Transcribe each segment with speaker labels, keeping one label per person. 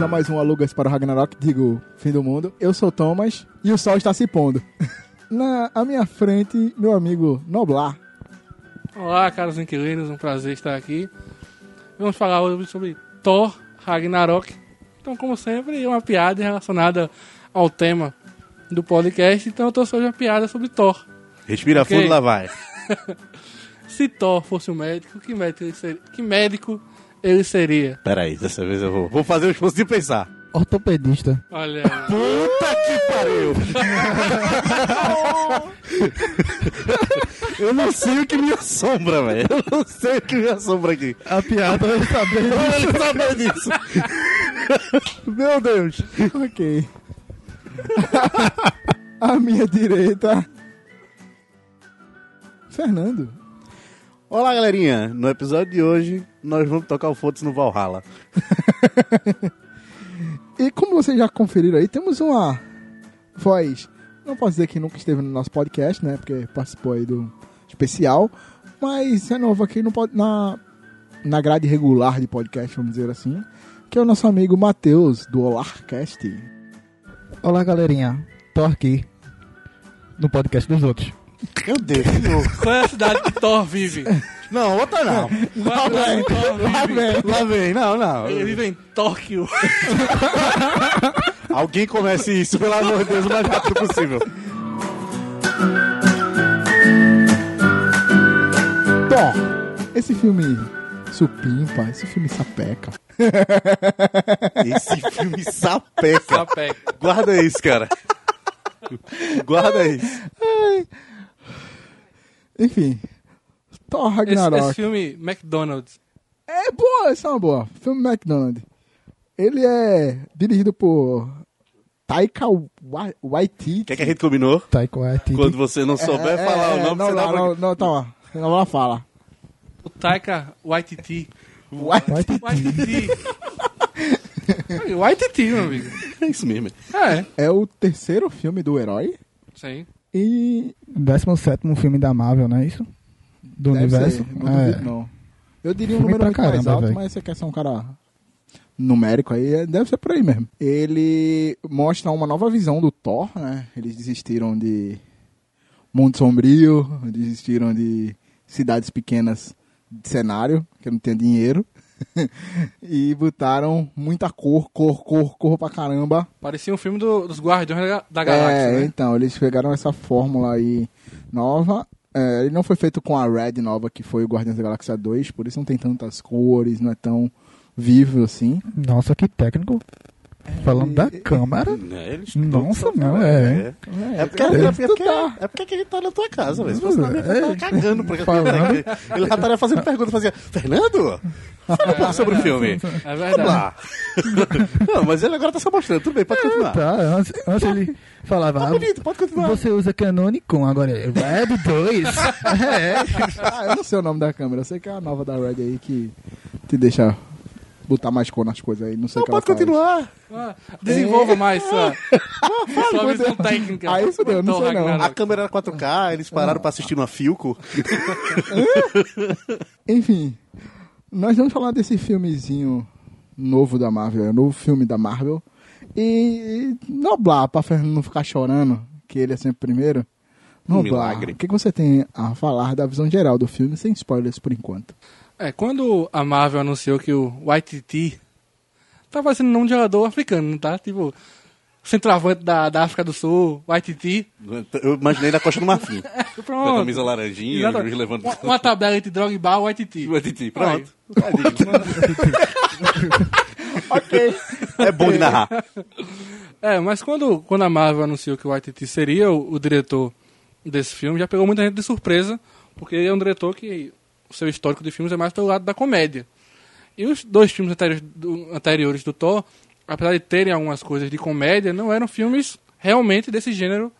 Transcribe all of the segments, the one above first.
Speaker 1: bem-vindos a mais um Alugas para o Ragnarok, digo, fim do mundo. Eu sou Thomas e o sol está se pondo. Na à minha frente, meu amigo Noblar.
Speaker 2: Olá, caros inquilinos, um prazer estar aqui. Vamos falar hoje sobre Thor Ragnarok. Então, como sempre, uma piada relacionada ao tema do podcast. Então, eu trouxe hoje uma piada sobre Thor.
Speaker 3: Respira
Speaker 2: Ok.
Speaker 3: fundo, lá vai.
Speaker 2: Se Thor fosse um médico, que médico ele seria? Que médico ele seria?
Speaker 3: Peraí, dessa vez eu vou. Vou fazer o esforço de pensar.
Speaker 1: Ortopedista.
Speaker 2: Olha aí.
Speaker 3: Puta que pariu! eu não sei o que me assombra, velho. Eu não sei o que me assombra aqui.
Speaker 1: A piada eu sabia.
Speaker 3: Eu não sabia disso. Meu Deus.
Speaker 1: ok. à minha direita, Fernando.
Speaker 3: Olá, galerinha. No episódio de hoje, nós vamos tocar o Foda-se no Valhalla.
Speaker 1: E como vocês já conferiram aí, temos uma voz, não posso dizer que nunca esteve no nosso podcast, né? Porque participou aí do especial, mas é novo aqui no, na, na grade regular de podcast, vamos dizer assim, que é o nosso amigo Matheus, do Olarcast.
Speaker 4: Olá, galerinha. Tô aqui no podcast dos outros.
Speaker 3: Meu Deus, de novo.
Speaker 2: Qual é a cidade que Thor vive?
Speaker 3: Não, outra não.
Speaker 2: Cidade que Thor vive?
Speaker 3: Lá vem, não, não.
Speaker 2: Ele vive em Tóquio.
Speaker 3: Alguém comece isso, pelo amor de Deus, o mais rápido possível.
Speaker 1: Thor, esse filme supimpa, esse filme sapeca.
Speaker 3: Esse filme sapeca.
Speaker 2: Sapeca.
Speaker 3: Guarda isso, cara. Guarda isso.
Speaker 1: Enfim, Thor
Speaker 2: Esse,
Speaker 1: Ragnarok.
Speaker 2: esse filme, McDonald's.
Speaker 1: É boa, essa é uma boa. Filme McDonald's. Ele é dirigido por Taika Wa- Waititi.
Speaker 3: O que, é que a gente combinou?
Speaker 4: Taiko Waititi.
Speaker 3: Quando você não souber
Speaker 1: É,
Speaker 3: falar
Speaker 1: é,
Speaker 3: o nome,
Speaker 1: não,
Speaker 3: você dá
Speaker 1: não,
Speaker 3: uma...
Speaker 1: não, não, tá lá. Não, fala.
Speaker 2: O Taika Waititi.
Speaker 1: Waititi.
Speaker 2: Waititi. Waititi, meu amigo.
Speaker 3: É isso mesmo.
Speaker 2: É,
Speaker 1: É o terceiro filme do herói.
Speaker 2: sim.
Speaker 1: E.
Speaker 4: 17 filme da Marvel, não é isso? Do
Speaker 1: deve
Speaker 4: universo?
Speaker 1: ser, não
Speaker 4: é.
Speaker 1: duvido, não. Eu diria um
Speaker 4: Filme
Speaker 1: número
Speaker 4: pra
Speaker 1: muito mais
Speaker 4: caramba,
Speaker 1: alto, mas você quer ser um cara numérico aí, é- deve ser por aí mesmo. Ele mostra uma nova visão do Thor, né? Eles desistiram de Mundo Sombrio, desistiram de cidades pequenas de cenário, que não tem dinheiro. e botaram muita cor, cor, cor, cor pra caramba.
Speaker 2: Parecia um filme do- dos Guardiões da, da Galáxia,
Speaker 1: é,
Speaker 2: né?
Speaker 1: então, eles pegaram essa fórmula aí nova. É, ele não foi feito com a Red nova, que foi o Guardiões da Galáxia 2, por isso não tem tantas cores, não é tão vivo assim.
Speaker 4: Nossa, que técnico. Falando da câmera.
Speaker 3: É, eles
Speaker 4: Nossa, não, é.
Speaker 3: É porque, é, porque, é, porque, é porque a gente tá na tua casa, velho. Se fosse na minha, eu tava cagando. Porque
Speaker 4: Falando.
Speaker 3: Ele já estaria fazendo pergunta, fazia, Fernando, fala um pouco sobre o filme.
Speaker 2: É
Speaker 3: Vamos
Speaker 2: verdade.
Speaker 3: lá. Não, mas ele agora tá só mostrando. Tudo bem, pode continuar.
Speaker 4: Tá, antes, antes ele falava.
Speaker 3: Tá
Speaker 4: ah,
Speaker 3: bonito, pode continuar.
Speaker 4: Você usa Canonicon, agora é Red 2. é.
Speaker 1: Ah, eu não sei o nome da câmera, eu sei que é a nova da Red aí que te deixa botar mais cor nas coisas aí, não sei
Speaker 3: Não,
Speaker 1: o que ela
Speaker 3: pode continuar.
Speaker 2: Ah, desenvolva mais sua, sua
Speaker 1: Fudeu.
Speaker 2: visão técnica.
Speaker 1: Aí fudeu, não
Speaker 2: Thor
Speaker 1: sei não.
Speaker 2: Ragnarok.
Speaker 3: A câmera era 4K, eles pararam pra assistir uma Filco.
Speaker 1: Enfim, nós vamos falar desse filmezinho novo da Marvel, é o novo filme da Marvel. E noblar, pra Fernando não ficar chorando, que ele é sempre primeiro.
Speaker 3: Um
Speaker 1: Noblar,
Speaker 3: milagre.
Speaker 1: o que, que você tem a falar da visão geral do filme, sem spoilers por enquanto?
Speaker 2: É, quando a Marvel anunciou que o Waititi tá fazendo nome de jogador africano, tá? Tipo, centroavante da, da África do Sul, Waititi.
Speaker 3: Eu imaginei na Costa do Marfim. A
Speaker 2: Pronto.
Speaker 3: camisa laranjinha, o
Speaker 2: Exatamente.
Speaker 3: juiz levando...
Speaker 2: Uma, uma tabela entre Drogba e Waititi.
Speaker 3: Titi, Pronto.
Speaker 1: ok.
Speaker 3: É bom de narrar.
Speaker 2: É, mas quando, quando a Marvel anunciou que o Waititi seria o, o diretor desse filme, já pegou muita gente de surpresa, porque ele é um diretor que o seu histórico de filmes é mais pelo lado da comédia. E os dois filmes anteriores do, anteriores do Thor, apesar de terem algumas coisas de comédia, não eram filmes realmente desse gênero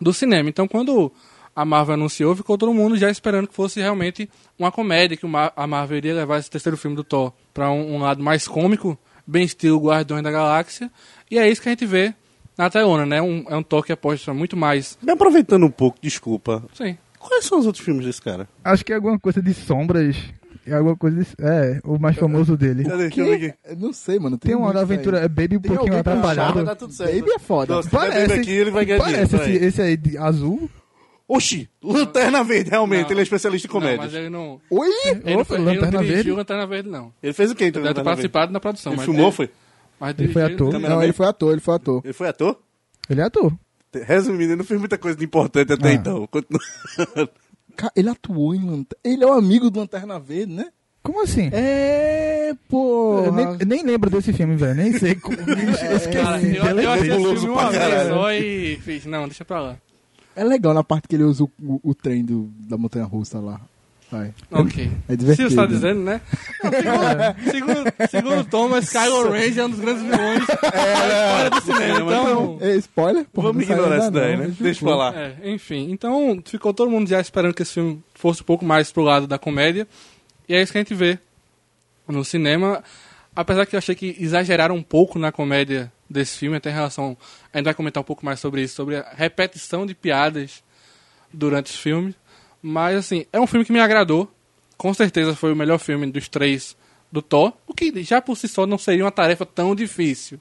Speaker 2: do cinema. Então, quando a Marvel anunciou, ficou todo mundo já esperando que fosse realmente uma comédia, que a Marvel iria levar esse terceiro filme do Thor para um, um lado mais cômico, bem estilo Guardiões da Galáxia. E é isso que a gente vê na telona, né? Um, é um Thor que aposta muito mais.
Speaker 3: Me aproveitando um pouco, desculpa.
Speaker 2: Sim.
Speaker 3: Quais são os outros filmes desse cara?
Speaker 4: Acho que é alguma coisa de sombras. É alguma coisa desse- É, o mais famoso dele.
Speaker 3: Cadê? Deixa eu ver aqui.
Speaker 1: Eu Não sei, mano.
Speaker 4: Tem uma
Speaker 1: muito
Speaker 4: da aventura, é Baby um
Speaker 1: Tem
Speaker 4: pouquinho atrapalhado.
Speaker 3: Certo.
Speaker 1: Baby é foda.
Speaker 3: Não, Baby aqui, ele vai ganhar
Speaker 4: parece
Speaker 3: dinheiro.
Speaker 4: esse, esse aí de azul.
Speaker 3: Oxi, Lanterna Verde, realmente,
Speaker 2: Não.
Speaker 3: ele é especialista em
Speaker 2: Não,
Speaker 3: comédia.
Speaker 2: mas ele não.
Speaker 1: Oi?
Speaker 2: Ele, não
Speaker 4: Opa,
Speaker 2: foi, ele não
Speaker 4: Lanterna
Speaker 2: dirigiu
Speaker 4: Verde.
Speaker 2: Lanterna Verde, não.
Speaker 3: Ele fez o quê, então?
Speaker 2: Ele deve participado na produção.
Speaker 3: Ele
Speaker 2: mas
Speaker 3: filmou,
Speaker 2: ele-
Speaker 3: foi?
Speaker 2: Mas
Speaker 4: Ele foi ator.
Speaker 2: não.
Speaker 1: Não, ele foi ator, ele foi ator.
Speaker 3: Ele foi ator?
Speaker 4: Ele é ator.
Speaker 3: Resumindo, ele não fez muita coisa de importante até
Speaker 4: Ah.
Speaker 3: então. Continua.
Speaker 1: Ele atuou em Lanterna. Ele é um amigo do Lanterna Verde, né?
Speaker 4: Como assim?
Speaker 1: É, pô.
Speaker 4: Eu nem, nem lembro desse filme, velho. Nem sei como. Esqueci.
Speaker 2: Cara, eu, eu assisti esse filme uma vez só e fiz. Não, deixa pra lá.
Speaker 1: É legal na parte que ele usa o, o- o trem do, da montanha russa lá. Vai.
Speaker 2: Ok.
Speaker 1: É divertido.
Speaker 2: Se você tá dizendo, né? Não, segundo, segundo, segundo Thomas, Kylo Ren é um dos grandes vilões da história do cinema. Então,
Speaker 1: É, spoiler? Pô,
Speaker 3: Vamos ignorar isso daí,
Speaker 1: não,
Speaker 3: né?
Speaker 1: deixa eu
Speaker 3: lá.
Speaker 2: É, enfim, então ficou todo mundo já esperando que esse filme fosse um pouco mais pro lado da comédia. E é isso que a gente vê no cinema. Apesar que eu achei que exageraram um pouco na comédia desse filme, até em relação. A gente vai comentar um pouco mais sobre isso, sobre a repetição de piadas durante os filmes. Mas, assim, é um filme que me agradou. Com certeza foi o melhor filme dos três do Thor. O que já por si só não seria uma tarefa tão difícil.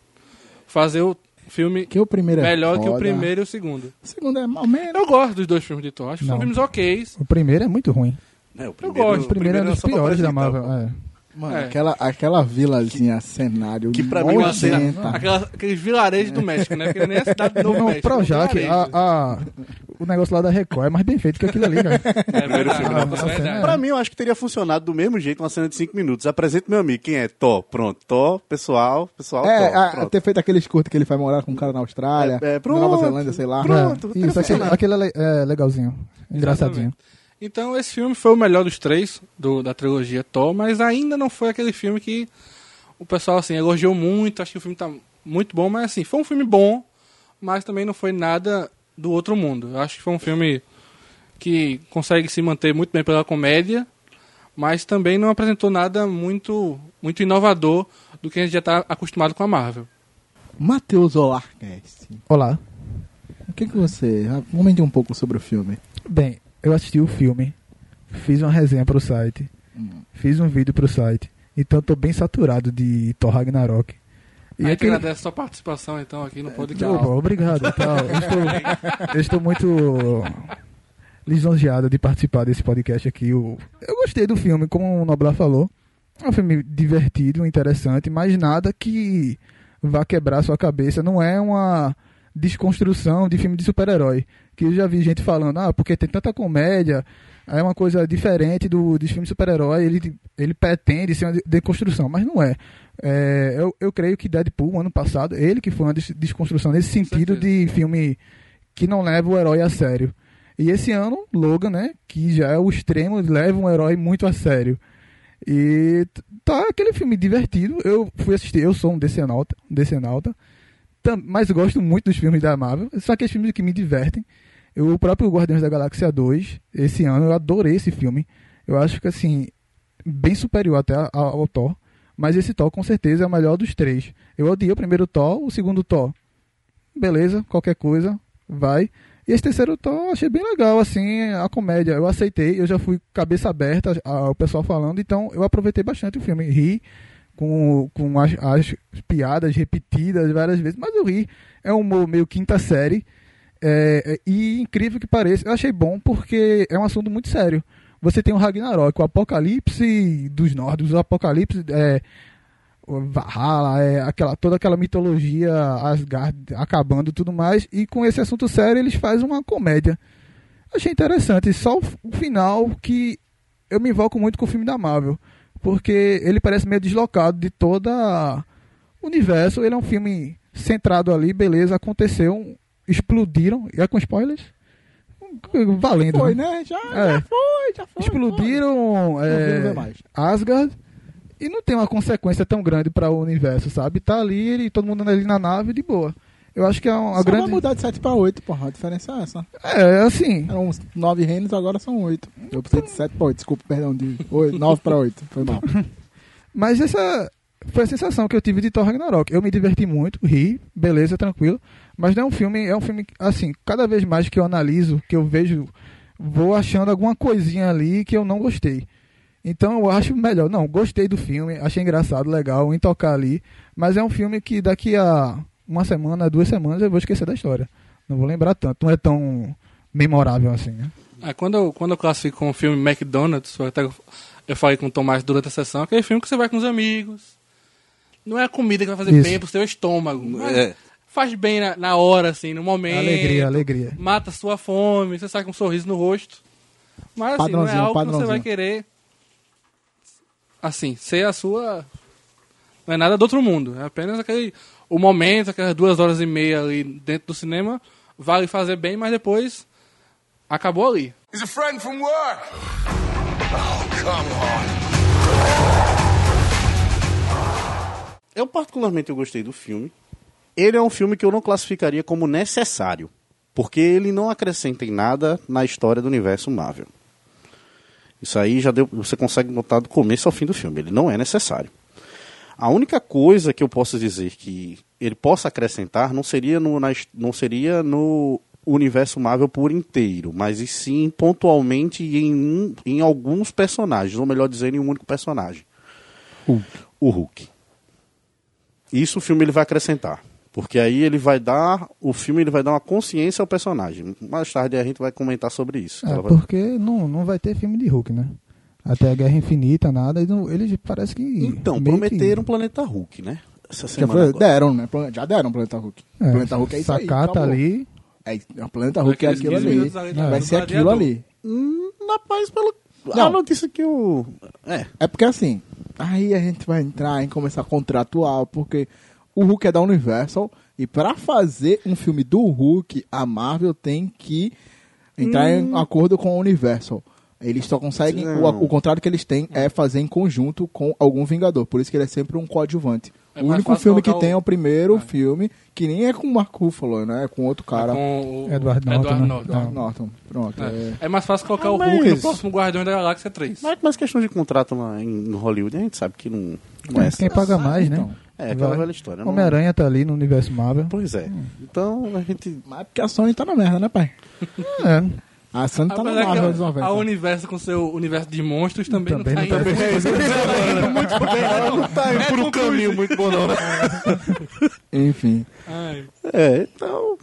Speaker 2: Fazer o filme
Speaker 1: Que o primeiro é
Speaker 2: melhor que o primeiro e o segundo.
Speaker 1: O segundo é mal menos.
Speaker 2: Eu gosto dos dois filmes de Thor. Acho que são filmes ok.
Speaker 4: O primeiro é muito ruim.
Speaker 3: É, o
Speaker 2: gosto.
Speaker 4: O primeiro é um dos
Speaker 3: só pra
Speaker 4: piores da Marvel. É.
Speaker 1: Mano,
Speaker 2: É.
Speaker 1: aquela, aquela vilazinha cenário.
Speaker 3: que pra mim é uma cena-.
Speaker 2: Aquela, aqueles vilarejos do México, né? Porque nem é a cidade do Novo México. é um
Speaker 4: Projac, a, a- o negócio lá da Record é mais bem feito que aquilo ali, cara.
Speaker 2: É verdade,
Speaker 3: filme,
Speaker 2: é
Speaker 4: né?
Speaker 2: verdade.
Speaker 3: Pra mim, eu acho que teria funcionado do mesmo jeito uma cena de 5 minutos. Apresenta meu amigo. Quem é? Thor. Pronto. Thor, pessoal, pessoal,
Speaker 1: É, a-
Speaker 3: Pronto.
Speaker 1: ter feito aqueles curtos que ele vai morar com um cara na Austrália,
Speaker 3: É, é,
Speaker 1: na
Speaker 3: pronto.
Speaker 1: Nova Zelândia, sei lá.
Speaker 3: Pronto.
Speaker 4: É, Isso, aquele, aquele é é legalzinho. Engraçadinho.
Speaker 2: Então, esse filme foi o melhor dos três do, da trilogia Thor, mas ainda não foi aquele filme que o pessoal assim elogiou muito. Acho que o filme tá muito bom, mas assim, foi um filme bom, mas também não foi nada do outro mundo. Eu acho que foi um filme que consegue se manter muito bem pela comédia, mas também não apresentou nada muito, muito inovador do que a gente já está acostumado com a Marvel.
Speaker 1: Matheus Olarcast.
Speaker 4: Olá.
Speaker 1: O que, que você. Comente um pouco sobre o filme.
Speaker 4: Bem, eu assisti o filme, fiz uma resenha pro site,
Speaker 1: Hum.
Speaker 4: fiz um vídeo pro site, então eu tô bem saturado de Thor Ragnarok.
Speaker 2: E
Speaker 4: E
Speaker 2: a gente
Speaker 4: aquele...
Speaker 2: agradece a sua participação então aqui no podcast.
Speaker 4: Opa, obrigado. tal. Eu, estou, eu estou muito lisonjeado de participar desse podcast aqui. Eu, eu gostei do filme, como o Noblar falou. É um filme divertido, interessante, mas nada que vá quebrar sua cabeça. Não é uma desconstrução de filme de super-herói. Que eu já vi gente falando, ah, porque tem tanta comédia, é uma coisa diferente do, dos filmes de super-herói, ele, ele pretende ser uma de- deconstrução, mas não é. É, eu, eu creio que Deadpool, ano passado, ele que foi uma des- desconstrução nesse sentido de filme que não leva o herói a sério. E esse ano, Logan, né, que já é o extremo, leva um herói muito a sério. E tá aquele filme divertido. Eu fui assistir, eu sou um decenalta, decenalta mas gosto muito dos filmes da Marvel. São aqueles filmes que me divertem. Eu, o próprio Guardiões da Galáxia 2, esse ano, eu adorei esse filme. Eu acho que, assim, bem superior até ao Thor. Mas esse Thor, com certeza, é o melhor dos três. Eu odiei o primeiro Thor, o segundo Thor. Beleza, qualquer coisa, vai. E esse terceiro Thor, achei bem legal, assim, a comédia. Eu aceitei, eu já fui cabeça aberta ao pessoal falando, então eu aproveitei bastante o filme. Ri com, com as, as piadas repetidas várias vezes, mas eu ri. É um humor meio quinta série. É, é, e incrível que pareça, eu achei bom porque é um assunto muito sério. Você tem o Ragnarok, o apocalipse dos nórdicos, o apocalipse é, Valhalla, é, aquela, toda aquela mitologia Asgard acabando e tudo mais. E com esse assunto sério eles fazem uma comédia. Achei interessante. Só o, o final que eu me invoco muito com o filme da Marvel. Porque ele parece meio deslocado de todo o universo. Ele é um filme centrado ali, beleza, aconteceu, explodiram. E é com spoilers? Valendo.
Speaker 1: Foi,
Speaker 4: né?
Speaker 1: né? Já,
Speaker 4: É.
Speaker 1: já foi, já foi.
Speaker 4: Explodiram
Speaker 1: foi.
Speaker 4: é. Asgard e não tem uma consequência tão grande para o universo, sabe? Tá ali, ele, todo mundo ali na nave de boa. Eu acho que é uma
Speaker 1: Só
Speaker 4: grande.
Speaker 1: vai mudar de 7 pra 8, porra. A diferença é essa.
Speaker 4: É, assim.
Speaker 1: Eram uns 9 reinos, agora são 8. Eu precisei de 7 pra 8, desculpa, perdão, de 8, 9 pra 8. Foi mal.
Speaker 4: Mas essa foi a sensação que eu tive de Thor Ragnarok. Eu me diverti muito, ri, beleza, tranquilo. Mas não é um filme, é um filme, assim, cada vez mais que eu analiso, que eu vejo, vou achando alguma coisinha ali que eu não gostei. Então eu acho melhor. Não, gostei do filme, achei engraçado, legal, em tocar ali. Mas é um filme que daqui a uma semana, duas semanas, eu vou esquecer da história. Não vou lembrar tanto, não é tão memorável assim, né?
Speaker 2: É, quando, eu, quando eu classifico um filme McDonald's, eu até eu falei com o Tomás durante a sessão, aquele filme que você vai com os amigos. Não é a comida que vai fazer
Speaker 4: Isso.
Speaker 2: bem pro seu estômago.
Speaker 3: É.
Speaker 2: Faz bem na, na hora, assim, no momento.
Speaker 4: Alegria, alegria.
Speaker 2: Mata a sua fome, você sai com um sorriso no rosto. Mas assim, não é algo que você vai querer. Assim, ser a sua. Não é nada do outro mundo. É apenas aquele. O momento, aquelas duas horas e meia ali dentro do cinema, vale fazer bem, mas depois. Acabou ali.
Speaker 5: He's a friend from work. Oh, come on.
Speaker 3: Eu particularmente eu gostei do filme. Ele é um filme que eu não classificaria como necessário, porque ele não acrescenta em nada na história do universo Marvel. Isso aí já deu, você consegue notar do começo ao fim do filme. Ele não é necessário. A única coisa que eu posso dizer que ele possa acrescentar não seria no, na não seria no universo Marvel por inteiro, mas e sim pontualmente em, um- em alguns personagens, ou melhor dizendo, em um único personagem. O Hulk. Isso o filme ele vai acrescentar. Porque aí ele vai dar. O filme ele vai dar uma consciência ao personagem. Mais tarde a gente vai comentar sobre isso.
Speaker 4: É,
Speaker 3: Ela vai-
Speaker 4: porque não, não vai ter filme de Hulk, né? Até a Guerra Infinita, nada. Eles, não- eles parece que.
Speaker 3: Então,
Speaker 4: meio que-
Speaker 3: prometeram Planeta Hulk, né? Essa
Speaker 1: Já
Speaker 3: semana.
Speaker 1: foi-
Speaker 3: agora.
Speaker 1: deram, né? Já deram o Planeta Hulk.
Speaker 4: É,
Speaker 1: Planeta Hulk é isso aí.
Speaker 4: Sacata ali.
Speaker 1: É, o Planeta Hulk é
Speaker 2: Aqueles
Speaker 1: aquilo
Speaker 2: 15
Speaker 1: ali.
Speaker 2: minutos ali da-
Speaker 1: Vai ser aquilo ali.
Speaker 3: Hum, rapaz, pelo. A
Speaker 1: Não.
Speaker 3: notícia que o. É.
Speaker 1: É porque assim, aí a gente vai entrar em começar a contratual, porque o Hulk é da Universal e pra fazer um filme do Hulk, a Marvel tem que entrar em acordo com a Universal. Eles só conseguem, o,
Speaker 3: Não.
Speaker 1: o contrato que eles têm é fazer em conjunto com algum Vingador, por isso que ele é sempre um coadjuvante.
Speaker 2: É
Speaker 1: o único filme que
Speaker 2: colocar
Speaker 1: tem é
Speaker 2: o-
Speaker 1: o primeiro filme, que nem é com o Mark Ruffalo, né? É com outro cara.
Speaker 2: Com o
Speaker 4: Edward Norton,
Speaker 2: Edward
Speaker 4: né?
Speaker 2: Norton.
Speaker 4: Não.
Speaker 1: Norton. Pronto.
Speaker 2: É.
Speaker 1: é.
Speaker 2: É mais fácil colocar
Speaker 3: Ah,
Speaker 2: o Hulk no
Speaker 3: mas-
Speaker 2: próximo Guardiões da Galáxia 3.
Speaker 3: Mas, mas questão de contrato lá em Hollywood, a gente sabe que não, não é
Speaker 4: É, quem paga mais, né?
Speaker 1: então.
Speaker 3: É aquela velha história. não-
Speaker 4: Homem-Aranha tá ali no universo Marvel.
Speaker 3: Pois é. Então a gente.
Speaker 1: Mas é porque a Sony tá na merda, né, pai?
Speaker 4: É.
Speaker 1: A Sony tá na Marvel dos
Speaker 2: a,
Speaker 1: 90.
Speaker 2: a universo com seu universo de monstros também,
Speaker 4: Também
Speaker 2: não
Speaker 4: não
Speaker 2: tá
Speaker 4: tá-
Speaker 2: indo.
Speaker 3: muito bem, ela não tá indo por um caminho muito bom, não, né?
Speaker 1: Enfim.
Speaker 2: Ai.
Speaker 3: É, então.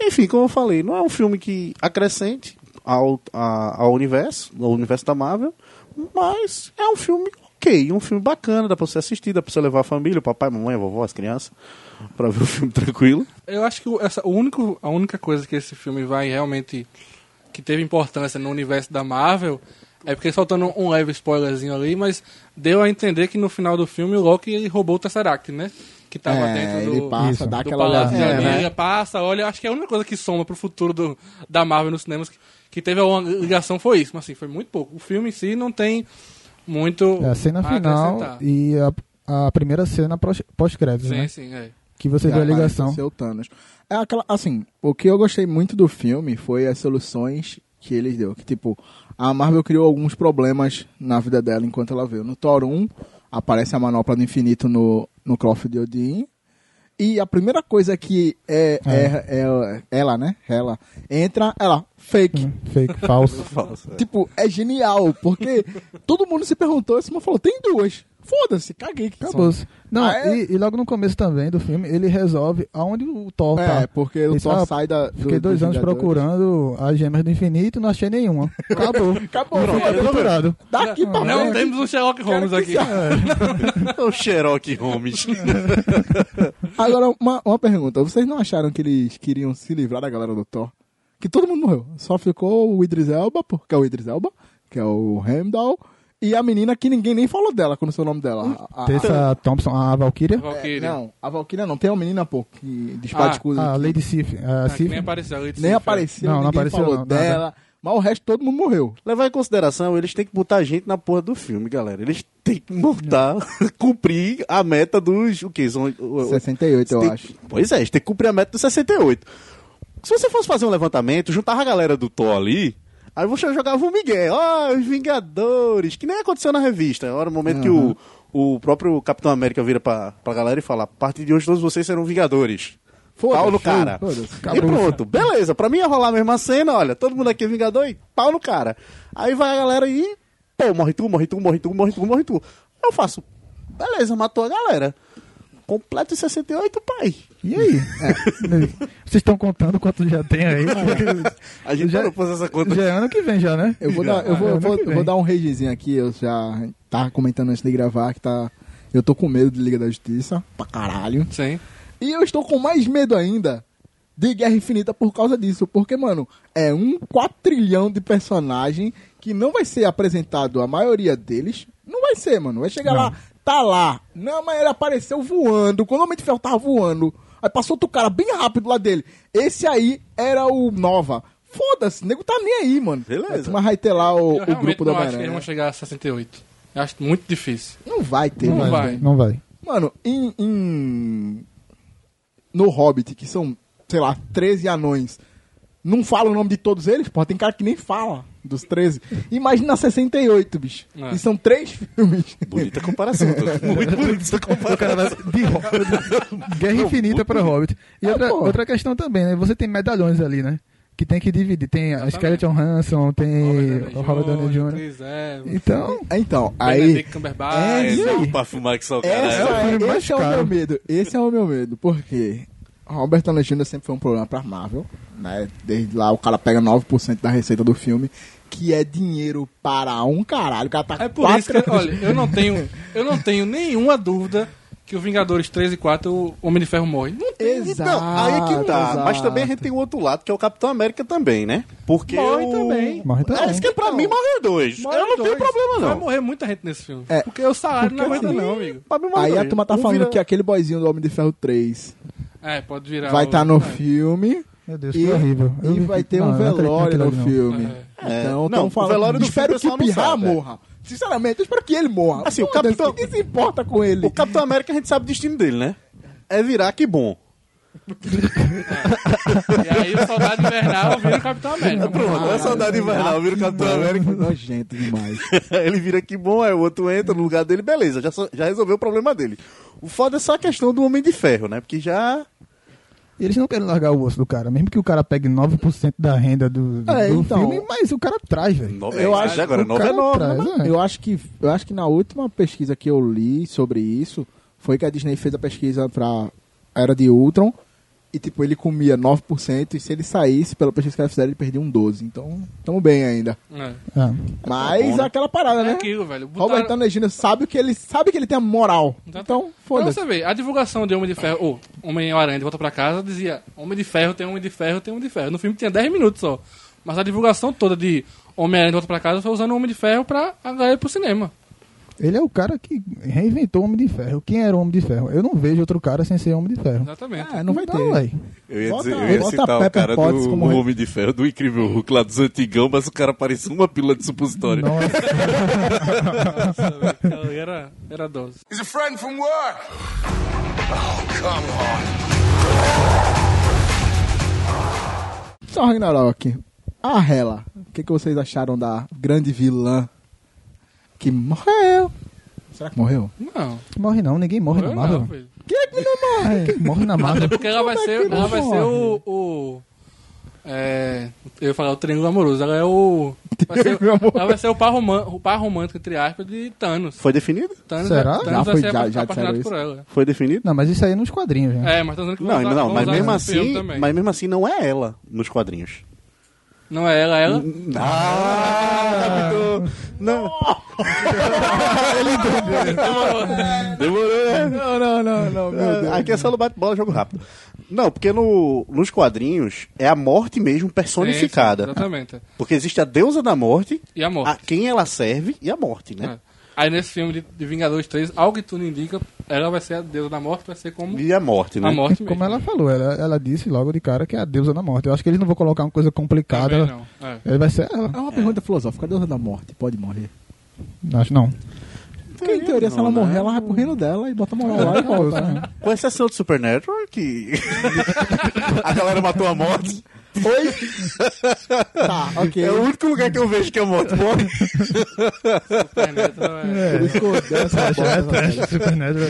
Speaker 3: Enfim, como eu falei, não é um filme que acrescente ao, a- ao universo, ao universo da Marvel, mas é um filme ok, um filme bacana, dá pra você assistir, dá pra você levar a família, o papai, a mamãe, a vovó, as crianças, pra ver o filme tranquilo.
Speaker 2: Eu acho que essa, o único, a única coisa que esse filme vai realmente. Que teve importância no universo da Marvel é porque soltando um leve spoilerzinho ali, mas deu a entender que no final do filme o Loki ele roubou o Tesseract, né? Que tava
Speaker 1: é,
Speaker 2: dentro
Speaker 1: ele
Speaker 2: do.
Speaker 1: passa,
Speaker 4: Isso.
Speaker 1: dá aquela olhadinha,
Speaker 2: Amelia,
Speaker 1: né?
Speaker 2: passa, olha, acho que é a única coisa que soma pro futuro do, da Marvel nos cinemas que, que teve alguma ligação foi isso, mas assim, foi muito pouco. O filme em si não tem muito
Speaker 4: É a cena
Speaker 2: a
Speaker 4: final e a, a primeira cena pós- pós-créditos,
Speaker 2: Sim,
Speaker 4: né?
Speaker 2: sim, é.
Speaker 4: Que você vê a ligação.
Speaker 1: o seu Thanos. É aquela, assim, o que eu gostei muito do filme foi as soluções que eles deu. Que, tipo, a Marvel criou alguns problemas na vida dela enquanto ela veio. No Thor 1, aparece a manopla do infinito no, no Cloth de Odin. E a primeira coisa que é, é. é- ela, né? Ela entra, ela, fake.
Speaker 4: Hum, Fake, falso.
Speaker 3: Falso, é.
Speaker 1: Tipo, é genial, porque todo mundo se perguntou, esse falou, tem duas. Foda-se, caguei que
Speaker 4: Acabou.
Speaker 1: são.
Speaker 4: Não,
Speaker 1: Ah, é?
Speaker 4: e, e logo no começo também do filme, ele resolve aonde o Thor
Speaker 1: É,
Speaker 4: tá.
Speaker 1: porque o
Speaker 4: Ele
Speaker 1: Thor sai da. do-
Speaker 4: Fiquei dois anos
Speaker 1: Vingadores.
Speaker 4: procurando as gemas do infinito e não achei nenhuma. Acabou.
Speaker 1: Acabou,
Speaker 4: Pronto.
Speaker 1: Daqui pra
Speaker 2: Não
Speaker 1: frente.
Speaker 2: temos um Sherlock Holmes aqui.
Speaker 3: É o Sherlock Holmes.
Speaker 1: Agora, uma, uma pergunta. Vocês não acharam que eles queriam se livrar da galera do Thor? Que todo mundo morreu. Só ficou o Idris Elba, porque é o Idris Elba, que é o Heimdall, e a menina que ninguém nem falou dela, quando sei o nome dela. A, a,
Speaker 4: Tessa Thompson, a Valkyria.
Speaker 2: Valkyrie.
Speaker 1: não, a Valkyria não. Tem uma menina, pô, que dispara
Speaker 2: Ah,
Speaker 1: escudo.
Speaker 4: A
Speaker 1: que
Speaker 4: Lady Sif.
Speaker 2: Ah,
Speaker 4: Sif.
Speaker 2: nem apareceu. de
Speaker 1: nem
Speaker 2: Sif, é.
Speaker 1: apareceu,
Speaker 4: Não, não apareceu,
Speaker 1: falou
Speaker 4: não, nada.
Speaker 1: dela. Mas o resto todo mundo morreu.
Speaker 3: Levar em consideração, eles têm que botar a gente na porra do filme, galera. Eles têm que botar, cumprir a meta dos. O que? São, o- o-
Speaker 1: 68, eu
Speaker 3: tem-
Speaker 1: acho.
Speaker 3: Pois é, eles têm que cumprir a meta dos 68. Se você fosse fazer um levantamento, juntava a galera do Thor ali, aí você jogava o Miguel, ó, os Vingadores, que nem aconteceu na revista. Era o momento que o, o próprio Capitão América vira pra, pra galera e fala: a partir de hoje todos vocês serão Vingadores. Pau no cara. E pronto, beleza. Pra mim ia rolar a mesma cena, olha, todo mundo aqui é Vingador e pau no cara. Aí vai a galera aí, Pô, morre tu, morre tu, morre tu, morre tu, morre tu. Eu faço, beleza, matou a galera. Completo em 68, pai.
Speaker 4: E aí? Vocês estão contando quanto já tem aí?
Speaker 3: A gente
Speaker 4: Já-
Speaker 3: pôs essa conta.
Speaker 4: já é ano que vem já, né?
Speaker 1: Eu vou, dar, eu vou,
Speaker 4: É,
Speaker 1: eu vou, eu vou dar um ragezinho aqui, eu já tava comentando antes de gravar que tá. Eu tô com medo de Liga da Justiça, pra caralho.
Speaker 2: Sim.
Speaker 1: E eu estou com mais medo ainda de Guerra Infinita por causa disso. Porque, mano, é um quatrilhão de personagem que não vai ser apresentado a maioria deles. Não vai ser, mano. Vai chegar
Speaker 4: Não.
Speaker 1: lá, tá lá. Não, mas ele apareceu voando. Quando o Homem de Ferro tava voando, aí passou outro cara bem rápido lá dele. Esse aí era o Nova. Foda-se, o nego tá nem aí, mano.
Speaker 3: Beleza.
Speaker 1: Mas vai ter lá o,
Speaker 2: Eu
Speaker 1: o grupo da
Speaker 2: não acho que eles vão chegar a 68. Eu acho muito difícil.
Speaker 1: Não vai ter,
Speaker 2: Não
Speaker 1: mano.
Speaker 2: vai.
Speaker 4: Não vai.
Speaker 1: Mano, em, em- No Hobbit, que são, sei lá, 13 anões, não fala o nome de todos eles? Porra, tem cara que nem fala dos 13. Imagina 68, bicho.
Speaker 2: É.
Speaker 1: E são três filmes.
Speaker 3: Bonita comparação. tô- Muito bonita essa
Speaker 4: O
Speaker 3: comparação.
Speaker 4: cara vai de Hobbit. Guerra Infinita pra Hobbit. E
Speaker 1: Ah,
Speaker 4: outra, outra questão também, né? Você tem medalhões ali, né? Que tem que dividir. Tem a Skeleton Hanson, tem o Robert Downey Jr.
Speaker 2: Evans,
Speaker 4: Então,
Speaker 1: Então, aí.
Speaker 2: Benedict Cumberbatch.
Speaker 1: É, e aí?
Speaker 3: o
Speaker 1: Essa
Speaker 3: cara.
Speaker 4: é o
Speaker 1: é,
Speaker 4: filme mais
Speaker 1: esse é o
Speaker 4: caro.
Speaker 1: meu medo. Esse é o meu medo. Por quê? Robert Downey Jr. sempre foi um problema pra Marvel. Né? Desde lá o cara pega 9% da receita do filme, que é dinheiro para um caralho. O cara tá
Speaker 2: É por isso que, olha, eu não tenho, eu não tenho nenhuma dúvida que o Vingadores 3 e 4 o Homem de Ferro morre. Não tem.
Speaker 1: Exato.
Speaker 3: Então, aí é que tá.
Speaker 1: exato.
Speaker 3: Mas também a gente tem o outro lado, que é o Capitão América também, né? Porque
Speaker 2: Morre
Speaker 3: o...
Speaker 2: também.
Speaker 4: morre também.
Speaker 3: É, isso que pra mim morre dois.
Speaker 2: Morre
Speaker 3: eu não tenho
Speaker 2: dois.
Speaker 3: problema,
Speaker 2: Vai
Speaker 3: não.
Speaker 2: morrer muita gente nesse filme.
Speaker 1: É.
Speaker 2: Porque o salário não
Speaker 1: Porque
Speaker 2: aguenta
Speaker 1: assim,
Speaker 2: não, amigo.
Speaker 3: Pra mim morre
Speaker 1: Aí a
Speaker 3: dois.
Speaker 1: turma tá
Speaker 3: Um
Speaker 1: falando
Speaker 3: vira-
Speaker 1: que aquele boyzinho do Homem de Ferro 3
Speaker 2: É, pode virar
Speaker 1: vai
Speaker 2: o-
Speaker 1: estar no
Speaker 2: é.
Speaker 1: filme
Speaker 4: meu Deus,
Speaker 1: e,
Speaker 4: que horrível. Eu
Speaker 1: e vai ter
Speaker 4: não,
Speaker 1: um
Speaker 4: não
Speaker 1: velório no
Speaker 4: não.
Speaker 1: filme.
Speaker 3: É.
Speaker 1: Então,
Speaker 3: Não,
Speaker 1: tão
Speaker 3: o
Speaker 1: falando,
Speaker 3: velório do
Speaker 1: espero
Speaker 3: filme o
Speaker 1: que o
Speaker 3: não
Speaker 1: Pirra
Speaker 3: é.
Speaker 1: morra. Sinceramente, eu espero que ele morra.
Speaker 3: Assim, o
Speaker 1: Foda-se,
Speaker 3: Capitão-
Speaker 1: Quem se importa com ele?
Speaker 3: O Capitão América a gente sabe o destino dele, né? É virar que bom.
Speaker 2: E aí o Soldado Invernal vira o Capitão América.
Speaker 3: Pronto, é saudade invernal, vira o Capitão América.
Speaker 1: Nojento demais.
Speaker 3: ele vira que bom, aí o outro entra no lugar dele, beleza, já, já resolveu o problema dele. O foda é só a questão do Homem de Ferro, né? Porque já.
Speaker 4: E Eles não querem largar o osso do cara, mesmo que o cara pegue 9% da renda do, do
Speaker 1: É, então.
Speaker 4: filme, mas o cara traz, velho.
Speaker 3: Nove,
Speaker 1: Eu
Speaker 3: eu
Speaker 1: acho
Speaker 3: acho agora,
Speaker 4: o
Speaker 3: 9 é 9.
Speaker 4: traz,
Speaker 3: né?
Speaker 4: é.
Speaker 1: Eu acho que eu acho que na última pesquisa que eu li sobre isso foi que a Disney fez a pesquisa pra Era de Ultron e tipo ele comia 9% e se ele saísse pela pesquisa que eles fizeram ele perdia um 12. Então, tamo bem ainda.
Speaker 2: É.
Speaker 4: Ah.
Speaker 1: Mas
Speaker 3: bom, né?
Speaker 1: aquela parada,
Speaker 2: É
Speaker 1: né?
Speaker 2: aquilo, velho.
Speaker 1: Robert
Speaker 2: Botaram-
Speaker 1: Downey Jr. sabe que ele sabe que ele tem a moral.
Speaker 2: Exato.
Speaker 1: Então,
Speaker 2: Pra
Speaker 1: foda-se.
Speaker 2: você ver, a divulgação de Homem de Ferro, ou Homem-Aranha de volta pra casa, dizia Homem de Ferro tem Homem de Ferro tem Homem de Ferro. No filme tinha 10 minutos só. Mas a divulgação toda de Homem-Aranha de volta pra casa foi usando o Homem de Ferro pra agarrar ele pro cinema.
Speaker 4: Ele é o cara que reinventou o Homem de Ferro. Quem era o Homem de Ferro? Eu não vejo outro cara sem ser Homem de Ferro.
Speaker 2: Exatamente.
Speaker 1: É, não vai
Speaker 4: Então,
Speaker 1: ter.
Speaker 4: véi.
Speaker 3: Eu ia,
Speaker 1: Bota-
Speaker 3: dizer, eu ia citar o cara
Speaker 1: Potts
Speaker 3: do
Speaker 1: como.
Speaker 3: Homem de Ferro, do Incrível Hulk lá dos antigão, mas o cara parecia uma pílula de supositório.
Speaker 4: Nossa,
Speaker 2: Aquela ali era, era dose.
Speaker 5: He's a friend from work. Oh, come on.
Speaker 1: Só Ragnarok. A Hela. O que, que vocês acharam da grande vilã que morreu? Será que morreu?
Speaker 2: Não.
Speaker 4: morre não, ninguém morre na Marvel.
Speaker 2: não, filho.
Speaker 1: Quem é que não morre?
Speaker 4: Quem morre na
Speaker 2: Até
Speaker 4: Marvel?
Speaker 2: porque ela vai
Speaker 1: Como é
Speaker 2: ser,
Speaker 1: não
Speaker 2: ela vai ser o, o é, eu ia falar o triângulo amoroso. Ela é o vai ser, ela vai ser o par, român, o par romântico entre aspas de Thanos.
Speaker 3: Foi definido?
Speaker 2: Thanos
Speaker 4: Será?
Speaker 2: Thanos
Speaker 1: Já
Speaker 2: vai
Speaker 1: foi-
Speaker 2: ser
Speaker 1: já- já
Speaker 2: apaixonado por ela.
Speaker 3: Foi definido?
Speaker 4: Não, mas isso aí é nos quadrinhos, né?
Speaker 2: É, mas tô dizendo que
Speaker 3: Não, não, mas mesmo assim,
Speaker 2: também.
Speaker 3: mas mesmo assim não é ela nos quadrinhos.
Speaker 2: Não é ela, ela.
Speaker 3: Ah, captou. Não. Demorou, né?
Speaker 1: Não, não, não, não, meu Deus.
Speaker 3: Aqui é só no bate-bola, jogo rápido. Não, porque no, nos quadrinhos é a morte mesmo personificada.
Speaker 2: Sim, sim, exatamente.
Speaker 3: Porque existe a deusa da morte,
Speaker 2: E a morte.
Speaker 3: a quem ela serve e a morte, né?
Speaker 2: É. Aí nesse filme de, de Vingadores 3, algo que tudo indica, ela vai ser a deusa da morte, vai ser como
Speaker 3: E a morte, né?
Speaker 2: a morte mesmo.
Speaker 4: Como ela falou, ela, ela disse logo de cara que é a deusa da morte. Eu acho que eles não vão colocar uma coisa complicada.
Speaker 2: Também não. É.
Speaker 4: Ele vai ser ela.
Speaker 1: É uma pergunta filosófica. A deusa da morte pode morrer?
Speaker 4: Acho não.
Speaker 1: Porque, em teoria, se ela
Speaker 3: Não, né?
Speaker 1: morrer, ela vai pro reino dela e bota a moral lá e volta. né?
Speaker 3: Com exceção do Supernatural, que a galera matou a morte.
Speaker 1: Oi? tá, ok.
Speaker 3: É o único lugar que eu vejo que a morte morre.
Speaker 2: Supernatural é-
Speaker 4: É. Supernatural.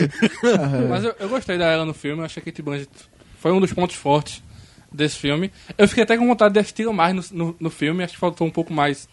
Speaker 2: Mas eu, eu gostei dela no filme, eu achei que Kate Blanchett foi um dos pontos fortes desse filme. Eu fiquei até com vontade de assistir mais no, no, no filme, acho que faltou um pouco mais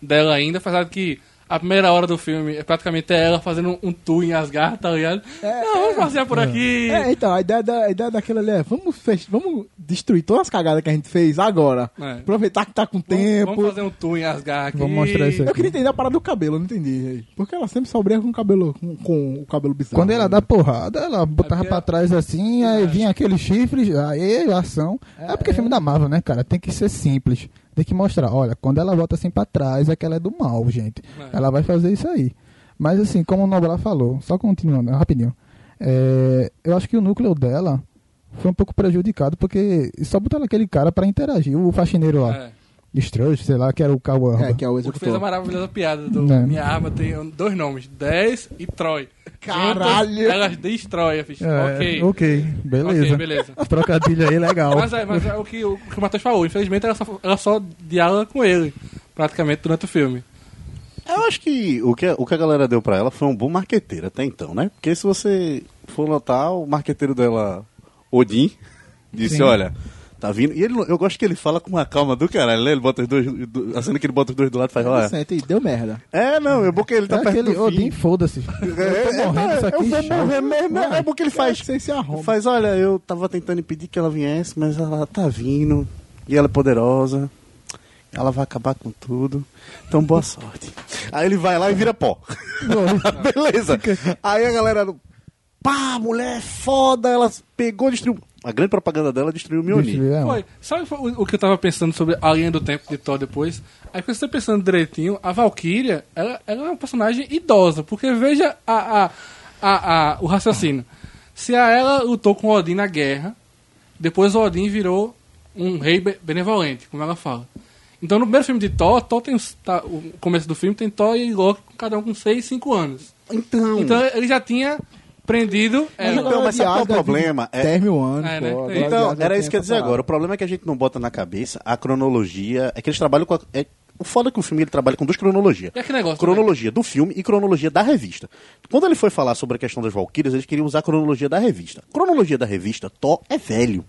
Speaker 2: dela ainda, apesar de que a primeira hora do filme é praticamente ela fazendo um tour em Asgard, tá ligado? não, vamos passear por aqui.
Speaker 1: É, então, a ideia, da, a ideia daquela ali é, vamos, fech- vamos destruir todas as cagadas que a gente fez agora.
Speaker 2: É.
Speaker 1: Aproveitar que tá com
Speaker 2: Vamos-
Speaker 1: tempo.
Speaker 2: Vamos fazer um tour em Asgard aqui.
Speaker 4: Vamos mostrar isso aí.
Speaker 1: Eu queria entender a parada do cabelo, eu não entendi. Porque ela sempre só com o cabelo, com, com o cabelo bizarro.
Speaker 4: Quando ela dá porrada, ela botava
Speaker 2: porque-
Speaker 4: pra trás assim, aí vinha aqueles chifres, aí ação. É, porque é filme da Marvel, né, cara? Tem que ser simples. Tem que mostrar, olha, quando ela volta assim pra trás, é que ela é do mal, gente.
Speaker 2: É.
Speaker 4: Ela vai fazer isso aí. Mas assim, como o Noblar falou, só continuando, rapidinho. É, eu acho que o núcleo dela foi um pouco prejudicado, porque só botaram aquele cara pra interagir, o faxineiro lá.
Speaker 2: É.
Speaker 4: Strush, sei lá, que era o Cauã.
Speaker 1: É, que é o
Speaker 2: O que fez a
Speaker 1: executor.
Speaker 2: maravilhosa piada do
Speaker 4: É.
Speaker 2: Minha arma tem dois nomes, 10 e Troy.
Speaker 1: Caralho!
Speaker 2: Juntas, Elas destroem. Eu fiz,
Speaker 4: É,
Speaker 2: ok.
Speaker 4: ok, beleza.
Speaker 2: Ok, beleza.
Speaker 4: Trocadilho aí legal.
Speaker 2: Mas, é, mas é o que o, que o Matheus falou. Infelizmente, ela só, ela só dialoga com ele, praticamente, durante o filme.
Speaker 3: Eu acho que o, que o que a galera deu pra ela foi um bom marqueteiro até então, né? Porque se você for notar, o marqueteiro dela, Odin, disse,
Speaker 4: Sim.
Speaker 3: olha, tá vindo. E ele, eu gosto que ele fala com uma calma do caralho, né? Ele bota os dois, do, a cena que ele bota os dois do lado e faz, olha.
Speaker 1: Senta e deu merda.
Speaker 3: É, não, é bom que ele tá
Speaker 4: é
Speaker 3: perto
Speaker 4: aquele
Speaker 3: do fim.
Speaker 4: foda-se. Eu tô morrendo isso aqui.
Speaker 3: eu vou morrer mesmo. É, é bom que ele faz.
Speaker 1: Você se arruma.
Speaker 3: Faz, olha, eu tava tentando impedir que ela viesse, mas ela tá vindo. E ela é poderosa. Ela vai acabar com tudo. Então, boa sorte. Aí ele vai lá e vira pó. Beleza. Aí a galera. Pá, mulher foda. Ela pegou, destruiu. A grande propaganda dela destruiu o Mjolnir.
Speaker 4: Destruir, é,
Speaker 2: Foi. Sabe o, o que eu tava pensando sobre a linha do tempo de Thor depois? Aí quando você tá pensando direitinho, a Valkyria, ela, ela é uma personagem idosa, porque veja a, a, a, a- o raciocínio. Se a ela lutou com o Odin na guerra, depois o Odin virou um rei be- benevolente, como ela fala. Então no primeiro filme de Thor, Thor tem os- tá, o começo do filme tem Thor e Loki, cada um com 6, 5 anos.
Speaker 3: Então.
Speaker 2: Então ele já tinha ela.
Speaker 3: Então, mas sabe qual é o problema? É-
Speaker 1: 10 mil anos,
Speaker 2: É, né?
Speaker 3: Então,
Speaker 1: já
Speaker 3: era isso que eu ia dizer agora. O problema é que a gente não bota na cabeça a cronologia. É que eles trabalham com a. É, o foda é que o filme ele trabalha com duas cronologias.
Speaker 2: E aquele negócio
Speaker 3: Cronologia do filme e cronologia da revista. Quando ele foi falar sobre a questão das Valkyrias, eles queriam usar a cronologia da revista. Cronologia da revista, Thor é velho.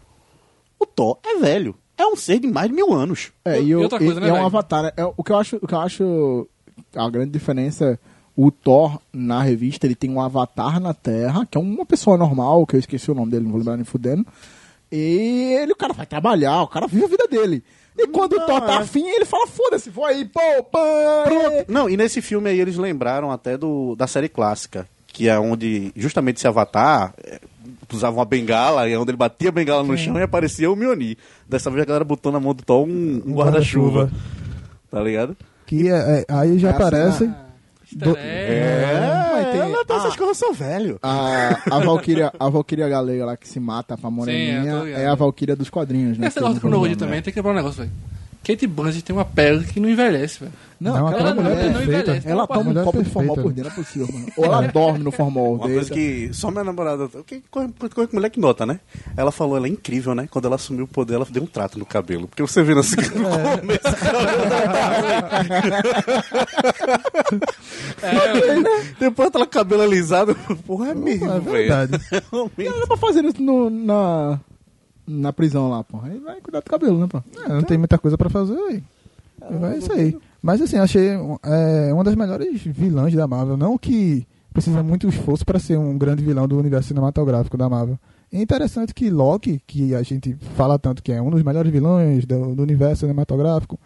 Speaker 3: O Thor é velho. É um ser de mais de mil anos.
Speaker 1: É,
Speaker 2: E
Speaker 1: e, o-
Speaker 2: outra coisa,
Speaker 1: e-
Speaker 2: né,
Speaker 1: e é um avatar. É, o, que eu acho, o que eu acho. A grande diferença é o Thor na revista, ele tem um avatar na Terra, que é uma pessoa normal, que eu esqueci o nome dele, não vou lembrar nem fudendo. E ele, o cara vai trabalhar, o cara vive a vida dele. E quando o
Speaker 3: Não,
Speaker 1: Thor tá
Speaker 3: é.
Speaker 1: afim, ele fala, foda-se, vou aí, pô, pô.
Speaker 3: Pronto. Não, e nesse filme aí eles lembraram até do, da série clássica, que é onde justamente esse avatar é, usava uma bengala, e é onde ele batia a bengala no chão e aparecia o Mjolnir. Dessa vez a galera botou na mão do Thor um, um guarda-chuva. Tá ligado?
Speaker 4: Que é- é- aí já
Speaker 1: Essa-
Speaker 4: aparece.
Speaker 2: Easter
Speaker 4: Do-.
Speaker 3: É,
Speaker 1: mas tem-
Speaker 3: ela tem essas
Speaker 1: ah.
Speaker 3: coisas, eu sou velho.
Speaker 1: A, a Valkyria, a Valkyria galega lá que se mata pra
Speaker 2: Sim, eu
Speaker 1: moreninha
Speaker 2: tô ligado.
Speaker 1: é a Valkyria dos quadrinhos, né?
Speaker 2: Esse
Speaker 1: eu
Speaker 2: negócio
Speaker 1: não
Speaker 2: cronologia
Speaker 1: lembro,
Speaker 2: também
Speaker 1: né?
Speaker 2: tem que quebrar um negócio, velho. Kate Blanchett tem uma pele que não envelhece, velho.
Speaker 1: Não,
Speaker 4: Não,
Speaker 1: aquela
Speaker 4: aquela mulher é perfeita.
Speaker 2: envelhece.
Speaker 1: ela toma um
Speaker 4: mulher
Speaker 1: copo de
Speaker 4: perfeita.
Speaker 1: formol por dentro, não é possível, mano. Ou ela dorme no formol
Speaker 3: Uma
Speaker 1: dele.
Speaker 3: coisa que só minha namorada. Que coisa que mulher que nota, né? Ela falou, ela é incrível, né? Quando ela assumiu o poder, ela deu um trato no cabelo. Porque você vendo assim no começo. Depois ela cabelo alisado. Porra, é mesmo,
Speaker 4: É
Speaker 3: velho.
Speaker 4: verdade.
Speaker 3: Realmente.
Speaker 1: Ela tá fazendo isso no- na, na prisão lá, pô. Aí vai cuidar do cabelo, né, pô?
Speaker 4: É, não tem muita coisa pra fazer aí. É isso aí. Mas assim, achei é, uma das melhores vilãs da Marvel. Não que precisa muito esforço para ser um grande vilão do universo cinematográfico da Marvel. É interessante que Loki, que a gente fala tanto que é um dos melhores vilões do, do universo cinematográfico,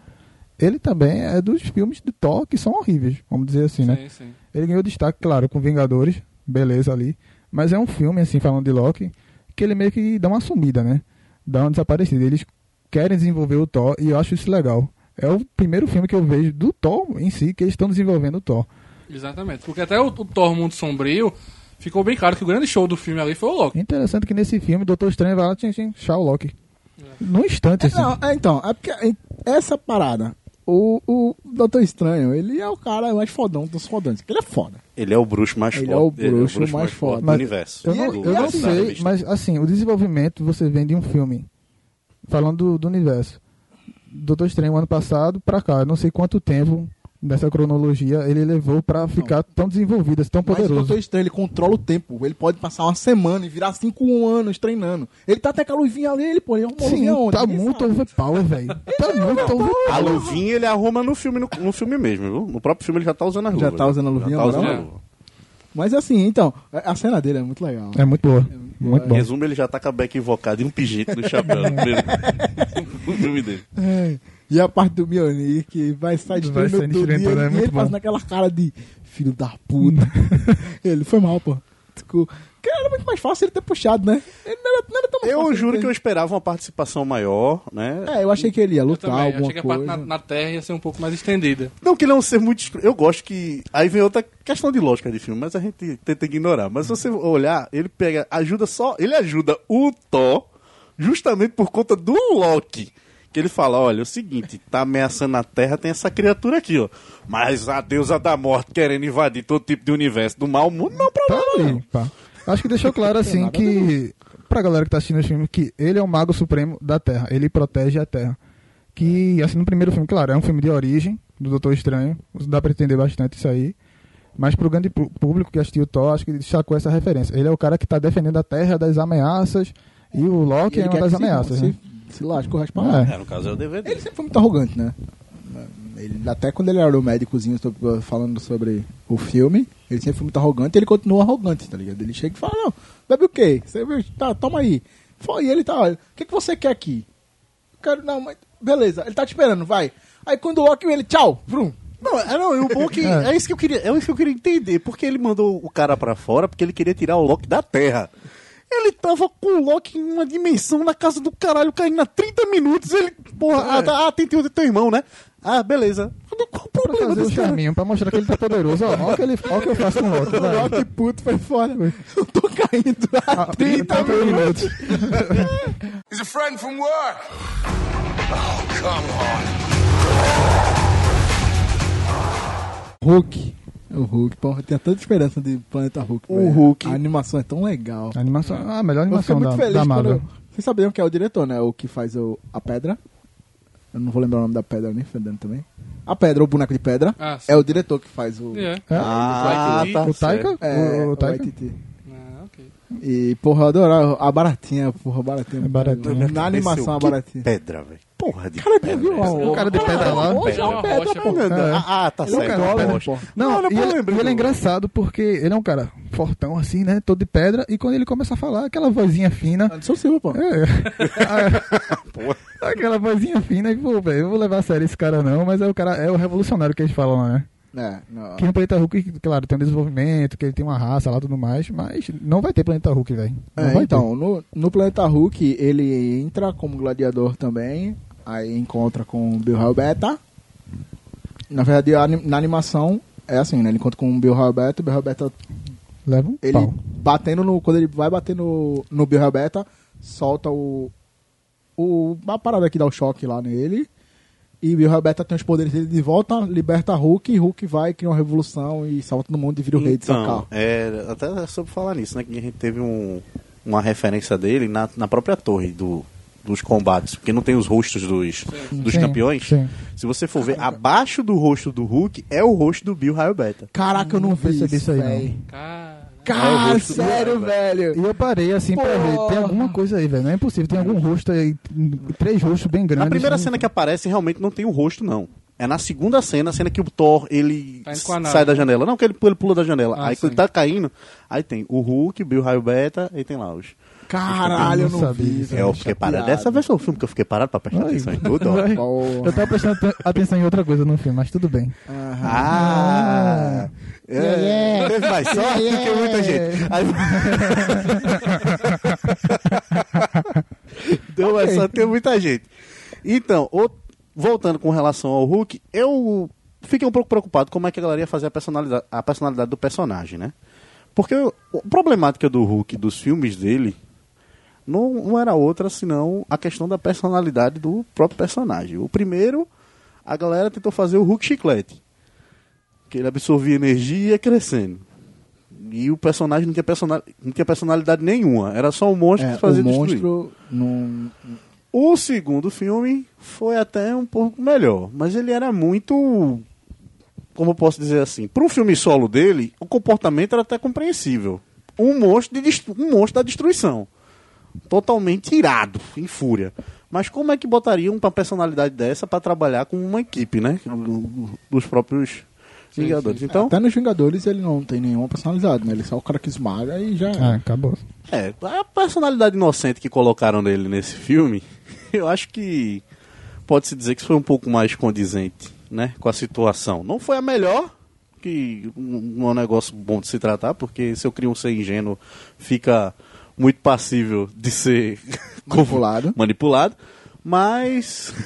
Speaker 4: ele também é dos filmes de Thor que são horríveis, vamos dizer assim, né?
Speaker 2: Sim, sim.
Speaker 4: Ele ganhou destaque, claro, com Vingadores, beleza ali. Mas é um filme, assim, falando de Loki, que ele meio que dá uma sumida, né? Dá uma desaparecida. Eles querem desenvolver o Thor e eu acho isso legal. É o primeiro filme que eu vejo do Thor em si, que eles estão desenvolvendo o Thor.
Speaker 2: Exatamente. Porque até o, o Thor Mundo Sombrio ficou bem claro que o grande show do filme ali foi o Loki.
Speaker 4: É interessante que nesse filme, o Doutor Estranho vai lá, tchim, tchim, o Loki. Num instante, assim.
Speaker 1: Não, é, então, é porque é, essa parada, o, o Doutor Estranho, ele é o cara mais fodão dos fodantes. Ele é foda.
Speaker 3: Ele é o bruxo mais
Speaker 1: Ele
Speaker 3: forte.
Speaker 1: é o bruxo mais forte.
Speaker 3: do
Speaker 4: Mas
Speaker 3: universo.
Speaker 4: Eu não,
Speaker 1: E-
Speaker 4: eu não
Speaker 1: assim,
Speaker 4: sei, mas assim, o desenvolvimento você vem de um filme, falando do, do universo. Doutor Estranho, ano passado, pra cá, eu não sei quanto tempo dessa cronologia ele levou pra ficar tão desenvolvidas, tão
Speaker 1: Mas o
Speaker 4: poderoso.
Speaker 1: Doutor Estranho, ele controla o tempo. Ele pode passar uma semana e virar cinco anos treinando. Ele tá até com a luvinha ali, ele pô, ele arrumou a
Speaker 4: Sim,
Speaker 1: luvinha onde?
Speaker 4: tá
Speaker 1: Ninguém
Speaker 4: muito overpower, velho. Tá muito
Speaker 3: A
Speaker 4: overpower.
Speaker 3: luvinha ele arruma no filme, no, no filme mesmo, viu? No próprio filme ele já tá usando a luva.
Speaker 1: Já tá usando a luvinha
Speaker 3: Já tá usando a
Speaker 2: É.
Speaker 3: luva.
Speaker 1: Mas assim, então, a a cena dele é muito legal.
Speaker 4: É muito boa. Muito
Speaker 3: Em
Speaker 4: bom.
Speaker 3: resumo, ele já tá com a beca invocada e um pijete no chapéu. no filme dele.
Speaker 1: É. E a parte do Mjolnir que vai sair
Speaker 4: Vai
Speaker 1: destruindo
Speaker 4: sair
Speaker 1: E ele,
Speaker 4: é
Speaker 1: e
Speaker 4: muito
Speaker 1: ele
Speaker 4: bom.
Speaker 1: fazendo aquela cara de filho da puta. ele foi mal, pô. Tipo, que era muito mais fácil ele ter puxado, né? Ele não era, não era tão
Speaker 3: Eu
Speaker 1: fácil
Speaker 3: juro
Speaker 1: ele
Speaker 3: que eu esperava uma participação maior, né?
Speaker 1: É, eu achei que ele ia
Speaker 2: Eu
Speaker 1: lutar
Speaker 2: também,
Speaker 1: alguma
Speaker 2: achei que a parte na, na Terra ia ser um pouco mais estendida.
Speaker 3: Não que ele é um ser muito. Eu gosto que. Aí vem outra questão de lógica de filme, mas a gente tenta ignorar. Mas se você olhar, ele pega. Ajuda só. Ele ajuda o Thor justamente por conta do Loki. Que ele fala: olha, é o seguinte, tá ameaçando a Terra, tem essa criatura aqui, ó. Mas a deusa da morte querendo invadir todo tipo de universo do mal mundo, não é um
Speaker 4: Tá
Speaker 3: problema.
Speaker 4: ali, pá. Acho que deixou claro assim que, pra galera que tá assistindo esse filme, que ele é o mago supremo da Terra. Ele protege a Terra. Que, assim, no primeiro filme, claro, é um filme de origem do Doutor Estranho. Dá pra entender bastante isso aí. Mas pro grande público que assistiu o Thor, acho que destacou essa referência. Ele é o cara que tá defendendo a Terra das ameaças. E o Loki
Speaker 1: E
Speaker 4: é
Speaker 1: ele
Speaker 4: uma das ameaças,
Speaker 1: se,
Speaker 4: né?
Speaker 1: Se lasca o resto pra lá.
Speaker 4: É.
Speaker 3: É, no caso é o DVD.
Speaker 1: Ele sempre foi muito arrogante, né? Ele, até quando ele era o médicozinho sobre- falando sobre o filme, ele sempre foi muito arrogante e ele continua arrogante, tá ligado? Ele chega e fala, não, bebe o quê? Você tá, toma aí. Foi, e ele tá, olha, o que, que você quer aqui? Eu quero, não, mas beleza, ele tá te esperando, vai. Aí quando o Loki ele, tchau, vrum.
Speaker 3: Não, é, não, o bom é que
Speaker 4: É.
Speaker 3: é isso que eu queria, é isso que eu queria entender, porque ele mandou o cara pra fora porque ele queria tirar o Loki da Terra. Ele tava com o Loki em uma dimensão na casa do caralho, caindo a 30 minutos, ele, porra, ah, tá, ah, tem teu, teu irmão, né? Ah, beleza. Qual o
Speaker 4: Pra
Speaker 3: problema
Speaker 4: fazer o charminho, pra mostrar que ele tá poderoso. Ó, ó o que, ele, ó o que eu faço com o Loki.
Speaker 1: O. Loki puto foi fora. Eu tô caindo há
Speaker 4: Ah,
Speaker 1: 30
Speaker 4: 30
Speaker 1: minutos.
Speaker 4: minutos.
Speaker 5: He's a friend from work. Oh, come on.
Speaker 1: Hulk. O Hulk, porra, tinha tanta esperança de Planeta Hulk.
Speaker 3: O
Speaker 1: velho.
Speaker 3: Hulk.
Speaker 1: A animação é tão legal.
Speaker 4: A animação, ah, a melhor animação
Speaker 1: muito
Speaker 4: da,
Speaker 1: feliz
Speaker 4: da. Marvel.
Speaker 1: eu- Vocês sabiam que é o diretor, né? O que faz o, a pedra. Eu não vou lembrar o nome da pedra nem fedendo também. A pedra, o boneco de pedra.
Speaker 2: Ah,
Speaker 1: é o diretor que faz o.
Speaker 2: É.
Speaker 4: É?
Speaker 3: Ah,
Speaker 2: Vai
Speaker 3: tá.
Speaker 4: o Taika?
Speaker 3: certo.
Speaker 1: É,
Speaker 4: o,
Speaker 1: o
Speaker 4: o Taika?
Speaker 1: Waititi.
Speaker 2: Ah, ok.
Speaker 1: E, porra, eu adorava a baratinha, porra, baratinha.
Speaker 4: É baratinha.
Speaker 1: Na animação, a
Speaker 3: Que
Speaker 1: baratinha.
Speaker 3: Pedra, velho. Porra de
Speaker 1: Cara,
Speaker 3: pedra.
Speaker 1: viu?
Speaker 4: O cara de pedra lá.
Speaker 1: Hoje é uma
Speaker 2: Pedra,
Speaker 1: pô.
Speaker 4: É.
Speaker 3: Ah, ah, tá
Speaker 1: Ele é um
Speaker 3: certo.
Speaker 4: Não,
Speaker 3: Não, não
Speaker 4: e, ele,
Speaker 3: lembrei
Speaker 4: e ele é
Speaker 3: do-
Speaker 4: engraçado porque ele é um cara fortão assim, né? Todo de pedra. E quando ele começa a falar, aquela vozinha fina.
Speaker 1: Anderson Silva, pô.
Speaker 4: É. aquela vozinha fina. E, pô, velho, eu vou levar a sério esse cara não. Mas é o cara, é o revolucionário que eles falam lá, né?
Speaker 1: É, não.
Speaker 4: Que no Planeta Hulk, claro, tem um desenvolvimento, que ele tem uma raça lá e tudo mais. Mas não vai ter Planeta Hulk, velho.
Speaker 1: É, então, no, no Planeta Hulk, ele entra como gladiador também, aí encontra com o Bill Beta. Na verdade, anim- na animação é assim, né? Ele encontra com o Bill Beta, o Bill Beta,
Speaker 4: ter. Leva um
Speaker 1: ele
Speaker 4: pau.
Speaker 1: batendo no... Quando ele vai bater no, no Bill Beta, solta o... o a parada que dá o choque lá nele. E o Bill Beta tem os poderes dele de volta, liberta Hulk, e Hulk vai, cria uma revolução e salva todo mundo e vira o rei de
Speaker 3: Então,
Speaker 1: Sakar.
Speaker 3: é, até sobre falar nisso, né? Que a gente teve um, uma referência dele na, na própria torre do, dos combates, porque não tem os rostos dos, dos
Speaker 4: Sim,
Speaker 3: campeões.
Speaker 4: sim.
Speaker 3: Se você for ver, abaixo do rosto do Hulk é o rosto do Bill Raio Beta.
Speaker 1: Caraca, eu não,
Speaker 4: Não
Speaker 1: vi
Speaker 4: percebi
Speaker 1: isso
Speaker 4: isso aí,
Speaker 1: véi.
Speaker 2: Cara,
Speaker 3: É o
Speaker 1: Cara,
Speaker 3: do
Speaker 1: sério,
Speaker 3: cara,
Speaker 1: velho.
Speaker 4: E eu parei assim pra ver. Tem alguma coisa aí, velho. Não é impossível. Tem algum rosto aí. Três rostos bem grandes.
Speaker 3: Na primeira
Speaker 4: Não-
Speaker 3: cena que aparece, realmente não tem o rosto, não. É na segunda cena, a cena que o Thor, ele
Speaker 2: Tá
Speaker 3: sai da janela. Não, que ele, ele pula da janela.
Speaker 2: Ah,
Speaker 3: aí
Speaker 2: sim.
Speaker 3: quando ele tá caindo, aí tem o Hulk, o Bill Raio Beta, e tem lá os...
Speaker 1: Caralho, eu
Speaker 4: Eu
Speaker 1: não,
Speaker 4: não sabia
Speaker 1: vi.
Speaker 3: É, eu fiquei parado.
Speaker 1: chateado.
Speaker 3: Dessa vez foi o filme que eu fiquei parado pra prestar
Speaker 4: Ai,
Speaker 3: atenção em tudo. ó.
Speaker 4: Eu tava prestando aten- atenção em outra coisa no filme, mas tudo bem.
Speaker 3: Ah! É, Teve mais sorte do que muita gente. Aí... Deu mais sorte que muita gente. Então, o- voltando com relação ao Hulk, eu fiquei um pouco preocupado como é que a galera ia fazer a personalidade, a personalidade do personagem, né? Porque o- a problemática do Hulk, dos filmes dele, não, não era outra senão a questão da personalidade do próprio personagem. O primeiro, a galera tentou fazer o Hulk chiclete. Que ele absorvia energia e ia crescendo. E o personagem não tinha, não tinha personalidade nenhuma. Era só um monstro
Speaker 1: É,
Speaker 3: que fazia
Speaker 1: o
Speaker 3: destruir.
Speaker 1: monstro não...
Speaker 3: O segundo filme foi até um pouco melhor. Mas ele era muito como eu posso dizer assim, para um filme solo dele, o comportamento era até compreensível. Um monstro, de, um monstro da destruição. Totalmente irado, em fúria. Mas como é que botariam uma personalidade dessa para trabalhar com uma equipe, né? Dos próprios Vingadores. Então,
Speaker 1: Até nos Vingadores ele não tem nenhuma personalidade, né? Ele é só o cara que esmaga e já.
Speaker 4: Ah, acabou.
Speaker 3: É, a personalidade inocente que colocaram nele nesse filme, eu acho que pode-se dizer que isso foi um pouco mais condizente, né, com a situação. Não foi a melhor, que não é um negócio bom de se tratar, porque se eu crio um ser ingênuo, fica muito passível de ser
Speaker 1: Manipulado.
Speaker 3: manipulado, mas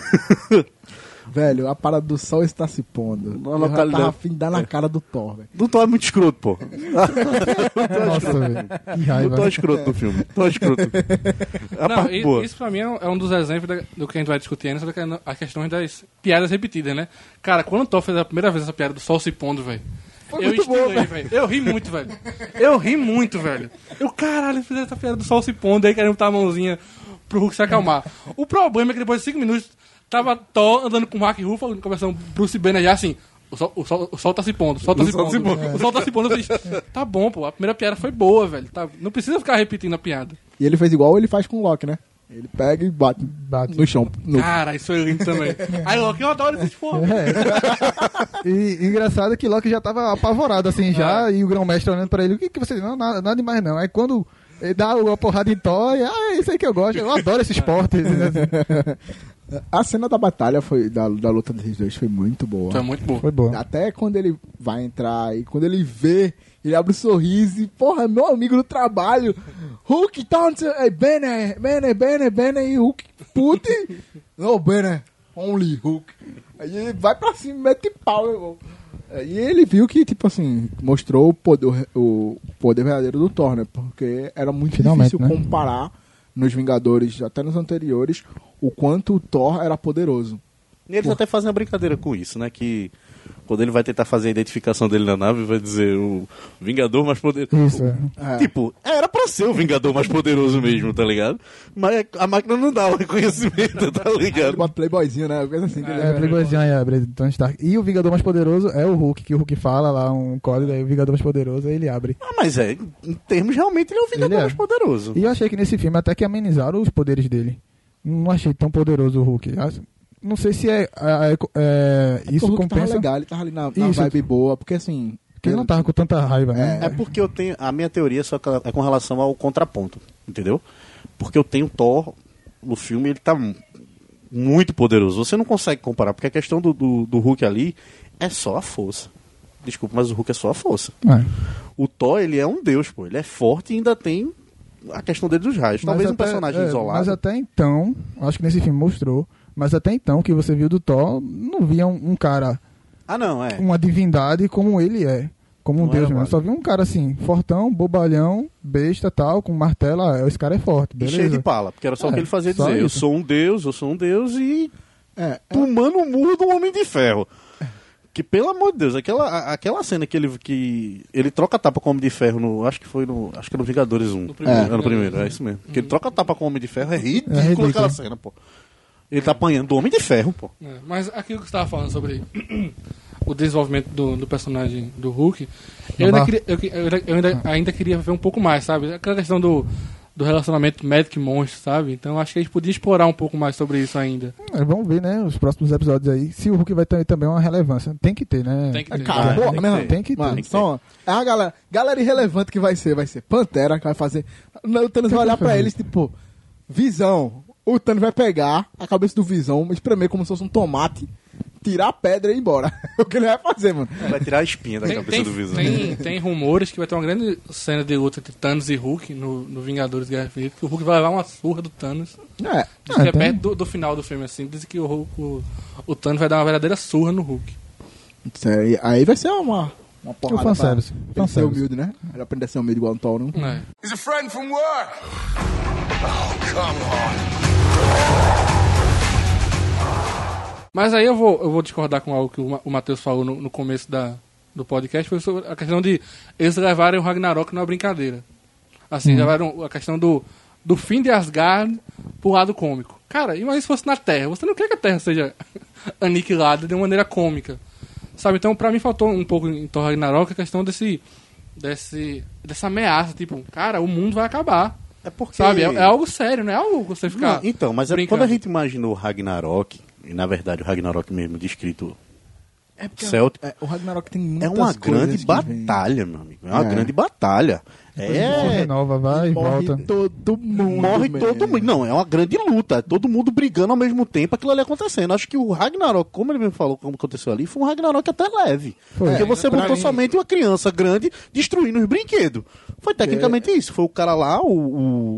Speaker 1: Velho, a parada do sol está se pondo.
Speaker 3: Na
Speaker 1: Eu
Speaker 3: localidade-
Speaker 1: tava afim de dar na cara do Thor, velho.
Speaker 3: não tô muito escroto, pô.
Speaker 4: Nossa, velho. Que
Speaker 3: Não
Speaker 4: raiva.
Speaker 3: tô escroto no filme. Tô escroto. A
Speaker 2: Não,
Speaker 3: parte
Speaker 2: e-
Speaker 3: boa.
Speaker 2: isso pra mim é um, é um dos exemplos da- do que a gente vai discutir ainda sobre a- a questão das piadas repetidas, né? Cara, quando o Thor fez a primeira vez essa piada do sol se pondo, velho. Eu
Speaker 1: muito bom,
Speaker 2: estilei, velho. Eu ri muito, velho. Eu ri muito, velho. Eu, caralho, fiz essa piada do sol se pondo, aí querendo botar a mãozinha pro Hulk se acalmar. O problema é que depois de 5 minutos, tava Thor andando com o Mark Ruffalo, conversando com Bruce Banner já assim. O sol, o, sol, o sol tá se pondo, o sol tá
Speaker 3: O
Speaker 2: se
Speaker 3: sol
Speaker 2: pondo.
Speaker 3: se pondo.
Speaker 2: O sol tá se pondo. Eu fiz, tá bom, pô. A primeira piada foi boa, velho. Tá, não precisa ficar repetindo a piada.
Speaker 1: E ele fez igual ele faz com o Loki, né? Ele pega e bate,
Speaker 4: Bate.
Speaker 1: no chão. No...
Speaker 2: Cara, isso foi lindo também. Aí, Loki, eu adoro esses porra.
Speaker 4: É. E engraçado é que Loki já tava apavorado assim já, e o grão-mestre olhando pra ele, o que, que você não, nada, nada demais não. Aí quando ele dá uma porrada em Thor, e, ah, é isso aí que eu gosto, eu adoro esse esporte.
Speaker 1: A cena da batalha foi da, da luta desses dois foi muito boa.
Speaker 2: É muito bom.
Speaker 4: Foi bom.
Speaker 1: Até quando ele vai entrar e quando ele vê, ele abre um sorriso e, porra, meu amigo do trabalho, Hulk, Thompson, é Banner, Banner, Banner, Banner e Hulk, puto. Não, Banner, only Hulk. Aí ele vai pra cima, mete pau, meu irmão. E ele viu que, tipo assim, mostrou o poder, o poder verdadeiro do Thor, né? Porque era muito
Speaker 4: Finalmente,
Speaker 1: difícil
Speaker 4: né?
Speaker 1: comparar nos Vingadores, até nos anteriores, o quanto o Thor era poderoso.
Speaker 3: E eles até fazem uma brincadeira com isso, né? Que quando ele vai tentar fazer a identificação dele na nave, vai dizer o Vingador mais poderoso.
Speaker 4: Isso, é.
Speaker 1: É.
Speaker 3: Tipo, era pra ser o Vingador mais poderoso mesmo, tá ligado? Mas a máquina não dá o reconhecimento, tá
Speaker 1: Ele
Speaker 3: ligado?
Speaker 1: bota playboyzinho, né? Coisa assim. que ele-
Speaker 4: É, Playboyzinho abre Tony Stark. E o Vingador mais poderoso é o Hulk, que o Hulk fala lá um código, aí o Vingador mais poderoso, aí ele abre.
Speaker 3: Ah, mas é, em termos realmente ele é o Vingador
Speaker 4: é.
Speaker 3: mais poderoso.
Speaker 4: E eu achei que nesse filme até que amenizaram os poderes dele. Não achei tão poderoso o Hulk. Não sei se é, é- é- isso
Speaker 1: o Hulk
Speaker 4: compensa.
Speaker 1: tava legal, ele tava ali na, na
Speaker 4: Isso.
Speaker 1: vibe boa, porque assim.
Speaker 4: Porque ele não tava com tanta raiva, né?
Speaker 3: É porque eu tenho. A minha teoria só é com relação ao contraponto, entendeu? Porque eu tenho Thor no filme, ele tá mu- muito poderoso. Você não consegue comparar, porque a questão do, do, do Hulk ali é só a força. Desculpa, mas o Hulk é só a força.
Speaker 4: É.
Speaker 3: O Thor, ele é um deus, pô. Ele é forte e ainda tem a questão dele dos raios. Talvez um personagem
Speaker 4: é,
Speaker 3: isolado.
Speaker 4: Mas até então, acho que nesse filme mostrou, mas até então que você viu do Thor, não via um, um cara,
Speaker 3: Ah, não, é.
Speaker 4: uma divindade como ele é. Como um
Speaker 3: Não
Speaker 4: deus mesmo. Só vi um cara assim, fortão, bobalhão, besta tal, com martelo, ah, esse cara é forte,
Speaker 3: E
Speaker 4: beleza?
Speaker 3: cheio de pala, porque era só o
Speaker 4: É,
Speaker 3: que ele fazia dizer. Eu
Speaker 4: isso.
Speaker 3: sou um deus, eu sou um deus e
Speaker 1: É,
Speaker 3: tomando o murro do Homem de Ferro. Que, pelo amor de Deus, aquela, aquela cena que ele, que ele troca tapa com o Homem de Ferro no. Acho que foi no. Acho que é no Vingadores 1.
Speaker 2: No primeiro.
Speaker 3: É, no primeiro, é isso mesmo. Que ele troca tapa com o Homem de Ferro, é ridículo,
Speaker 4: É ridículo.
Speaker 3: aquela cena, pô. Ele tá apanhando do Homem de Ferro, pô.
Speaker 2: É, mas aquilo que você estava falando sobre o desenvolvimento do, do personagem do Hulk, eu, ainda queria, eu, eu ainda- eu ainda, ainda queria ver um pouco mais, sabe? Aquela questão do, do relacionamento médico e monstro, sabe? Então acho que a gente podia explorar um pouco mais sobre isso ainda.
Speaker 4: É, vamos ver, né, os próximos episódios aí, se o Hulk vai ter também uma relevância. Tem que ter, né?
Speaker 2: Tem que
Speaker 1: é
Speaker 2: ter.
Speaker 1: cara,
Speaker 3: Ah,
Speaker 1: boa,
Speaker 3: tem que ter.
Speaker 4: Tem que ter.
Speaker 1: Mano,
Speaker 3: Tem que
Speaker 1: só, é a galera, galera irrelevante que vai ser, vai ser Pantera, que vai fazer. O Thanos vai olhar pra eles, tipo, visão. O Thanos vai pegar a cabeça do visão, espremer como se fosse um tomate, tirar a pedra e ir embora. É o que ele vai fazer, mano.
Speaker 3: Vai tirar a espinha da
Speaker 2: Tem,
Speaker 3: cabeça
Speaker 2: tem,
Speaker 3: do Visão.
Speaker 2: tem, tem rumores que vai ter uma grande cena de luta entre Thanos e Hulk no, no Vingadores Guerra Infinita, que o Hulk vai levar uma surra do Thanos.
Speaker 1: É.
Speaker 2: Diz que é
Speaker 4: tem-
Speaker 2: perto do, do final do filme, assim. Diz que o, Hulk, o, o Thanos vai dar uma verdadeira surra no Hulk.
Speaker 1: Isso aí, aí vai ser uma, uma porrada. Pra ele ser humilde, né? Ele aprender a ser humilde igual o Thor, não?
Speaker 2: É.
Speaker 5: He's a friend from work. Oh, come on.
Speaker 2: Mas aí eu vou, eu vou discordar com algo que o Ma- o Matheus falou no, no começo da, do podcast, foi sobre a questão de eles levarem o Ragnarok numa brincadeira. Assim, levaram a questão do, do fim de Asgard pro lado cômico. Cara, imagina se fosse na Terra. Você não quer que a Terra seja aniquilada de uma maneira cômica. Sabe? Então, pra mim, faltou um pouco em Thor Ragnarok a questão desse, desse, dessa ameaça. Tipo, cara, o mundo vai acabar.
Speaker 3: É porque.
Speaker 2: Sabe? É, é algo sério, não é algo que você ficar.
Speaker 3: Não, então, mas é quando a gente imaginou Ragnarok, e na verdade o Ragnarok mesmo descrito
Speaker 1: É porque
Speaker 3: Celtic,
Speaker 1: é, o Ragnarok tem muitas
Speaker 3: é uma grande batalha, meu amigo. É uma
Speaker 1: É.
Speaker 3: grande batalha. É.
Speaker 4: renova, vai e
Speaker 1: Morre
Speaker 4: volta.
Speaker 1: todo mundo.
Speaker 3: Morre
Speaker 1: man.
Speaker 3: todo mundo. Não, é uma grande luta. É todo mundo brigando ao mesmo tempo, aquilo ali acontecendo. Acho que o Ragnarok, como ele me falou, como aconteceu ali, foi um Ragnarok até leve. Porque
Speaker 1: É,
Speaker 3: você botou
Speaker 1: mim-
Speaker 3: somente uma criança grande destruindo os brinquedos. Foi tecnicamente isso. Foi o cara lá, o,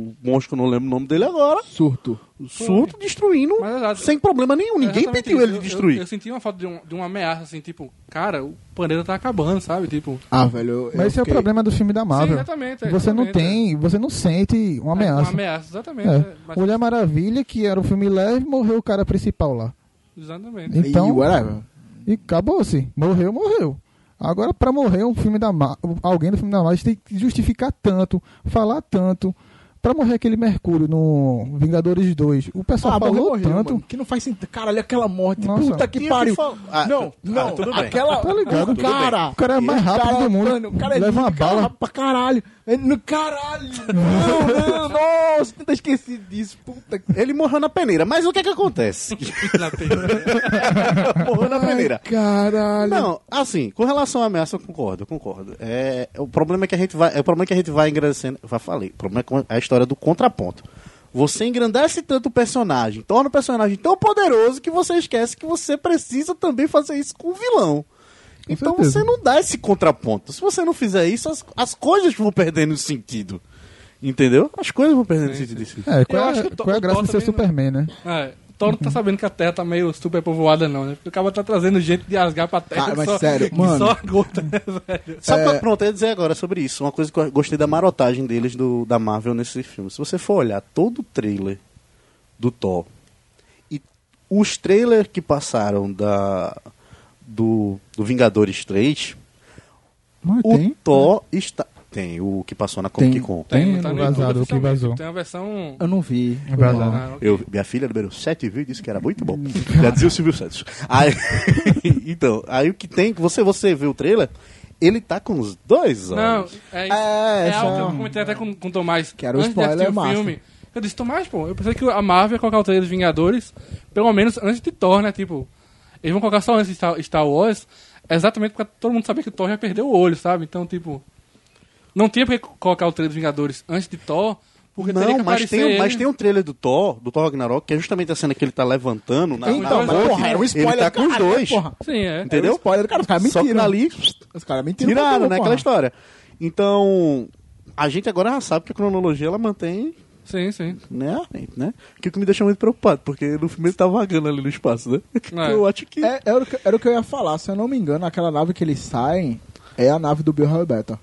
Speaker 3: o monstro não lembro o nome dele agora,
Speaker 1: Surto.
Speaker 3: Surto, destruindo
Speaker 2: Mas,
Speaker 3: sem problema nenhum. Ninguém pediu
Speaker 2: isso.
Speaker 3: ele
Speaker 2: Eu-
Speaker 3: destruir.
Speaker 2: Eu, eu senti uma falta de, um- de uma ameaça, assim, tipo, cara, o planeta tá acabando, sabe? Tipo.
Speaker 1: Ah, velho. eu-
Speaker 4: Mas
Speaker 1: eu
Speaker 4: esse é o
Speaker 1: fiquei-
Speaker 4: problema do filme da Marvel.
Speaker 2: Sim, exatamente. é,
Speaker 4: Você não
Speaker 2: exatamente,
Speaker 4: tem, você não sente uma
Speaker 2: é. É,
Speaker 4: ameaça.
Speaker 2: Uma ameaça, exatamente.
Speaker 4: É.
Speaker 2: é, mas-
Speaker 4: Mulher Maravilha, que era o filme leve, morreu o cara principal lá.
Speaker 2: Exatamente.
Speaker 4: Então,
Speaker 1: E whatever.
Speaker 4: e acabou-se. Morreu, morreu. Agora, pra morrer um filme da Ma- alguém do filme da Marvel tem que justificar tanto, falar tanto. Pra morrer aquele Mercúrio no Vingadores 2, o pessoal
Speaker 1: Ah,
Speaker 4: falou
Speaker 1: morreu,
Speaker 4: tanto.
Speaker 1: mano, que não faz sentido. Caralho, aquela morte.
Speaker 4: Nossa.
Speaker 1: Puta que pariu.
Speaker 3: fal- Ah,
Speaker 1: não,
Speaker 3: ah,
Speaker 1: não.
Speaker 3: tudo bem.
Speaker 1: aquela.
Speaker 4: Tá ligado?
Speaker 1: Cara.
Speaker 4: O cara é mais rápido
Speaker 1: cara,
Speaker 4: do mundo.
Speaker 1: Mano, o cara é
Speaker 4: Leva uma bala.
Speaker 1: rápido pra caralho. É no caralho. Não, não, nossa, tenta esquecer disso. Puta.
Speaker 3: Ele morreu na peneira. Mas o que é que acontece?
Speaker 2: Na peneira.
Speaker 3: morreu na peneira.
Speaker 1: Caralho.
Speaker 3: Não, assim, com relação à ameaça, eu concordo, eu concordo. É, o problema é que a gente vai, é o problema é que a gente vai engrandecendo, eu já falei, o problema é com a história do contraponto. Você engrandece tanto o personagem, torna o personagem tão poderoso que você esquece que você precisa também fazer isso com o vilão. Então
Speaker 4: certeza.
Speaker 3: você não dá esse contraponto. Se você não fizer isso, as, as coisas vão perdendo sentido. Entendeu? As coisas vão perdendo sentido. desse-
Speaker 4: É, qual,
Speaker 2: Eu
Speaker 4: é,
Speaker 2: acho que o Thor-
Speaker 4: qual é a
Speaker 2: o
Speaker 4: graça de ser
Speaker 2: também,
Speaker 4: Superman, né?
Speaker 2: É, Thor não tá sabendo que a Terra tá meio super povoada, não, né? Porque o cara tá trazendo gente de Asgard pra Terra.
Speaker 1: Cara, mas
Speaker 2: só,
Speaker 1: sério, mano.
Speaker 2: Só a gota, né, velho?
Speaker 3: Sabe
Speaker 1: É.
Speaker 3: pronto, eu ia dizer agora sobre isso. Uma coisa que eu gostei da marotagem deles do, da Marvel nesse filme. Se você for olhar todo o trailer do Thor e os trailers que passaram da do, do Vingadores 3,
Speaker 1: Mas
Speaker 3: o
Speaker 1: tem.
Speaker 3: Thor está. Tem o que passou na Comic
Speaker 1: Tem.
Speaker 3: Con.
Speaker 4: Tem
Speaker 2: tá
Speaker 4: no
Speaker 2: no
Speaker 4: vazado, o que vazou.
Speaker 2: Tem uma versão...
Speaker 1: Eu não vi.
Speaker 4: É.
Speaker 2: Ah, ok.
Speaker 3: Eu, minha filha número 7 viu e disse que era muito bom. Já dizia o Silvio Santos. Aí, então, aí o que tem, você, você vê o trailer, ele tá com os dois
Speaker 2: Não,
Speaker 3: olhos.
Speaker 2: é isso.
Speaker 1: É,
Speaker 2: É, algo que eu comentei até com, com o Tomás.
Speaker 1: Que era o spoiler
Speaker 2: o filme. Eu disse, Tomás, pô, eu pensei que a Marvel ia colocar o trailer dos Vingadores, pelo menos antes de Thor, né? Tipo, eles vão colocar só antes de Star, Star Wars, exatamente porque todo mundo sabia que o Thor já perdeu o olho, sabe? Então, tipo, não tinha porque colocar o trailer dos Vingadores antes de Thor, porque
Speaker 3: Não, mas tem, um-
Speaker 2: ele.
Speaker 3: mas tem um trailer do Thor, do Thor Ragnarok, que é justamente a cena que ele tá levantando na,
Speaker 1: Então,
Speaker 3: na
Speaker 1: porra, era um spoiler.
Speaker 3: Ele tá com os dois.
Speaker 1: Porra.
Speaker 2: Sim, é.
Speaker 3: Entendeu?
Speaker 1: um spoiler, cara. Os caras
Speaker 3: Só que
Speaker 1: mentiram.
Speaker 3: ali
Speaker 1: Os caras mentiram.
Speaker 3: tiraram, né?
Speaker 1: porra.
Speaker 3: Aquela história. Então, a gente agora já sabe que a cronologia ela mantém
Speaker 2: Sim, sim.
Speaker 3: né, né? Que o que me deixa muito preocupado, porque no filme ele tá vagando ali no espaço, né?
Speaker 2: É.
Speaker 3: Eu acho que.
Speaker 1: É, era, o que, era o que eu ia falar. Se eu não me engano, aquela nave que eles saem é a nave do Bill Beta.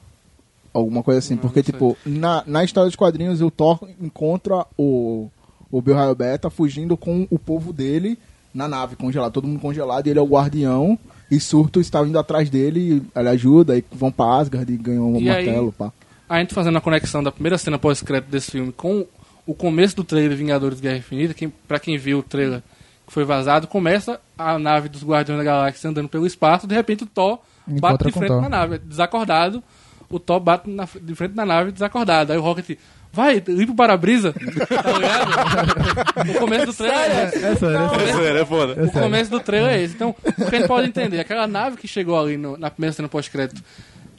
Speaker 1: Alguma coisa assim.
Speaker 2: Não,
Speaker 1: porque,
Speaker 2: não
Speaker 1: tipo, na, na história dos quadrinhos, o Thor encontra o, o Bill Beta fugindo com o povo dele na nave congelado. Todo mundo congelado e ele é o guardião. E Surto está indo atrás dele, ele ajuda, e vão pra Asgard e ganham um
Speaker 2: E aí-
Speaker 1: martelo, pá.
Speaker 2: A gente fazendo a conexão da primeira cena pós-crédito desse filme com o começo do trailer Vingadores Guerra Infinita, quem, pra quem viu o trailer que foi vazado, começa a nave dos Guardiões da Galáxia andando pelo espaço, de repente o Thor
Speaker 4: Encontra
Speaker 2: bate de frente
Speaker 4: Thor.
Speaker 2: na nave, desacordado, o Thor bate na- de frente na nave desacordado. Aí o Rocket, vai, limpa o para-brisa, tá ligado? o começo do trailer é esse.
Speaker 4: É sério, é sério.
Speaker 3: é foda.
Speaker 4: É
Speaker 2: O começo do trailer é esse. Então, o que a gente pode entender? Aquela nave que chegou ali no- na primeira cena pós-crédito,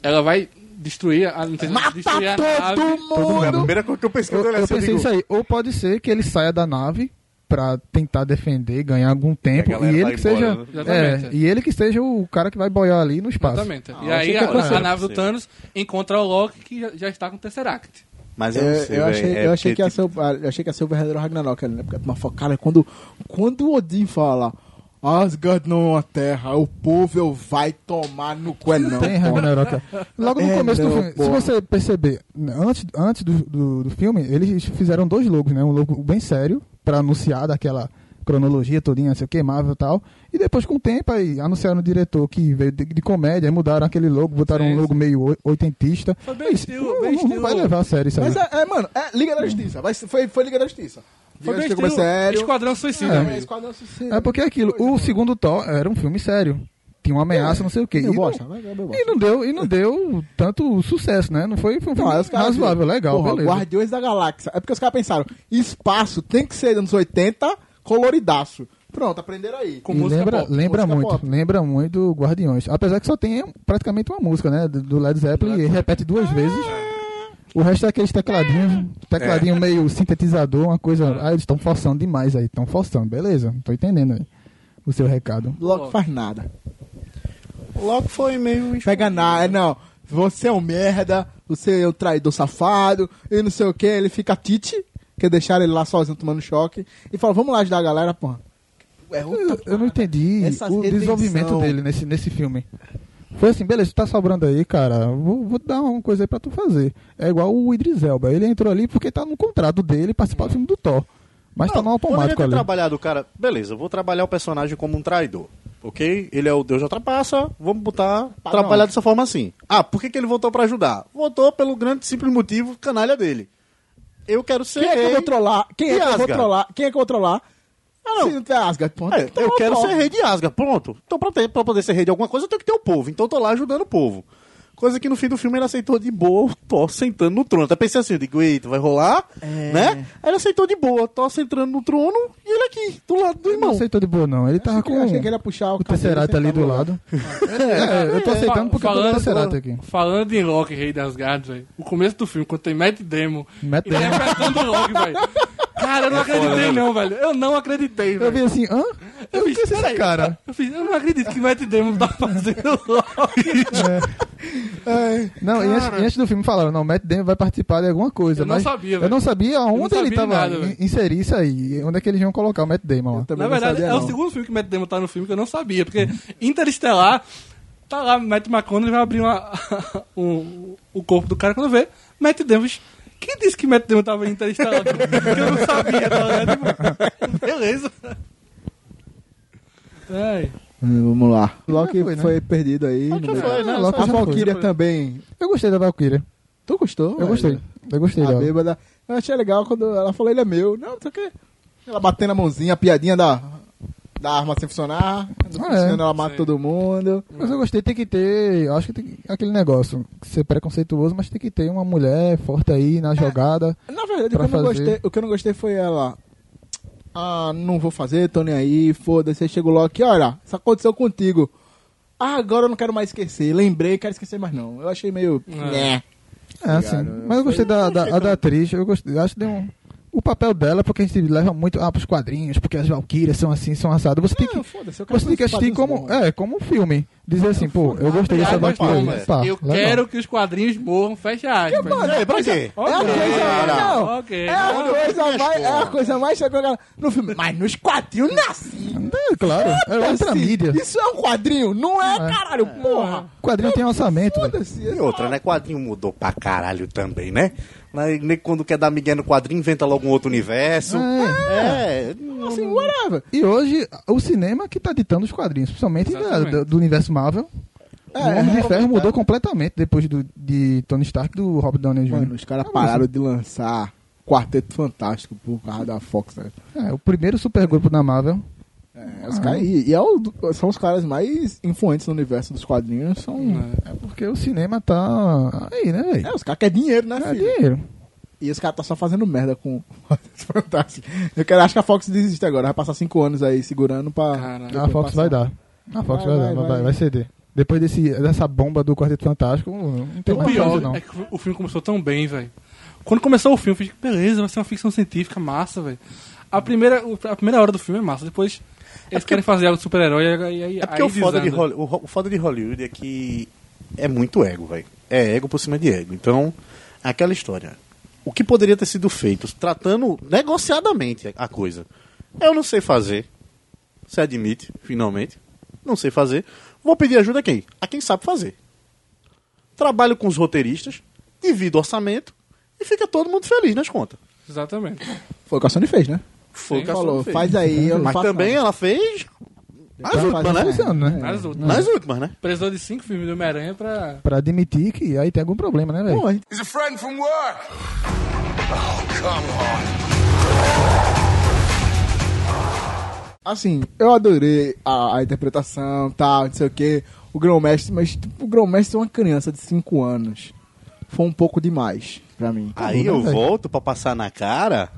Speaker 2: ela vai destruir a, destruir a nave.
Speaker 3: É a primeira coisa que eu pensei
Speaker 4: Eu,
Speaker 3: eu
Speaker 4: eu
Speaker 3: assim, eu
Speaker 4: pensei
Speaker 3: digo,
Speaker 4: isso aí. Ou pode ser que ele saia da nave pra tentar defender, ganhar algum tempo.
Speaker 3: E
Speaker 4: E ele que
Speaker 3: embora,
Speaker 4: seja.
Speaker 3: né?
Speaker 2: Exatamente.
Speaker 4: É, e ele que seja o cara que vai boiar ali no espaço.
Speaker 2: Exatamente.
Speaker 3: Ah,
Speaker 2: e
Speaker 3: eu
Speaker 2: aí a, a nave do. Thanos encontra o Loki que já, já está com o Tesseract.
Speaker 3: Mas eu
Speaker 1: É,
Speaker 3: não sei,
Speaker 1: eu, achei,
Speaker 3: é
Speaker 1: eu, achei que ia ser o, eu achei que ia ser o verdadeiro Ragnarok, né? Porque uma fala, cara, quando, quando o Odin fala Asgard não é uma terra, o povo eu vai tomar no cu, é não.
Speaker 4: Tem. Ragnarok. Logo no
Speaker 1: É,
Speaker 4: começo do filme, se
Speaker 1: porra.
Speaker 4: você perceber, antes, antes do, do, do filme, eles fizeram dois logos, né? Um logo bem sério, pra anunciar daquela cronologia todinha, sei o que, Marvel e tal. E depois, com o tempo, aí anunciaram o diretor que veio de, de comédia, aí mudaram aquele logo, botaram
Speaker 2: Sim,
Speaker 4: um logo
Speaker 2: sim.
Speaker 4: meio oi- oitentista.
Speaker 2: Foi bem
Speaker 4: Isso,
Speaker 2: estilo-
Speaker 4: não,
Speaker 2: bem
Speaker 4: não
Speaker 2: estilo-
Speaker 4: vai levar a sério isso aí.
Speaker 1: Mas é, é, mano, é Liga da Justiça. Vai, foi, foi Liga da Justiça.
Speaker 2: Foi bem
Speaker 1: é
Speaker 2: estilo
Speaker 1: sério.
Speaker 2: Esquadrão Suicida,
Speaker 4: É.
Speaker 1: É. Esquadrão Suicida.
Speaker 4: É porque é aquilo, o segundo Thor era um filme sério. tinha uma ameaça, não sei o quê.
Speaker 1: Meu
Speaker 4: E não,
Speaker 1: bosta.
Speaker 4: e não deu, e não deu tanto sucesso, né? Não foi, foi um
Speaker 1: Não,
Speaker 4: filme razoável,
Speaker 1: viram,
Speaker 4: legal,
Speaker 1: porra,
Speaker 4: beleza.
Speaker 1: Guardiões da Galáxia. É porque os caras pensaram, espaço tem que ser anos 80, coloridaço. Pronto, aprenderam aí.
Speaker 2: Com
Speaker 4: E
Speaker 2: música
Speaker 4: lembra,
Speaker 2: pop.
Speaker 4: lembra
Speaker 1: música
Speaker 4: muito,
Speaker 1: pop.
Speaker 4: lembra muito do Guardiões. Apesar que só tem praticamente uma música, né? Do do Led Zeppelin, e repete duas vezes. O resto é aqueles tecladinhos, tecladinho meio sintetizador, uma coisa. Ah, eles estão forçando demais aí, estão forçando, beleza? Tô entendendo aí o seu recado.
Speaker 1: Logo faz nada.
Speaker 3: Logo foi meio.
Speaker 1: Pega nada, não. Você é um merda, você é um traidor safado, e não sei o que. Ele fica tite, que deixaram ele lá sozinho tomando choque, e fala, vamos lá ajudar a galera, porra. É
Speaker 4: Eu, eu não entendi
Speaker 1: Essa
Speaker 4: o
Speaker 1: redenção.
Speaker 4: desenvolvimento dele nesse, nesse filme. Foi assim, beleza, tá sobrando aí, cara. Vou, vou dar uma coisa aí pra tu fazer. É igual o Idris Elba. Ele entrou ali porque tá no contrato dele participar do filme do Thor. Mas tá no
Speaker 3: Poderia
Speaker 4: automático
Speaker 3: ter
Speaker 4: ali.
Speaker 3: trabalhado o cara. Beleza, eu vou trabalhar o personagem como um traidor. Ok? Ele é o Deus da trapaça, vamos botar. trabalhar dessa forma assim. Ah, por que, que ele voltou pra ajudar? Voltou pelo grande simples motivo canalha dele. Eu quero ser.
Speaker 1: Quem é que eu vou trollar? Quem é que eu vou trollar? Quem é que eu vou trollar?
Speaker 3: Ah, não.
Speaker 1: Se não Asgard, ponto.
Speaker 3: É,
Speaker 1: Então
Speaker 3: eu quero
Speaker 1: trolo.
Speaker 3: ser rei de Asgard, pronto. Então, pra, ter, pra poder ser rei de alguma coisa, eu tenho que ter o povo. Então, eu tô lá ajudando o povo. Coisa que no fim do filme ele aceitou de boa, o Thor sentando no trono. Até pensei assim, eu digo, eita, vai rolar,
Speaker 1: É.
Speaker 3: né? Aí ele aceitou de boa, Thor sentando no trono e ele aqui, do lado do
Speaker 4: Ele não
Speaker 3: irmão.
Speaker 4: aceitou de boa, não. Ele tava
Speaker 1: Achei que-
Speaker 4: com
Speaker 1: achei que ele ia puxar o
Speaker 4: o Tesseract ali do lado. É, eu tô aceitando porque eu tô
Speaker 2: Falando-
Speaker 4: o Tesseract aqui.
Speaker 2: Falando em Loki, Rei das Gardas, velho. O começo do filme, quando tem Matt Damon
Speaker 4: Matt Damon.
Speaker 2: interpretando Loki, velho. Cara, eu não acreditei não, velho. Eu não acreditei,
Speaker 4: Eu
Speaker 2: velho.
Speaker 4: vi assim, hã? Eu
Speaker 2: fiz,
Speaker 4: vi esse cara.
Speaker 2: Eu, fiz, eu não acredito que Matt Damon tá fazendo Loki.
Speaker 4: Não, e antes, e antes do filme falaram, não, o Matt Damon vai participar de alguma coisa.
Speaker 2: Eu não
Speaker 4: mas
Speaker 2: sabia,
Speaker 4: Eu
Speaker 2: velho.
Speaker 4: não sabia
Speaker 2: não
Speaker 4: aonde ele
Speaker 2: sabia
Speaker 4: tava
Speaker 2: nada,
Speaker 4: in- inserir isso aí. Onde é que eles iam colocar o Matt Damon lá.
Speaker 1: Também
Speaker 2: Na
Speaker 1: não
Speaker 2: verdade,
Speaker 1: sabia,
Speaker 2: é o
Speaker 1: não.
Speaker 2: segundo filme que Matt Damon tá no filme que eu não sabia. Porque Interestelar, tá lá, Matt McConaughey vai abrir uma, um, o corpo do cara quando vê. Matt Damon... Quem disse que Matt Damon tava em Interestelar? Porque eu não sabia, tá ligado? Tipo, Beleza. Ai.
Speaker 1: Hum, Vamos lá. Loki foi,
Speaker 4: foi, né?
Speaker 1: perdido aí.
Speaker 3: Já foi, né?
Speaker 4: Loki
Speaker 1: A. Valkyria também.
Speaker 4: Eu gostei da Valkyria.
Speaker 1: Tu gostou?
Speaker 4: Eu
Speaker 1: velho?
Speaker 4: gostei. Eu gostei
Speaker 1: A
Speaker 4: dela.
Speaker 1: bêbada. Eu achei legal quando ela falou, ele é meu. Não, não sei o quê. Ela batendo a mãozinha, a piadinha da, da arma sem funcionar.
Speaker 4: Ah, é.
Speaker 1: ela mata
Speaker 2: Sim.
Speaker 1: todo mundo.
Speaker 4: Mas eu gostei, tem que ter. Eu acho que tem que- aquele negócio, ser preconceituoso, mas tem que ter uma mulher forte aí na jogada.
Speaker 1: Na verdade, o que,
Speaker 4: fazer.
Speaker 1: gostei, o que eu não gostei foi ela. Ah, não vou fazer, tô nem aí, foda-se. Aí chega o Loki, olha, isso aconteceu contigo. Ah, agora eu não quero mais esquecer. Lembrei, quero esquecer mais não. Eu achei meio.
Speaker 2: É.
Speaker 1: Né.
Speaker 4: É assim. Mas eu gostei da, da, a da atriz, eu gostei. eu Acho que deu um. O papel dela, porque a gente leva muito ah, pros quadrinhos, porque as Valkyrias são assim, são assadas. Você tem que. Você tem que assistir como, é, como um filme. Dizer assim, pô, eu gostei dessa Valkyria.
Speaker 2: como,
Speaker 4: Pá,
Speaker 2: eu
Speaker 4: legal.
Speaker 2: quero que os quadrinhos morram, fecha aspas.
Speaker 3: É, pra quê?
Speaker 1: É a coisa, não. É a
Speaker 2: Não,
Speaker 1: coisa mais, é a coisa mais chegou no filme. Mas nos quadrinhos não é assim.
Speaker 4: É, claro, é outra mídia.
Speaker 1: Isso é um quadrinho? Não é, caralho, porra.
Speaker 4: O quadrinho tem orçamento.
Speaker 3: E outra, né? Quadrinho mudou pra caralho também, né? Mas nem quando quer dar migué no quadrinho, inventa logo um outro universo. É.
Speaker 1: Assim, whatever.
Speaker 4: E hoje, o cinema que tá ditando os quadrinhos, principalmente da-
Speaker 2: Exatamente.
Speaker 4: do, do universo Marvel.
Speaker 1: É,
Speaker 4: o Homem de
Speaker 1: é,
Speaker 4: Ferro mudou completamente depois do, de Tony Stark e do Robert Downey Jr.
Speaker 1: Mano, os caras pararam de lançar Quarteto Fantástico por causa da Fox, né?
Speaker 4: É, o primeiro supergrupo da Marvel.
Speaker 1: É, os caras, e e é o- são os caras mais influentes no universo dos quadrinhos. São,
Speaker 4: É porque o cinema tá aí, né, velho?
Speaker 1: é, os caras querem dinheiro, né,
Speaker 4: É
Speaker 1: filho?
Speaker 4: dinheiro.
Speaker 1: E os caras tá só fazendo merda com Quarteto Fantástico. Eu quero, acho que a Fox desiste agora. Vai passar cinco anos aí segurando pra.
Speaker 2: Caralho.
Speaker 4: A Fox
Speaker 1: passar.
Speaker 4: vai dar. A Fox
Speaker 1: Vai,
Speaker 4: vai,
Speaker 1: vai,
Speaker 4: dar, vai,
Speaker 1: vai.
Speaker 4: vai ceder. Depois desse, dessa bomba do Quarteto Fantástico, não tem
Speaker 2: O
Speaker 4: mais
Speaker 2: pior
Speaker 4: não.
Speaker 2: é que o filme começou tão bem, velho. Quando começou o filme, eu fiz, beleza, vai ser uma ficção científica massa, velho. A primeira, o- a primeira hora do filme é massa, depois eles querem fazer algo de super-herói e aí, aí
Speaker 3: É porque
Speaker 2: aí
Speaker 3: o foda, de
Speaker 2: desanda.
Speaker 3: Holly- o o foda de Hollywood é que é muito ego, velho. É ego por cima de ego. Então, é aquela história. O que poderia ter sido feito, tratando negociadamente a coisa. Eu não sei fazer. Você admite, finalmente. Não sei fazer. Vou pedir ajuda a quem? A quem sabe fazer. Trabalho com os roteiristas, divido orçamento e fica todo mundo feliz nas contas.
Speaker 2: Exatamente.
Speaker 1: Foi o que a Sony fez, né?
Speaker 3: Foi
Speaker 2: Sim.
Speaker 3: o que
Speaker 1: Falou, faz aí. Eu
Speaker 3: Mas
Speaker 1: faço
Speaker 3: também
Speaker 1: nada.
Speaker 3: ela fez as
Speaker 1: Vai
Speaker 3: últimas, né?
Speaker 4: Esse ano, né?
Speaker 2: Nas últimas.
Speaker 3: Nas últimas, né?
Speaker 2: Precisou de cinco filmes do Homem-Aranha pra.
Speaker 4: Pra admitir que aí tem algum problema, né, velho?
Speaker 5: He's a friend from work. Oh, come on.
Speaker 1: Assim, eu adorei a, a interpretação, tal, não sei o que. O grão-mestre, mas tipo, o grão-mestre é uma criança de 5 anos. Foi um pouco demais pra mim.
Speaker 3: Aí
Speaker 4: né,
Speaker 3: eu
Speaker 4: velho?
Speaker 3: volto pra passar na cara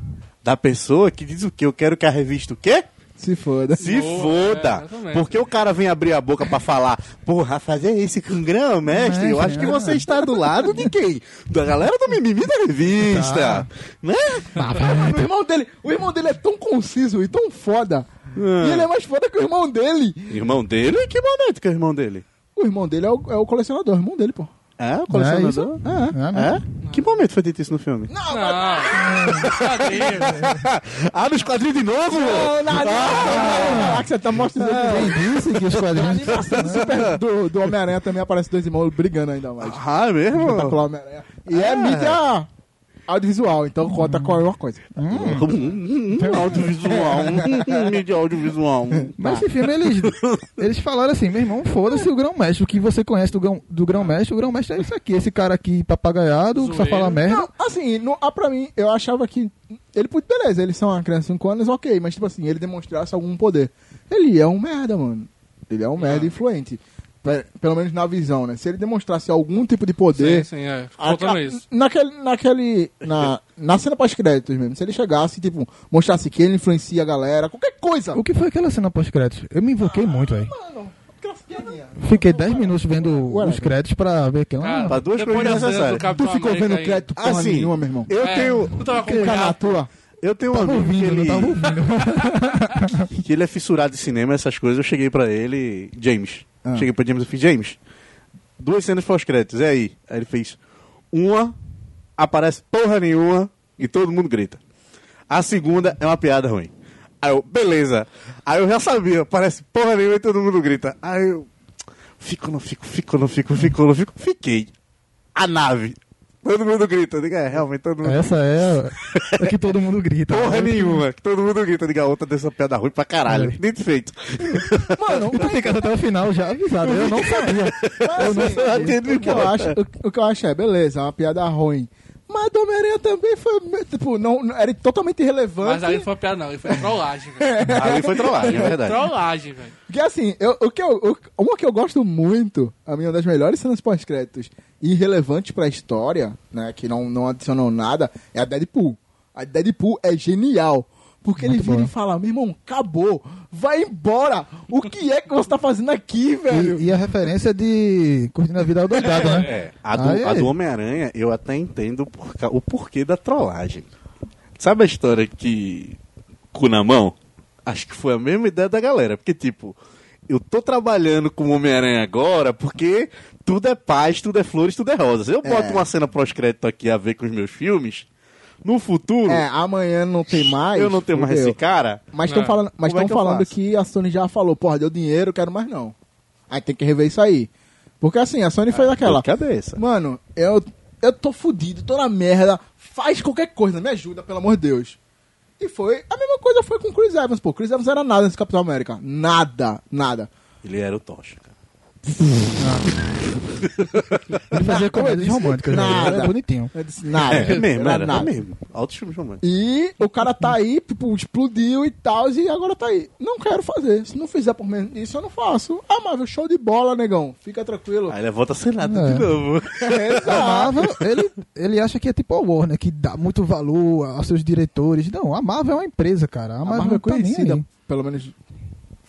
Speaker 3: da pessoa que diz o quê? Eu quero que a revista o quê?
Speaker 1: Se foda.
Speaker 3: Se
Speaker 2: Boa, é,
Speaker 3: foda!
Speaker 2: exatamente.
Speaker 3: Porque o cara vem abrir a boca pra falar, porra, fazer isso com grão, mestre, eu acho que você está do lado de quem? Da galera do mimimi da revista.
Speaker 4: Tá.
Speaker 3: Né?
Speaker 1: o irmão dele, o irmão dele é tão conciso e tão foda. E ele é mais foda que o irmão dele.
Speaker 3: Irmão dele? Que momento que é o irmão dele?
Speaker 1: O irmão dele é o, é o colecionador, o irmão dele, pô.
Speaker 3: É, o
Speaker 4: É
Speaker 3: colecionador?
Speaker 4: isso?
Speaker 1: É.
Speaker 4: É, né?
Speaker 3: É? Que momento foi dito isso no filme?
Speaker 2: Não, quadrinhos.
Speaker 3: ah, nos quadrinhos de novo?
Speaker 1: Não, não, não, não. Ah, que você tá mostrando
Speaker 4: Quem disse que os quadrinhos...
Speaker 1: do, Super- do, do Homem-Aranha também aparece dois irmãos brigando ainda mais.
Speaker 3: Ah, mesmo?
Speaker 1: Espetacular Homem-Aranha. E é
Speaker 3: Ah.
Speaker 1: mídia audiovisual, então conta com uma coisa.
Speaker 3: Hum, audiovisual. Mídia audiovisual.
Speaker 4: Mas esse filme, eles, eles falaram assim, meu irmão, foda-se o grão-mestre. O que você conhece do, grão, do grão-mestre, o grão-mestre é isso aqui. Esse cara aqui papagaiado, que só fala merda.
Speaker 1: Não, assim, no, ah, pra mim, eu achava que. Ele, beleza, eles são uma criança de 5 anos, ok, mas tipo assim, ele demonstrasse algum poder. Ele é um merda, mano. Ele é um merda influente. Pe- Pelo menos na visão, né? Se ele demonstrasse algum tipo de poder.
Speaker 2: Sim, sim, é. Faltando
Speaker 1: a-
Speaker 2: isso.
Speaker 1: Naquele. naquele na, na cena pós-créditos mesmo. Se ele chegasse, tipo, mostrasse que ele influencia a galera, qualquer coisa.
Speaker 4: O que foi aquela cena pós-créditos? Eu me invoquei muito, velho.
Speaker 1: Mano, aquela.
Speaker 4: Fiquei 10 minutos vendo
Speaker 1: Ué,
Speaker 4: os créditos pra ver que...
Speaker 2: Cara,
Speaker 4: Ah,
Speaker 3: Pra duas coisas necessárias.
Speaker 1: Tu ficou
Speaker 2: América
Speaker 1: vendo
Speaker 2: aí-
Speaker 1: crédito porra
Speaker 3: Assim,
Speaker 1: nenhuma, meu irmão.
Speaker 3: Eu
Speaker 2: É,
Speaker 3: tenho,
Speaker 2: Tu tava com
Speaker 1: na
Speaker 2: gato.
Speaker 1: tua.
Speaker 3: eu tenho um
Speaker 4: tava
Speaker 3: amigo que
Speaker 4: ouvindo, não
Speaker 3: ele,
Speaker 4: tava ouvindo.
Speaker 3: que ele é fissurado de cinema, essas coisas. Eu cheguei pra ele, James.
Speaker 1: Ah.
Speaker 3: Cheguei pra James e fiz, James, duas cenas pós-créditos, é aí. Aí ele fez, uma, aparece porra nenhuma e todo mundo grita. A segunda é uma piada ruim. Aí eu, beleza. Aí eu já sabia, parece porra nenhuma e todo mundo grita. Aí eu, fico, não fico, fico, não fico, fico, não fico. Fiquei. A nave. Todo mundo grita. Eu digo, é, realmente todo mundo
Speaker 4: Essa é a que todo mundo grita.
Speaker 3: Porra
Speaker 4: né?
Speaker 3: nenhuma, que todo mundo grita, diga a outra dessa piada ruim pra caralho.
Speaker 4: É.
Speaker 3: E feito.
Speaker 1: Mano,
Speaker 4: Eu tô ficando até o final já avisado. Eu não sabia.
Speaker 1: Eu não sei. O que eu acho, o, o que eu acho é, beleza, é uma piada ruim. Mas do Homem-Aranha também foi, tipo, não, não- era totalmente irrelevante.
Speaker 2: Mas aí não foi uma piada, não. Ele foi trollagem, velho.
Speaker 3: Ali foi trollagem, é verdade.
Speaker 2: trollagem, velho.
Speaker 1: Porque assim, eu, o que eu, o- uma que eu gosto muito, a minha das melhores cenas pós-créditos irrelevantes pra história, né, que não, não adicionam nada, é a Deadpool. A Deadpool é genial. Porque ele
Speaker 4: Muito
Speaker 1: vira
Speaker 4: boa.
Speaker 1: e fala, meu irmão, acabou, vai embora. O que é que você tá fazendo aqui, velho?
Speaker 4: E, e a referência de Curtindo a Vida ao Doidado, né?
Speaker 3: É, a do, a do Homem-Aranha, eu até entendo por o porquê da trollagem. Sabe a história que. Cu na mão? Acho que foi a mesma ideia da galera. Porque, tipo, eu tô trabalhando com o Homem-Aranha agora porque tudo é paz, tudo é flores, tudo é rosas. Eu boto
Speaker 1: É.
Speaker 3: uma cena pós-crédito aqui a ver com os meus filmes. No futuro,
Speaker 1: É, amanhã não tem mais.
Speaker 3: eu não tenho mais esse cara.
Speaker 1: Mas estão
Speaker 2: É.
Speaker 1: falando, mas
Speaker 3: é que
Speaker 1: falando que a Sony já falou, porra, deu dinheiro, quero mais não. Aí tem que rever isso aí. Porque assim, a Sony fez aquela.
Speaker 3: Dor de cabeça.
Speaker 1: Mano, eu, eu tô fudido, tô na merda. Faz qualquer coisa, me ajuda, pelo amor de Deus. E foi. A mesma coisa foi com o Chris Evans, pô. Chris Evans era nada nesse Capitão América. Nada, nada.
Speaker 3: Ele era o Tocha.
Speaker 4: Ele fazia comédias românticas. né?
Speaker 1: Nada.
Speaker 4: Era bonitinho.
Speaker 1: Disse, nada.
Speaker 3: É, é mesmo,
Speaker 1: Era
Speaker 3: era,
Speaker 1: nada.
Speaker 3: é mesmo. Altos filmes românticos.
Speaker 1: E o cara tá aí, tipo, explodiu e tal, e agora tá aí. Não quero fazer. Se não fizer por menos isso, eu não faço. Ah, Marvel, show de bola, negão. Fica tranquilo.
Speaker 3: Aí ele volta a ser nada
Speaker 4: É.
Speaker 3: de novo.
Speaker 4: A Marvel, ele, ele acha que é tipo a Warner, que dá muito valor aos seus diretores. Não, a Marvel é uma empresa, cara. A
Speaker 1: A
Speaker 4: Marvel,
Speaker 1: Marvel é
Speaker 4: tá
Speaker 1: conhecida, pelo menos,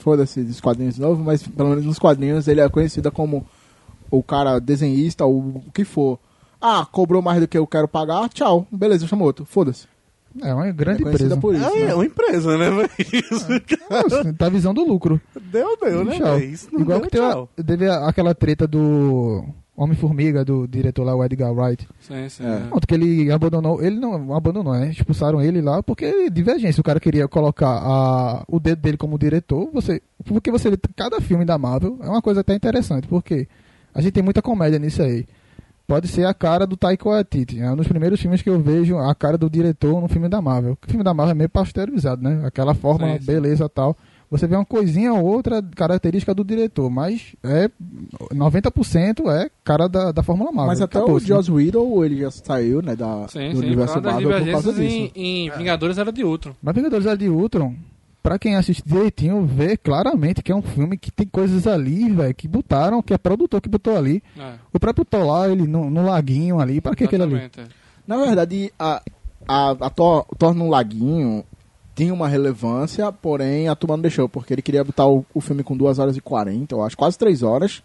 Speaker 1: foda-se dos quadrinhos novos, mas pelo menos nos quadrinhos ele é conhecida como o cara desenhista, ou o que for. Ah, cobrou mais do que eu quero pagar, tchau, beleza, chama outro, foda-se.
Speaker 4: É uma
Speaker 1: É
Speaker 4: grande
Speaker 1: conhecida
Speaker 4: empresa.
Speaker 1: por isso.
Speaker 3: Ah,
Speaker 1: né?
Speaker 3: é uma empresa, né? Isso,
Speaker 4: Nossa, tá visão do lucro.
Speaker 3: Deu, deu, né,
Speaker 4: Tchau.
Speaker 3: Isso não
Speaker 4: Igual
Speaker 3: deu,
Speaker 4: que teve, teve aquela treta do Homem-Formiga, do diretor lá, o Edgar Wright.
Speaker 2: Sim, sim.
Speaker 1: É.
Speaker 2: é.
Speaker 4: Pronto, que ele abandonou, ele não abandonou, né? Expulsaram ele lá porque divergência. O cara queria colocar a, o dedo dele como diretor. Você, porque você vê cada filme da Marvel é uma coisa até interessante, porque a gente tem muita comédia nisso aí. Pode ser a cara do Taika Waititi. É um dos primeiros filmes que eu vejo a cara do diretor no filme da Marvel. O filme da Marvel é meio pasteurizado, né? Aquela forma,
Speaker 2: Sim, sim.
Speaker 4: beleza tal. Você vê uma coisinha ou outra característica do diretor, mas é 90% é cara da, da Fórmula Marvel.
Speaker 1: Mas até
Speaker 4: Acabou,
Speaker 1: o. Joss Whedon, ele já saiu, né, da,
Speaker 2: Sim,
Speaker 1: do
Speaker 2: sim.
Speaker 1: universo Marvel por causa disso.
Speaker 2: em, em Vingadores era de Ultron.
Speaker 4: Mas Vingadores era de Ultron. pra quem assiste direitinho, vê claramente que é um filme que tem coisas ali, velho, que botaram, que é produtor que botou ali.
Speaker 2: É,
Speaker 4: O próprio Thor lá, ele no, no laguinho ali, pra que aquele ali?
Speaker 2: é.
Speaker 1: Na verdade, a, a, a Thor no Laguinho tinha uma relevância, porém a turma não deixou, porque ele queria botar o, o filme com 2 horas e 40, eu acho, quase 3 horas.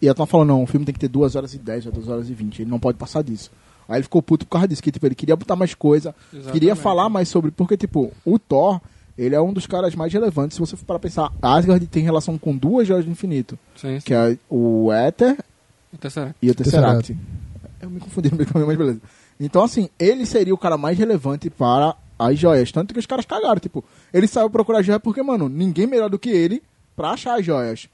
Speaker 1: E a turma falou, não, o filme tem que ter 2 horas e 10 ou 2 horas e 20, ele não pode passar disso. Aí ele ficou puto por causa disso, que tipo, ele queria botar mais coisa,
Speaker 2: Exatamente.
Speaker 1: queria falar mais sobre, porque tipo, o Thor, ele é um dos caras mais relevantes, se você for para pensar, Asgard tem relação com duas joias do infinito,
Speaker 2: Sim, sim.
Speaker 1: que é o Éter
Speaker 2: Tesseract.
Speaker 1: e o Tesseract. Eu me confundi no meio do caminho, mas beleza. Então, assim, ele seria o cara mais relevante para as joias. Tanto que os caras cagaram. Tipo, ele saiu procurar joia porque, mano, ninguém melhor do que ele pra achar as joias.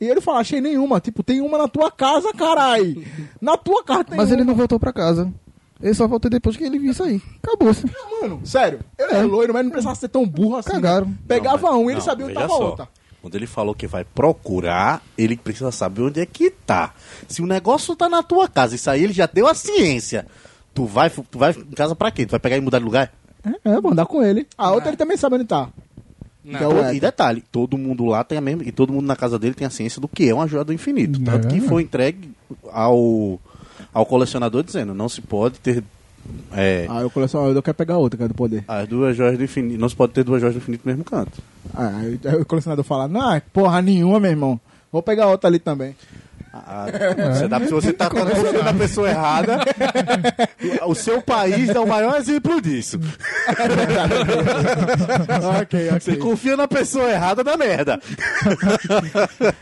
Speaker 1: E ele falou, achei nenhuma. Tipo, tem uma na tua casa, carai. Na tua casa tem
Speaker 4: Mas
Speaker 1: uma.
Speaker 4: ele não voltou pra casa. Ele só voltou depois que ele viu isso aí. Acabou-se.
Speaker 1: Mano, sério. Ele é,
Speaker 4: É.
Speaker 1: loiro, mas não precisava ser tão burro assim.
Speaker 4: Cagaram.
Speaker 1: Pegava
Speaker 3: Não,
Speaker 1: um e ele sabia onde tava
Speaker 3: só.
Speaker 1: outra.
Speaker 3: Quando ele falou que vai procurar, ele precisa saber onde é que tá. Se o negócio tá na tua casa, isso aí ele já deu a ciência. Tu vai, tu vai em casa pra quê? Tu vai pegar e mudar de lugar?
Speaker 1: É, é, vou andar com ele. A outra ele também sabe onde tá.
Speaker 2: Não.
Speaker 1: Que é o
Speaker 3: Todo-
Speaker 1: Éter.
Speaker 3: e detalhe, todo mundo lá tem a mesma. E todo mundo na casa dele tem a ciência do que é uma joia do infinito. Tanto que
Speaker 4: É.
Speaker 3: foi entregue ao, ao colecionador dizendo, não se pode ter. é,
Speaker 1: Aí o colecionador quer pegar outra, que é do poder.
Speaker 3: as duas joias do infinito. Não se pode ter duas joias do infinito no mesmo canto.
Speaker 1: Aí, aí o colecionador fala, não, é porra nenhuma, meu irmão. Vou pegar outra ali também.
Speaker 3: Ah, você dá- se você tá confiando na pessoa errada, o seu país é o maior exemplo disso.
Speaker 1: ok,
Speaker 3: Você confia na pessoa errada, dá merda.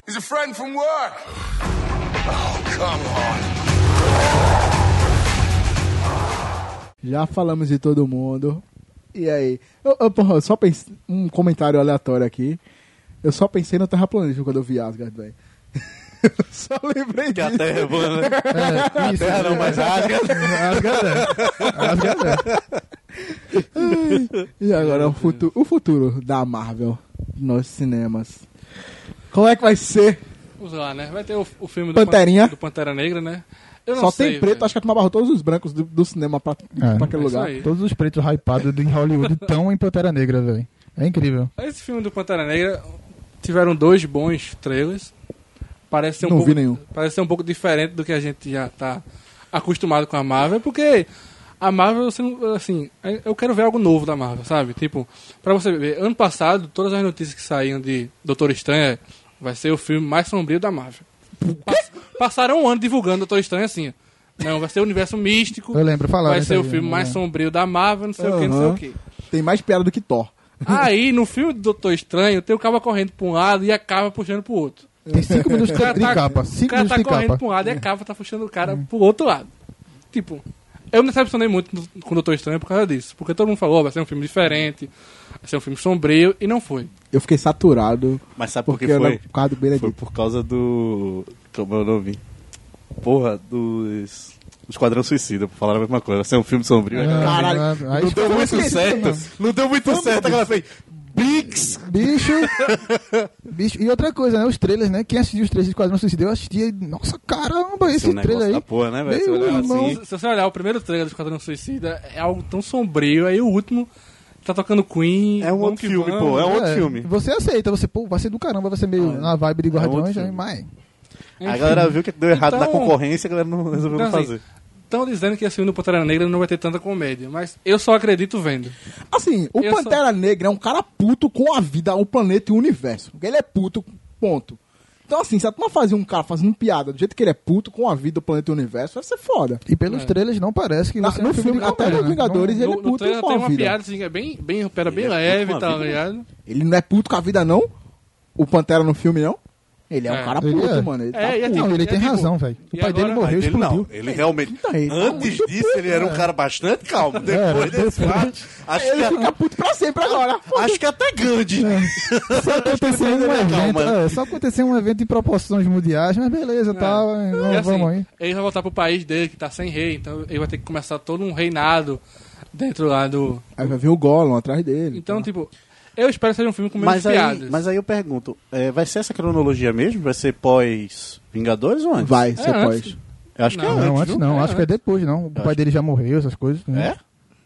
Speaker 5: He's a friend from work. Oh, come on.
Speaker 1: Já falamos de todo mundo. E aí? Eu, eu, porra, eu só pensei. Um comentário aleatório aqui. Eu só pensei no terraplanismo quando eu vi Asgard, velho. Eu só lembrei
Speaker 3: Que a
Speaker 1: disso.
Speaker 3: terra é boa, né?
Speaker 4: É, isso.
Speaker 3: Terra não, mas Asgard.
Speaker 4: Asgard é. Asgard é.
Speaker 1: E agora o futuro, o futuro da Marvel nos cinemas. Como é que vai ser?
Speaker 2: Vamos lá, né? Vai ter o, o filme do,
Speaker 1: Panterinha.
Speaker 2: Pan- do Pantera Negra, né? Eu não
Speaker 1: Só
Speaker 2: sei,
Speaker 1: tem preto,
Speaker 2: velho.
Speaker 1: acho que a turma barrou todos os brancos do, do cinema pra,
Speaker 4: É.
Speaker 1: pra aquele
Speaker 2: É
Speaker 1: lugar.
Speaker 2: aí.
Speaker 4: Todos os pretos hypados de Hollywood estão em Pantera Negra, velho. É incrível.
Speaker 2: Esse filme do Pantera Negra tiveram dois bons trailers. Parece ser um
Speaker 1: Não
Speaker 2: pouco,
Speaker 1: vi nenhum.
Speaker 2: Parece ser um pouco diferente do que a gente já tá acostumado com a Marvel, porque a Marvel, assim, assim, eu quero ver algo novo da Marvel, sabe? Tipo, pra você ver, ano passado, todas as notícias que saíam de Doutor Estranho é, vai ser o filme mais sombrio da Marvel. Pass- passaram um ano divulgando Doutor Estranho assim. Não, vai ser o universo místico.
Speaker 4: Eu lembro, falaram
Speaker 2: Vai ser o filme
Speaker 4: né?
Speaker 2: mais sombrio da Marvel, não sei o que, não sei o que.
Speaker 1: Tem mais piada do que Thor.
Speaker 2: Aí, no filme do Doutor Estranho, tem o cabo correndo pra um lado e a cava puxando pro outro.
Speaker 4: Tem cinco minutos
Speaker 2: O cara
Speaker 4: de
Speaker 2: tá,
Speaker 4: capa.
Speaker 2: o
Speaker 4: Cinco
Speaker 2: cara
Speaker 4: minutos
Speaker 2: tá
Speaker 4: de
Speaker 2: correndo
Speaker 4: capa.
Speaker 2: pra um lado e a cava tá puxando o cara pro outro lado. Tipo, eu me decepcionei muito com o Doutor Estranho por causa disso. Porque todo mundo falou, "Ó, vai ser um filme diferente, vai ser um filme sombrio, e não foi.
Speaker 1: Eu fiquei saturado.
Speaker 3: Mas sabe por que foi?
Speaker 1: não- por causa do
Speaker 3: Foi
Speaker 1: Benedito.
Speaker 3: por causa do. Como é o nome? Porra, dos. do Esquadrão Suicida, pra falar a mesma coisa. Vai ser um filme sombrio.
Speaker 4: Ah,
Speaker 1: Caralho.
Speaker 4: ah, aí
Speaker 3: não deu muito certo. Não deu muito certo. A galera fez. Bix!
Speaker 4: Bicho. Bicho. E outra coisa, né? Os trailers, né? Quem assistiu os trailers de Esquadrão Suicida, eu assistia. Nossa, caramba, esse
Speaker 3: Esse é um
Speaker 4: trailer aí.
Speaker 3: da porra, né, velho?
Speaker 4: Irmão.
Speaker 3: assim.
Speaker 2: Se você olhar o primeiro trailer do Esquadrão Suicida, é algo tão sombrio, aí o último tá tocando Queen.
Speaker 3: É um outro filme,
Speaker 2: vamos.
Speaker 3: pô. É um outro
Speaker 4: É,
Speaker 3: filme.
Speaker 4: Você aceita, você, pô, vai ser do caramba, vai ser meio
Speaker 3: É.
Speaker 4: na vibe de
Speaker 3: outro
Speaker 4: Guardiões,
Speaker 3: filme.
Speaker 4: aí, mas.
Speaker 3: A
Speaker 2: Enfim.
Speaker 3: galera viu que deu errado na
Speaker 2: Então-
Speaker 3: concorrência, a galera não resolveu
Speaker 2: Então,
Speaker 3: não
Speaker 2: assim,
Speaker 3: fazer.
Speaker 2: Estão dizendo que esse filme do Pantera Negra não vai ter tanta comédia, mas eu só acredito vendo.
Speaker 1: Assim, o
Speaker 2: Eu só-
Speaker 1: Pantera Negra é um cara puto com a vida, o planeta e o universo. Ele é puto, ponto. Então, assim, se a turma fazer um cara fazendo piada do jeito que ele é puto com a vida, o planeta e o universo, vai ser foda.
Speaker 4: E pelos
Speaker 2: É.
Speaker 4: trailers não parece que
Speaker 1: Na-
Speaker 4: ser
Speaker 1: no
Speaker 4: um filme,
Speaker 1: filme, até nos
Speaker 4: né?
Speaker 1: Vingadores,
Speaker 4: Não-
Speaker 1: ele é
Speaker 2: no, no
Speaker 1: puto
Speaker 2: trailer
Speaker 1: com
Speaker 2: tem
Speaker 1: a
Speaker 2: uma
Speaker 1: vida.
Speaker 2: piada assim, que é bem, bem, pera bem
Speaker 3: Ele é
Speaker 2: leve e
Speaker 3: a
Speaker 2: tal,
Speaker 3: vida,
Speaker 2: ligado?
Speaker 1: Ele não é puto com a vida, não? O Pantera no filme, não? Ele é, um
Speaker 2: É.
Speaker 1: cara puto,
Speaker 4: é.
Speaker 1: mano. Ele tá
Speaker 2: É,
Speaker 1: puto.
Speaker 4: Não, ele
Speaker 2: É
Speaker 4: tem
Speaker 2: tipo-
Speaker 4: razão, velho. O pai dele morreu,
Speaker 3: Mas ele não, ele realmente.
Speaker 1: Então, ele tá
Speaker 3: Antes
Speaker 1: muito
Speaker 3: disso, ele era um cara bastante calmo. Depois desse
Speaker 4: depois-
Speaker 3: fato, acho
Speaker 1: Ele
Speaker 3: que,
Speaker 1: fica puto pra sempre agora.
Speaker 3: acho que até Gandhi.
Speaker 4: Só aconteceu um evento, é, só aconteceu um evento em proporções mundiais, mas beleza, tá,
Speaker 2: É.
Speaker 4: vamos,
Speaker 2: assim,
Speaker 4: aí.
Speaker 2: ele vai voltar pro país dele, que tá sem rei, então ele vai ter que começar todo um reinado dentro lá do...
Speaker 1: Aí vai ver o Gollum atrás dele.
Speaker 2: Então, tipo, eu espero que seja um filme com menos
Speaker 3: Mas aí,
Speaker 2: piadas.
Speaker 3: mas aí eu pergunto, é, vai ser essa cronologia mesmo? Vai ser pós Vingadores ou antes?
Speaker 1: Vai, ser
Speaker 2: É,
Speaker 1: pós.
Speaker 2: antes.
Speaker 3: Eu acho que é
Speaker 2: Não,
Speaker 3: antes.
Speaker 4: Não, antes
Speaker 3: viu?
Speaker 4: não,
Speaker 2: É,
Speaker 4: acho que é depois, não. O pai
Speaker 3: acho
Speaker 4: dele já morreu, essas coisas. né?
Speaker 3: É?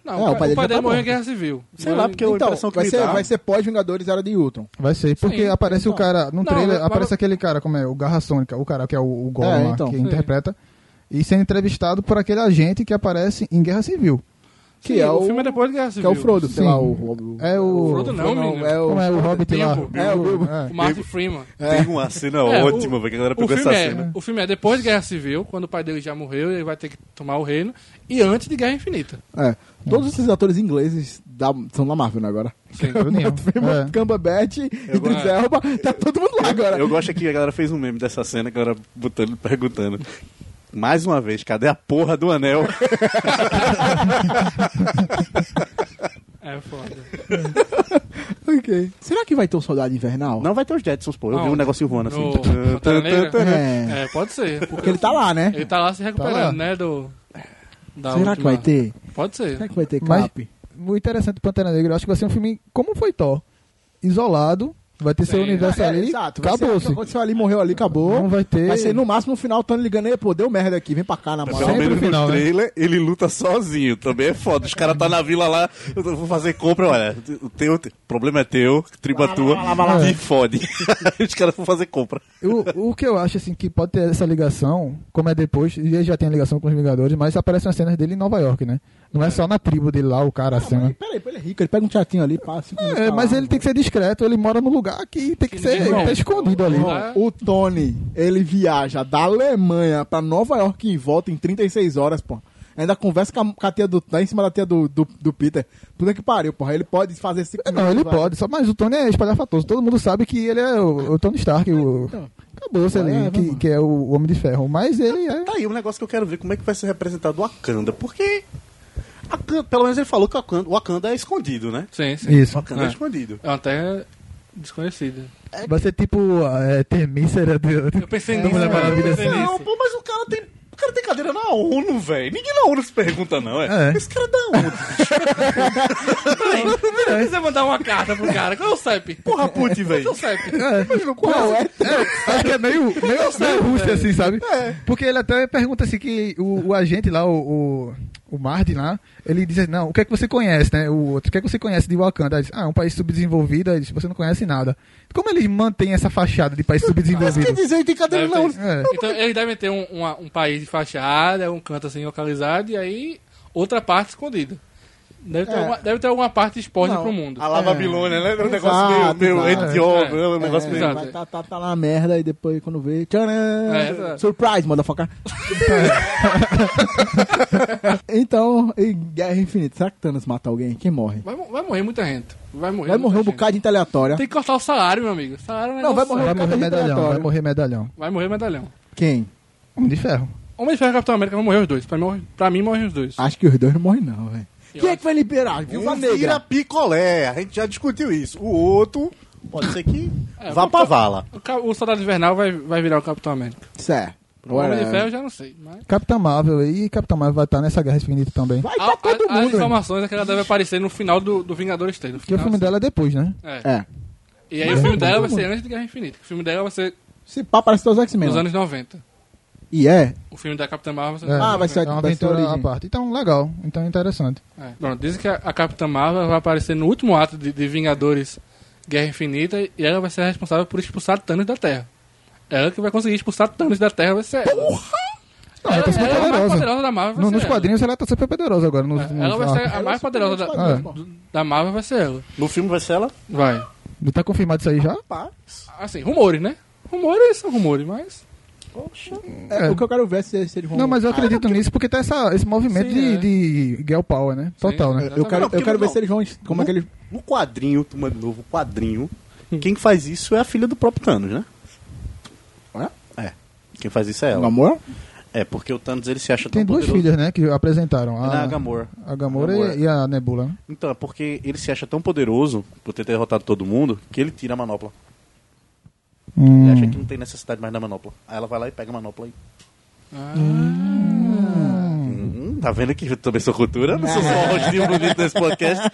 Speaker 2: Não,
Speaker 1: É,
Speaker 2: o, pai, o pai
Speaker 1: já
Speaker 2: dele
Speaker 1: tá
Speaker 2: morreu em. Guerra Civil.
Speaker 3: Sei lá, porque a
Speaker 1: Então,
Speaker 3: impressão que
Speaker 1: vai
Speaker 3: me
Speaker 1: ser,
Speaker 3: dá...
Speaker 1: vai ser pós-Vingadores Era de Ultron.
Speaker 4: Vai ser, porque
Speaker 2: Sim,
Speaker 4: aparece o
Speaker 1: então.
Speaker 4: cara, no
Speaker 2: Não,
Speaker 4: trailer,
Speaker 2: mas-
Speaker 4: aparece aquele cara, como é, o Garra Sônica, o cara que é o, o Gollum
Speaker 1: É,
Speaker 4: lá,
Speaker 1: então.
Speaker 4: que
Speaker 2: Sim.
Speaker 4: interpreta, e sendo entrevistado por aquele agente que aparece em Guerra Civil.
Speaker 1: Que
Speaker 2: Sim,
Speaker 1: é o,
Speaker 2: filme é depois de Guerra
Speaker 1: que
Speaker 2: Civil.
Speaker 1: é o Frodo, sei
Speaker 4: Sim.
Speaker 1: lá, o... o
Speaker 4: É o...
Speaker 2: Frodo não, menino.
Speaker 1: é o...
Speaker 4: Como é o Hobbit lá?
Speaker 1: É, o.
Speaker 4: É.
Speaker 2: O Martin Freeman.
Speaker 3: Tem uma cena
Speaker 2: É,
Speaker 3: ótima,
Speaker 2: o-
Speaker 3: velho, que a galera
Speaker 2: O
Speaker 3: pegou essa
Speaker 2: filme, é,
Speaker 3: cena.
Speaker 2: o filme é depois de Guerra Civil, quando o pai dele já morreu, ele vai ter que tomar o reino, e antes de Guerra Infinita.
Speaker 1: É. Todos esses atores ingleses da- são da Marvel né, agora.
Speaker 2: Sim.
Speaker 4: É.
Speaker 1: Cumberbatch, Idris
Speaker 2: gosto-
Speaker 1: Elba, tá todo mundo lá agora.
Speaker 3: Eu gosto que a galera fez um meme dessa cena, a galera botando, perguntando. Mais uma vez, cadê a porra do anel?
Speaker 2: É foda.
Speaker 1: Ok. Será que vai ter um Soldado Invernal?
Speaker 3: Não vai ter os Jetsons, pô. Eu vi
Speaker 2: Não,
Speaker 3: um negocinho voando assim.
Speaker 2: no Pantera Negra?
Speaker 1: É.
Speaker 2: É, pode ser.
Speaker 1: Porque ele tá lá, né?
Speaker 2: Ele tá lá se recuperando,
Speaker 4: lá.
Speaker 2: né? Do. da
Speaker 1: Será que
Speaker 2: última-
Speaker 1: vai ter?
Speaker 2: Pode ser.
Speaker 1: Será que vai ter
Speaker 4: Mas-
Speaker 1: cap?
Speaker 4: O interessante do Pantera Negra, eu acho que vai ser um filme como foi Thor. Isolado, vai ter seu universo
Speaker 1: É,
Speaker 4: ali,
Speaker 1: exato. vai ser-. Aconteceu ali, morreu ali, acabou.
Speaker 4: Não vai ter...
Speaker 1: Vai ser no máximo no final o Tony ligando aí, pô, deu merda aqui, vem pra cá na
Speaker 3: Pelo
Speaker 1: moral.
Speaker 4: Sempre
Speaker 3: menos
Speaker 4: no final, né?
Speaker 3: trailer, ele luta sozinho. Também é foda. Os caras tá na vila lá, eu vou fazer compra, olha. O teu, o problema é teu, tribo é tua, e fode. Os caras vão fazer compra.
Speaker 4: O, o que eu acho assim que pode ter essa ligação, como é depois, e ele já tem a ligação com os Vingadores, mas aparecem as cenas dele em Nova York, né? Não é só na tribo dele lá, o cara, a cena.
Speaker 1: Peraí, pô, ele é rico, ele pega um teatrinho ali, passa.
Speaker 4: É, mas ele tem que ser discreto, ele mora num lugar que tem que,
Speaker 2: Que
Speaker 4: ser tá escondido ali.
Speaker 2: Não.
Speaker 1: O Tony, ele viaja da Alemanha pra Nova York e volta em 36 horas, pô. Ainda conversa com a, com a tia do. Lá em cima da tia do, do, do Peter. Puta que pariu, porra. Ele pode fazer cinco
Speaker 4: É, Não, ele
Speaker 1: vai.
Speaker 4: pode, só, mas o Tony é espalhafatoso. Todo mundo sabe que ele é o, o Tony Stark, o,
Speaker 1: Então.
Speaker 4: acabou-se ali,
Speaker 1: É,
Speaker 4: que, que é o Homem de Ferro. Mas ele é.
Speaker 3: Tá aí um negócio que eu quero ver como é que vai ser representado o Wakanda. Porque, Pelo menos ele falou que o Wakanda, é escondido, né?
Speaker 2: Sim, sim.
Speaker 4: Isso.
Speaker 3: O Wakanda é,
Speaker 2: É.
Speaker 3: escondido.
Speaker 2: É uma terra desconhecida.
Speaker 4: Vai ser tipo é, Termícera de,
Speaker 2: Eu pensei nisso. Eu
Speaker 4: Maravilha. assim.
Speaker 3: Não, pô, mas o cara tem. O cara tem cadeira na ONU, velho. Ninguém na ONU se pergunta, não, é?
Speaker 4: É.
Speaker 3: Esse cara é da ONU.
Speaker 2: Peraí, não precisa mandar uma carta pro cara. Qual é o CEP?
Speaker 3: Porra, put, velho.
Speaker 2: Qual é o CEP?
Speaker 4: É,
Speaker 1: Qual é?
Speaker 4: acho que é meio, meio, meio Rússia, assim, sabe? Porque ele até pergunta assim que o, o agente lá, o, o, o Martin lá, ele diz assim, não, o que é que você conhece, né? O outro, o que é que você conhece de Wakanda? Ele diz, ah, um país subdesenvolvido, aí diz, você não conhece nada. Como eles mantêm essa fachada de país
Speaker 1: Mas quer
Speaker 4: subdesenvolvido?
Speaker 1: dizer, ele tem
Speaker 2: ter.
Speaker 4: É.
Speaker 2: Então eles devem ter um, uma- um país de fachada, um canto assim localizado, e aí outra parte escondida. Deve ter,
Speaker 1: É.
Speaker 2: alguma, deve ter alguma parte exposta
Speaker 1: Não.
Speaker 2: pro mundo.
Speaker 3: A lá Babilônia, né? Um negócio
Speaker 1: Exato,
Speaker 3: meio, meio. Etiópia,
Speaker 2: É.
Speaker 3: um negócio
Speaker 1: É,
Speaker 3: meio...
Speaker 1: Tá, tá, tá na merda e depois quando vê. Tcharam!
Speaker 2: É.
Speaker 1: Surprise, motherfucker! então, Guerra Infinita, será que Thanos mata alguém? Quem morre?
Speaker 2: Vai, vai morrer muita gente. Vai morrer,
Speaker 1: Vai morrer um
Speaker 2: gente.
Speaker 1: bocado de aleatória.
Speaker 2: Tem que cortar o salário, meu amigo. Salário é
Speaker 1: Não, vai morrer
Speaker 4: Vai
Speaker 1: um
Speaker 4: morrer medalhão, vai morrer medalhão.
Speaker 2: Vai morrer medalhão.
Speaker 1: Quem?
Speaker 4: Homem de Ferro.
Speaker 2: Homem de Ferro e Capitão América vão morrer os dois. Pra mim, pra mim morrem os dois.
Speaker 1: Acho que os dois não morrem, não, velho. Quem é que vai liberar? Viúva
Speaker 3: Um vira
Speaker 1: Negra.
Speaker 3: picolé, a gente já discutiu isso. O outro, pode ser que
Speaker 2: É,
Speaker 3: vá
Speaker 2: o
Speaker 3: pra
Speaker 2: Capitão-
Speaker 3: vala.
Speaker 2: O, o Soldado Invernal vai, vai virar o Capitão América.
Speaker 1: Certo.
Speaker 2: O Homem de. Ferro eu já não sei. Mas...
Speaker 4: Capitã Marvel e Capitã Marvel vai estar nessa Guerra Infinita também.
Speaker 1: Vai
Speaker 2: A-
Speaker 1: tá todo
Speaker 2: a- as
Speaker 1: mundo, velho.
Speaker 2: informações é que ela deve aparecer no final do, do Vingadores 3. No
Speaker 4: Porque o filme
Speaker 2: assim.
Speaker 4: dela é depois, né?
Speaker 2: É.
Speaker 1: É.
Speaker 2: E aí
Speaker 1: Mas
Speaker 2: o filme
Speaker 1: é
Speaker 2: dela
Speaker 1: todo
Speaker 2: vai ser antes de Guerra Infinita. O filme dela vai ser
Speaker 1: Se pá, parece todos os X-Men.
Speaker 2: nos
Speaker 1: lá.
Speaker 2: anos 90.
Speaker 1: E é?
Speaker 2: O filme da Capitã Marvel vai ser
Speaker 4: É.
Speaker 2: nos
Speaker 1: Ah, vai ser-
Speaker 4: É uma
Speaker 1: vai ser a
Speaker 4: aventura à parte. Então, legal. Então, interessante.
Speaker 2: 90. É. Bom, dizem que a, a Capitã Marvel vai aparecer no último ato de, de Vingadores Guerra Infinita e ela vai ser responsável por expulsar Thanos da Terra. Ela que vai conseguir expulsar Thanos da Terra vai ser ela.
Speaker 4: Não, ela tá super
Speaker 2: ela é a mais
Speaker 4: poderosa.
Speaker 2: poderosa da Marvel. vai
Speaker 4: No-
Speaker 2: ser
Speaker 4: nos
Speaker 2: ela.
Speaker 4: quadrinhos ela tá super poderosa agora. Nos,
Speaker 2: É,
Speaker 4: nos
Speaker 2: ela vai ser a mais poderosa da, do- da Marvel, vai ser ela.
Speaker 3: No filme vai ser ela?
Speaker 2: Vai.
Speaker 4: Tá confirmado isso aí já?
Speaker 2: Assim, rumores, né? Rumores são rumores, mas.
Speaker 1: É,
Speaker 4: É.
Speaker 1: O que eu quero ver é se, se eles vão...
Speaker 4: Não, mas eu acredito nisso porque tá essa, esse movimento
Speaker 2: Sim,
Speaker 4: de,
Speaker 2: é.
Speaker 4: de girl power, né? Total, né?
Speaker 1: Eu quero,
Speaker 3: Não,
Speaker 1: eu quero ver
Speaker 3: não.
Speaker 1: se eles vão... Como é que eles...
Speaker 3: No quadrinho, turma de novo, quadrinho, quem faz isso é a filha do próprio Thanos, né? É. Quem faz isso é ela.
Speaker 1: Gamora?
Speaker 3: É, porque o Thanos ele se acha
Speaker 4: Tem
Speaker 3: tão
Speaker 4: duas
Speaker 3: poderoso.
Speaker 4: filhas, né? Que apresentaram.
Speaker 3: Não,
Speaker 4: A,
Speaker 3: a Gamora.
Speaker 4: a Gamora,
Speaker 3: Gamora.
Speaker 4: E, e a Nebula. né?
Speaker 3: Então, é porque ele se acha tão poderoso por ter derrotado todo mundo que ele tira a manopla. Ele
Speaker 4: Hum.
Speaker 3: acha que não tem necessidade mais da manopla. Aí ela vai lá e pega a manopla e.
Speaker 2: Ah,
Speaker 3: Hum, tá vendo que eu também sou cultura? Não sou só um rostinho bonito nesse podcast.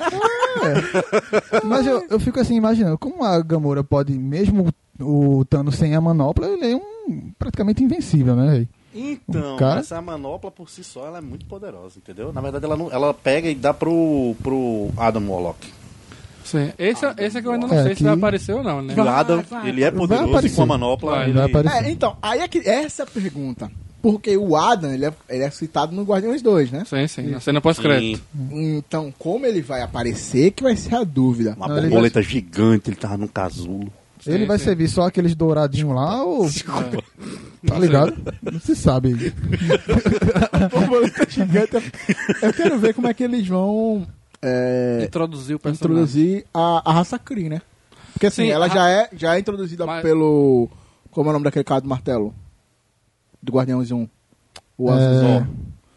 Speaker 4: Mas eu, eu fico assim imaginando, como a Gamora pode, mesmo o Thanos sem a manopla, ele é um praticamente invencível, né?
Speaker 3: Então,
Speaker 4: Cara?
Speaker 3: essa manopla por si só ela é muito poderosa, entendeu? Na verdade, ela, não, ela pega e dá pro, pro Adam Warlock.
Speaker 2: Sim. Esse, esse é que eu ainda não
Speaker 4: É,
Speaker 2: sei
Speaker 4: que-
Speaker 2: se vai aparecer ou não, né?
Speaker 3: O Adam,
Speaker 1: vai.
Speaker 3: ele é poderoso e com a manopla.
Speaker 2: Vai,
Speaker 3: ele...
Speaker 4: Vai aparecer.
Speaker 1: É, então, aí é que, essa é a pergunta. Porque o Adam, ele é, ele é citado no Guardiões 2, né?
Speaker 2: Sim, sim. Na cena pós-crédito.
Speaker 1: Então, como ele vai aparecer, que vai ser a dúvida.
Speaker 3: uma
Speaker 4: Não, ele
Speaker 3: borboleta gigante, ele tava num casulo.
Speaker 4: Ele
Speaker 2: Sim,
Speaker 4: vai
Speaker 2: sim.
Speaker 4: servir só aqueles douradinhos lá ou. Tá ligado? Não se sabe.
Speaker 1: borboleta gigante. Eu quero ver como é que eles vão é,
Speaker 2: Introduzir o personagem.
Speaker 1: introduzir a, a raça Kree, né? Porque assim,
Speaker 2: Sim,
Speaker 1: ela
Speaker 2: a-
Speaker 1: já, é, já é introduzida
Speaker 2: Mas-
Speaker 1: pelo. Como é o nome daquele cara do martelo? Do Guardiões 1. O
Speaker 4: É,
Speaker 1: Azul.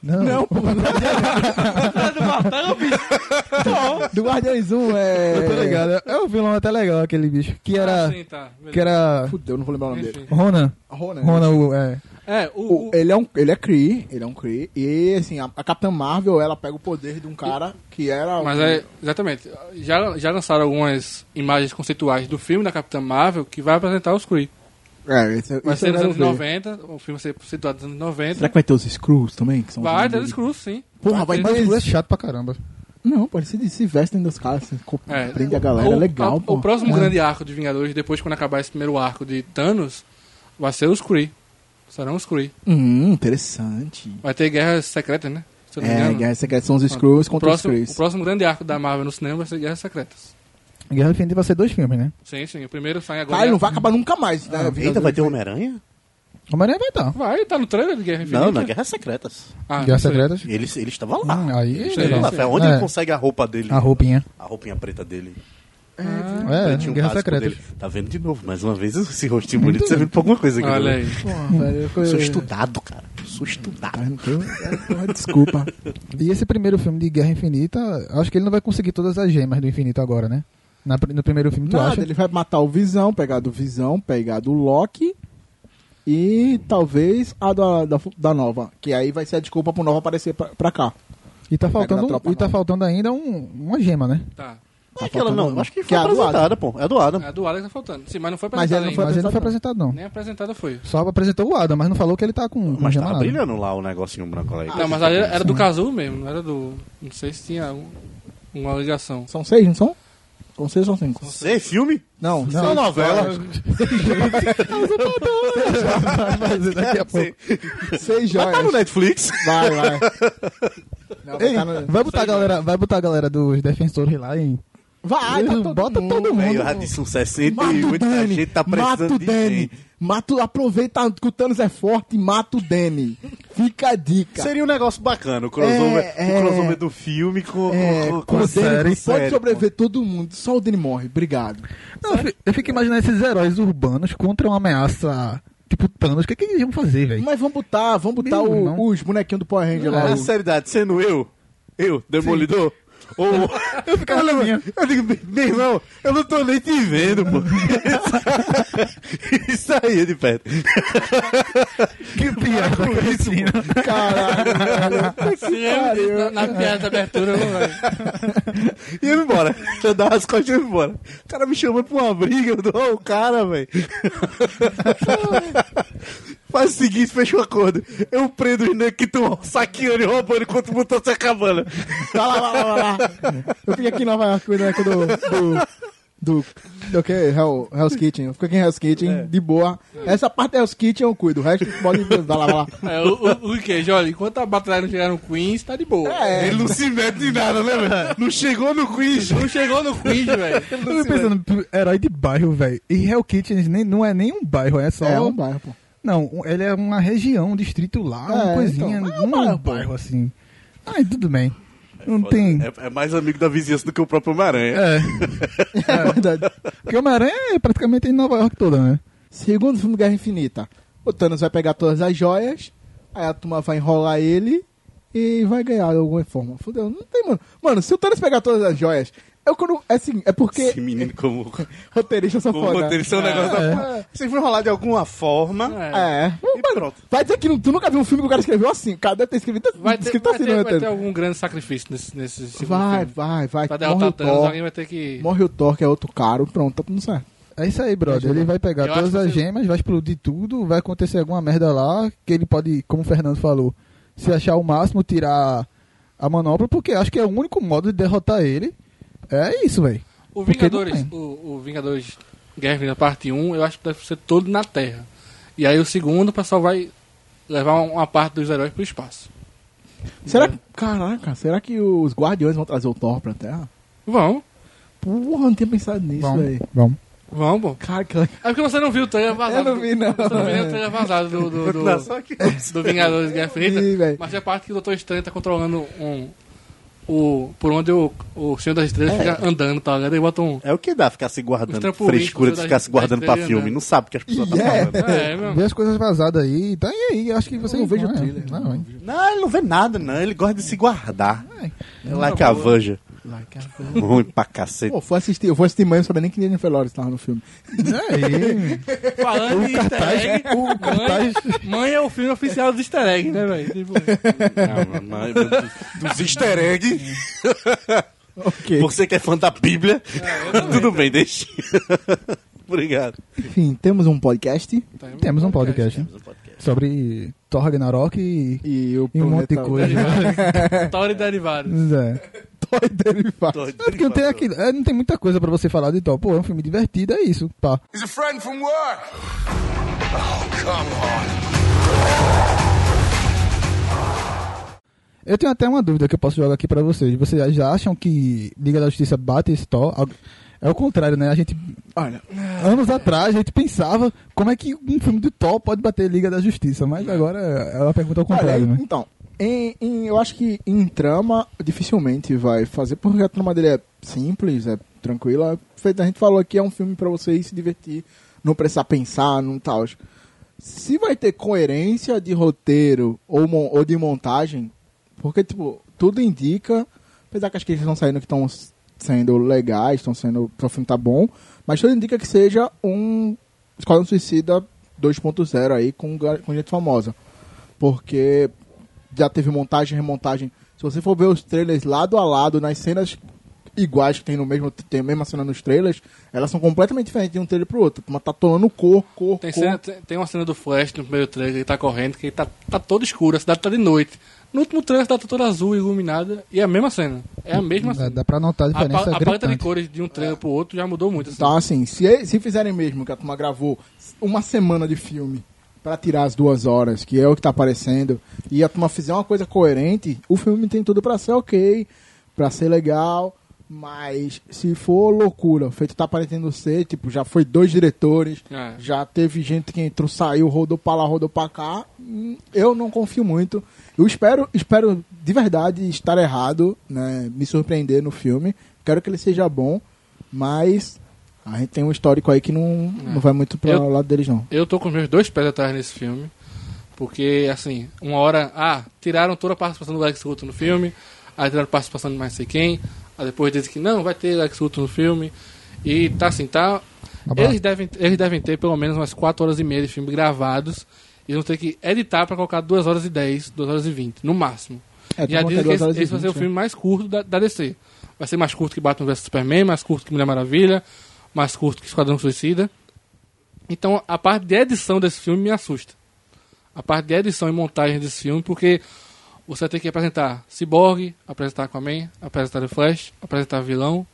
Speaker 4: Não,
Speaker 1: Não, pô. do Guardiões 1 é.
Speaker 4: eu tô ligado. É um vilão até legal aquele bicho. Que era.
Speaker 2: Ah, sim, tá.
Speaker 4: Que era.
Speaker 1: Fudeu, não vou lembrar o nome dele.
Speaker 2: Enfim.
Speaker 4: Ronan.
Speaker 1: Ronan.
Speaker 4: Ronan, o- é.
Speaker 2: É, o,
Speaker 1: O-
Speaker 2: o-
Speaker 1: ele é um ele é Kree, ele é um Kree e assim, a, a Capitã Marvel, ela pega o poder de um cara que era
Speaker 2: Mas
Speaker 1: um-
Speaker 2: é, exatamente. Já, já lançaram algumas imagens conceituais do filme da Capitã Marvel que vai apresentar os Kree.
Speaker 1: é, esse,
Speaker 2: Vai ser nos anos
Speaker 1: ver.
Speaker 2: 90, o filme vai ser situado nos anos 90.
Speaker 1: Será que vai ter os Screws também? Que são
Speaker 2: Vai
Speaker 1: os
Speaker 2: ter os Kree, sim.
Speaker 1: Porra, vai
Speaker 2: ter.
Speaker 1: ter-
Speaker 4: Mas é chato pra caramba.
Speaker 1: Não, pode ser de se vestem dos caras, assim,
Speaker 2: É.
Speaker 1: prende a galera,
Speaker 2: o,
Speaker 1: é legal,
Speaker 2: a-
Speaker 1: pô.
Speaker 2: O próximo
Speaker 1: É.
Speaker 2: grande arco de Vingadores, depois quando acabar esse primeiro arco de Thanos, vai ser os Kree. Serão os Kree.
Speaker 1: Hum, interessante.
Speaker 2: Vai ter guerras secretas, né? Se
Speaker 1: É. Guerra Secreta são os Screws
Speaker 2: o,
Speaker 1: contra os
Speaker 2: próximo,
Speaker 1: Krees.
Speaker 2: o próximo grande arco da Marvel no cinema vai ser Guerras Secretas.
Speaker 4: Guerra Infinita vai ser dois filmes, né?
Speaker 2: Sim, sim. O primeiro sai agora.
Speaker 1: Cara, ele não vai acabar nunca mais, né?
Speaker 3: Ah, Eita, vai ter Homem-Aranha?
Speaker 4: Homem-Aranha vai estar.
Speaker 2: Vai, tá no trailer de Guerra Infinita.
Speaker 3: Não, na Guerras Secretas.
Speaker 2: Ah,
Speaker 4: Guerra
Speaker 2: não sei.
Speaker 4: Secretas.
Speaker 3: Ele, ele estava lá.
Speaker 4: Hum, aí. Legal.
Speaker 2: sim.
Speaker 3: Lá, Onde
Speaker 4: É.
Speaker 3: ele consegue a roupa dele?
Speaker 4: A roupinha.
Speaker 3: A roupinha preta dele.
Speaker 4: É,
Speaker 3: Tinha um
Speaker 4: Guerra
Speaker 3: casco
Speaker 4: Secretas.
Speaker 3: dele. Tá vendo de novo, mais uma vez, esse rostinho bonito servindo pra alguma coisa aqui.
Speaker 2: Olha
Speaker 3: né?
Speaker 2: aí.
Speaker 1: Porra, velho, eu-
Speaker 3: sou estudado, cara. Sou estudado.
Speaker 1: Ah, não tenho- é, porra, Desculpa.
Speaker 4: E esse primeiro filme de Guerra Infinita, acho que ele não vai conseguir todas as gemas do infinito agora, né? Na- no primeiro filme, tu
Speaker 1: Nada,
Speaker 4: acha?
Speaker 1: ele vai matar o Visão, pegar do Visão, pegar do Loki e talvez a da, da, da Nova. Que aí vai ser a desculpa pro Nova aparecer pra, pra cá.
Speaker 4: E tá faltando, e tá faltando ainda um- uma gema, né?
Speaker 2: Tá.
Speaker 3: Não é aquela, não. Acho que
Speaker 1: Que
Speaker 3: foi
Speaker 1: é a do
Speaker 3: apresentada, pô. É do Adam.
Speaker 2: É a do Adam que tá faltando. Sim, mas não foi
Speaker 1: Mas
Speaker 2: apresentada
Speaker 1: ele não
Speaker 2: ainda.
Speaker 1: foi
Speaker 4: Mas ele não foi
Speaker 1: apresentado,
Speaker 4: apresentado, não.
Speaker 2: Nem apresentada foi.
Speaker 4: Só apresentou o Adam, mas não falou que ele tá com
Speaker 3: Mas
Speaker 4: nada.
Speaker 3: brilhando lá o negocinho branco lá.
Speaker 2: não, mas aí era do Casulo mesmo, não era do. Não sei se tinha um- uma ligação.
Speaker 1: São seis, não são? São seis ou cinco?
Speaker 3: Você, filme?
Speaker 1: Não,
Speaker 3: Não,
Speaker 1: seis.
Speaker 3: novela.
Speaker 4: Vai fazer daqui a pouco.
Speaker 1: Seis
Speaker 3: Vai tá
Speaker 1: joias.
Speaker 3: no Netflix.
Speaker 1: Vai, vai. Não, vai
Speaker 4: Ei,
Speaker 1: tá no-
Speaker 4: vai botar a galera, vai botar a galera dos defensores lá em.
Speaker 1: Vai, tá todo
Speaker 4: Bota
Speaker 1: mundo.
Speaker 4: todo mundo.
Speaker 3: Velho, já disse um uns 60
Speaker 1: Mata
Speaker 3: e
Speaker 1: o
Speaker 3: muita
Speaker 1: Danny,
Speaker 3: gente tá
Speaker 1: mata
Speaker 3: precisando
Speaker 1: o
Speaker 3: de
Speaker 1: Danny.
Speaker 3: gente.
Speaker 1: Mata, o- aproveita que o Thanos é forte e mata o Danny. Fica a dica.
Speaker 3: Seria um negócio bacana, o crossover,
Speaker 1: É,
Speaker 3: o crossover
Speaker 1: é.
Speaker 3: do filme com,
Speaker 1: É,
Speaker 3: com,
Speaker 1: com
Speaker 3: com
Speaker 1: o Danny
Speaker 4: série,
Speaker 1: pode
Speaker 3: série,
Speaker 1: sobreviver todo mundo, só o Danny morre. Obrigado.
Speaker 4: Não, eu fi- eu fico imaginando esses heróis urbanos contra uma ameaça tipo Thanos. O que, que eles iam fazer, velho?
Speaker 1: Mas vamos botar, vamos botar
Speaker 4: Meu
Speaker 1: o-
Speaker 4: irmão.
Speaker 1: os bonequinhos do Power Ranger
Speaker 3: pô.
Speaker 1: lá.
Speaker 3: Na
Speaker 1: o-
Speaker 3: seriedade, sendo eu, eu, Demolidor, ou...
Speaker 4: Eu ficava na minha.
Speaker 3: Eu digo, meu irmão, eu não tô nem te vendo, pô. Isso aí é de perto.
Speaker 4: Que piada, Cristina.
Speaker 1: Caralho, velho.
Speaker 2: Sim, na, na piada da abertura, eu não
Speaker 3: E eu ia embora. Eu dava as costas e ia embora. O cara me chamando pra uma briga, eu dou o cara, velho. Faz o seguinte, fecha o acordo. Eu prendo os negros que estão saqueando e roubando enquanto o mundo tá se acabando.
Speaker 1: Vai lá, vai lá, vai lá. Eu fico aqui em Nova York cuidando aqui do. do... Do, do que? Hell, Hell's Kitchen. Eu fico aqui em Hell's Kitchen, de boa. Essa parte da Hell's Kitchen eu cuido. O resto pode. Vai lá, lá.
Speaker 2: É, o, o, o queijo, olha, enquanto a batalha não chegar no Queens, tá de boa.
Speaker 1: É.
Speaker 3: Ele não se mete em nada, né, velho? Não chegou no quiz.
Speaker 2: Não chegou no Queens, velho.
Speaker 4: Eu tô pensando, herói de bairro, velho. E Hell Kitchen nem, não é nem um bairro, é só.
Speaker 1: É um bairro, pô.
Speaker 4: Não, ele é uma região, um distrito lá, uma
Speaker 1: É,
Speaker 4: coisinha.
Speaker 1: então, é
Speaker 4: não
Speaker 1: um
Speaker 4: é um
Speaker 1: bairro,
Speaker 4: assim. Ai, tudo bem. Não tem.
Speaker 3: É, é mais amigo da vizinhança do que o próprio Homem-Aranha.
Speaker 4: É.
Speaker 1: É verdade.
Speaker 4: Porque o Homem-Aranha é praticamente em Nova York toda, né?
Speaker 1: Segundo filme Guerra Infinita. O Thanos vai pegar todas as joias, aí a turma vai enrolar ele e vai ganhar de alguma forma. Fudeu, não tem, mano. Mano, se o Thanos pegar todas as joias, eu quando. É assim, é porque.
Speaker 3: Esse menino como,
Speaker 1: Roteirista só
Speaker 3: como
Speaker 1: foda.
Speaker 3: roteirista é um negócio
Speaker 4: É.
Speaker 3: da... Se for enrolar de alguma forma...
Speaker 2: É.
Speaker 1: É.
Speaker 3: E
Speaker 1: Mano,
Speaker 3: pronto.
Speaker 1: vai dizer que não- tu nunca viu um filme que o cara escreveu assim. O cara deve ter escrito,
Speaker 2: Vai ter,
Speaker 1: escrito
Speaker 2: vai,
Speaker 1: assim
Speaker 2: ter, vai ter
Speaker 1: roteiro.
Speaker 2: algum grande sacrifício nesse, nesse segundo
Speaker 1: Vai,
Speaker 2: filme.
Speaker 1: vai, vai.
Speaker 2: Pra
Speaker 1: Morre
Speaker 2: derrotar
Speaker 1: o
Speaker 2: Thanos,
Speaker 1: Thor.
Speaker 2: alguém vai ter que...
Speaker 1: Morre o Thor, que é outro caro. Pronto, tá tudo certo.
Speaker 4: É isso aí, brother. Ele vai pegar
Speaker 2: Eu
Speaker 4: todas as
Speaker 2: você-
Speaker 4: gemas, vai explodir tudo, vai acontecer alguma merda lá, que ele pode, como o Fernando falou, se achar o máximo, tirar a manopla, porque acho que é o único modo de derrotar ele. É isso, velho.
Speaker 2: O Vingadores, o, o Vingadores Guerra Infinita parte 1, eu acho que deve ser todo na Terra. E aí o segundo, o pessoal vai levar uma parte dos heróis pro espaço.
Speaker 1: Será que. Caraca, será que os guardiões vão trazer o Thor pra Terra?
Speaker 2: Vão,
Speaker 1: Porra, não tinha pensado nisso,
Speaker 4: Vamos,
Speaker 1: velho.
Speaker 4: vamos.
Speaker 2: vão, pô.
Speaker 1: Cara, que legal.
Speaker 2: É porque você não viu o trailer vazado.
Speaker 1: Eu não vi, não.
Speaker 2: Você não viu nem o trailer vazado do, do, do,
Speaker 3: que-
Speaker 2: do Vingadores Guerra Infinita.
Speaker 1: Vi, velho.
Speaker 2: Mas é a parte que o Doutor Estranho tá controlando um... O, por onde o, o Senhor das Estrelas fica andando, tá ligado? Aí bota um...
Speaker 3: É o que dá ficar se guardando frescura de ficar se guardando pra filme.
Speaker 2: né?
Speaker 3: Não sabe o que as pessoas estão
Speaker 1: Yeah.
Speaker 3: falando.
Speaker 2: É, meu.
Speaker 4: Vê as coisas vazadas aí, tá aí, acho que você
Speaker 1: Eu não vejo
Speaker 4: é,
Speaker 1: o trailer.
Speaker 4: Não,
Speaker 1: não
Speaker 3: ele não vê nada, não. Ele gosta de se guardar.
Speaker 4: É.
Speaker 3: É like a Vanja.
Speaker 1: Like a-
Speaker 3: Ruim pra cacete.
Speaker 1: Pô, fui assistir, eu fui assistir mãe, eu não sabia nem que Jennifer Lawrence tava no filme.
Speaker 4: É aí.
Speaker 2: Falando de easter egg,
Speaker 4: o cartaz.
Speaker 2: mãe, mãe é o filme oficial do easter egg, né, velho? Tipo,
Speaker 3: Não, não, dos, easter eggs.
Speaker 1: Ok.
Speaker 3: Você que é fã da Bíblia. Tudo bem, deixa. Obrigado.
Speaker 1: Enfim, temos um podcast
Speaker 4: Temos um podcast sobre Thor Ragnarok e,
Speaker 1: e o
Speaker 4: e um monte de
Speaker 1: planeta-
Speaker 4: coisa.
Speaker 2: Thor e derivados.
Speaker 4: É.
Speaker 1: Toy.
Speaker 4: É porque não tem, aquilo, é, não tem muita coisa pra você falar de Thor. Pô, é um filme divertido, é isso. Pá.
Speaker 5: He's a friend from work. Oh, come on.
Speaker 4: Eu tenho até uma dúvida que eu posso jogar aqui pra vocês. Vocês já acham que Liga da Justiça bate esse Thor? É o contrário, né? A gente,
Speaker 1: Olha,
Speaker 4: anos atrás, a gente pensava como é que um filme de Thor pode bater Liga da Justiça. Mas agora é uma pergunta ao contrário,
Speaker 1: olha,
Speaker 4: né?
Speaker 1: então, em, em- eu acho que em trama dificilmente vai fazer, porque a trama dele é simples, é tranquila. A gente falou aqui, é um filme pra você ir se divertir, não precisar pensar, não tal. Se vai ter coerência de roteiro ou, ou de montagem, porque, tipo, tudo indica, apesar que as críticas estão saindo que estão sendo legais, estão sendo, o filme tá bom, mas tudo indica que seja um Esquadrão Suicida 2.0 aí com, com gente famosa. Porque já teve montagem, remontagem. Se você for ver os trailers lado a lado, nas cenas iguais que tem no mesmo, tem a mesma cena nos trailers, elas são completamente diferentes de um trailer pro outro. Uma tá tomando cor, cor,
Speaker 2: Tem,
Speaker 1: cor.
Speaker 2: cena- tem, tem uma cena do Flash no primeiro trailer, ele tá correndo, que ele tá, tá todo escuro, a cidade tá de noite. No último trailer a cidade tá toda azul, iluminada, e é a mesma cena. É a mesma
Speaker 4: Dá,
Speaker 2: cena.
Speaker 4: dá pra notar a
Speaker 2: A,
Speaker 4: diferença
Speaker 2: pa- a paleta de cores de um trailer pro outro já mudou muito. Assim.
Speaker 1: Então, assim, se, se fizerem mesmo que a turma gravou uma semana de filme pra tirar as duas horas, que é o que tá aparecendo, e a turma fizer uma coisa coerente, o filme tem tudo pra ser ok, pra ser legal, mas se for loucura, feito tá aparecendo ser, tipo, já foi dois diretores,
Speaker 2: É.
Speaker 1: já teve gente que entrou, saiu, rodou pra lá, rodou pra cá, hum, eu não confio muito. Eu espero, espero de verdade estar errado, né, me surpreender no filme, quero que ele seja bom, mas a gente tem um histórico aí que não, não vai muito para o lado deles, não.
Speaker 2: Eu tô com os meus dois pés atrás nesse filme. Porque, assim, uma hora. Ah, tiraram toda a participação do Lex Luthor no filme. Aí tiraram a participação de mais sei quem. Aí depois dizem que não, vai ter Lex Luthor no filme. E tá assim, tá.
Speaker 4: Abaixo.
Speaker 2: Eles devem, eles devem ter pelo menos umas 4 horas e meia de filme gravados. E vão ter que editar pra colocar 2 horas e 10, 2 horas e 20, no máximo.
Speaker 1: É,
Speaker 2: Já
Speaker 1: turma
Speaker 2: dizem que esse,
Speaker 1: e
Speaker 2: esse vai ser o
Speaker 1: vinte,
Speaker 2: filme mais curto da, da DC. Vai ser mais curto que Batman vs Superman, mais curto que Mulher Maravilha, mais curto que Esquadrão Suicida. Então a parte de edição desse filme me assusta. A parte de edição e montagem desse filme, porque você ter que apresentar Cyborg, apresentar Aquaman, apresentar o Flash, apresentar vilão,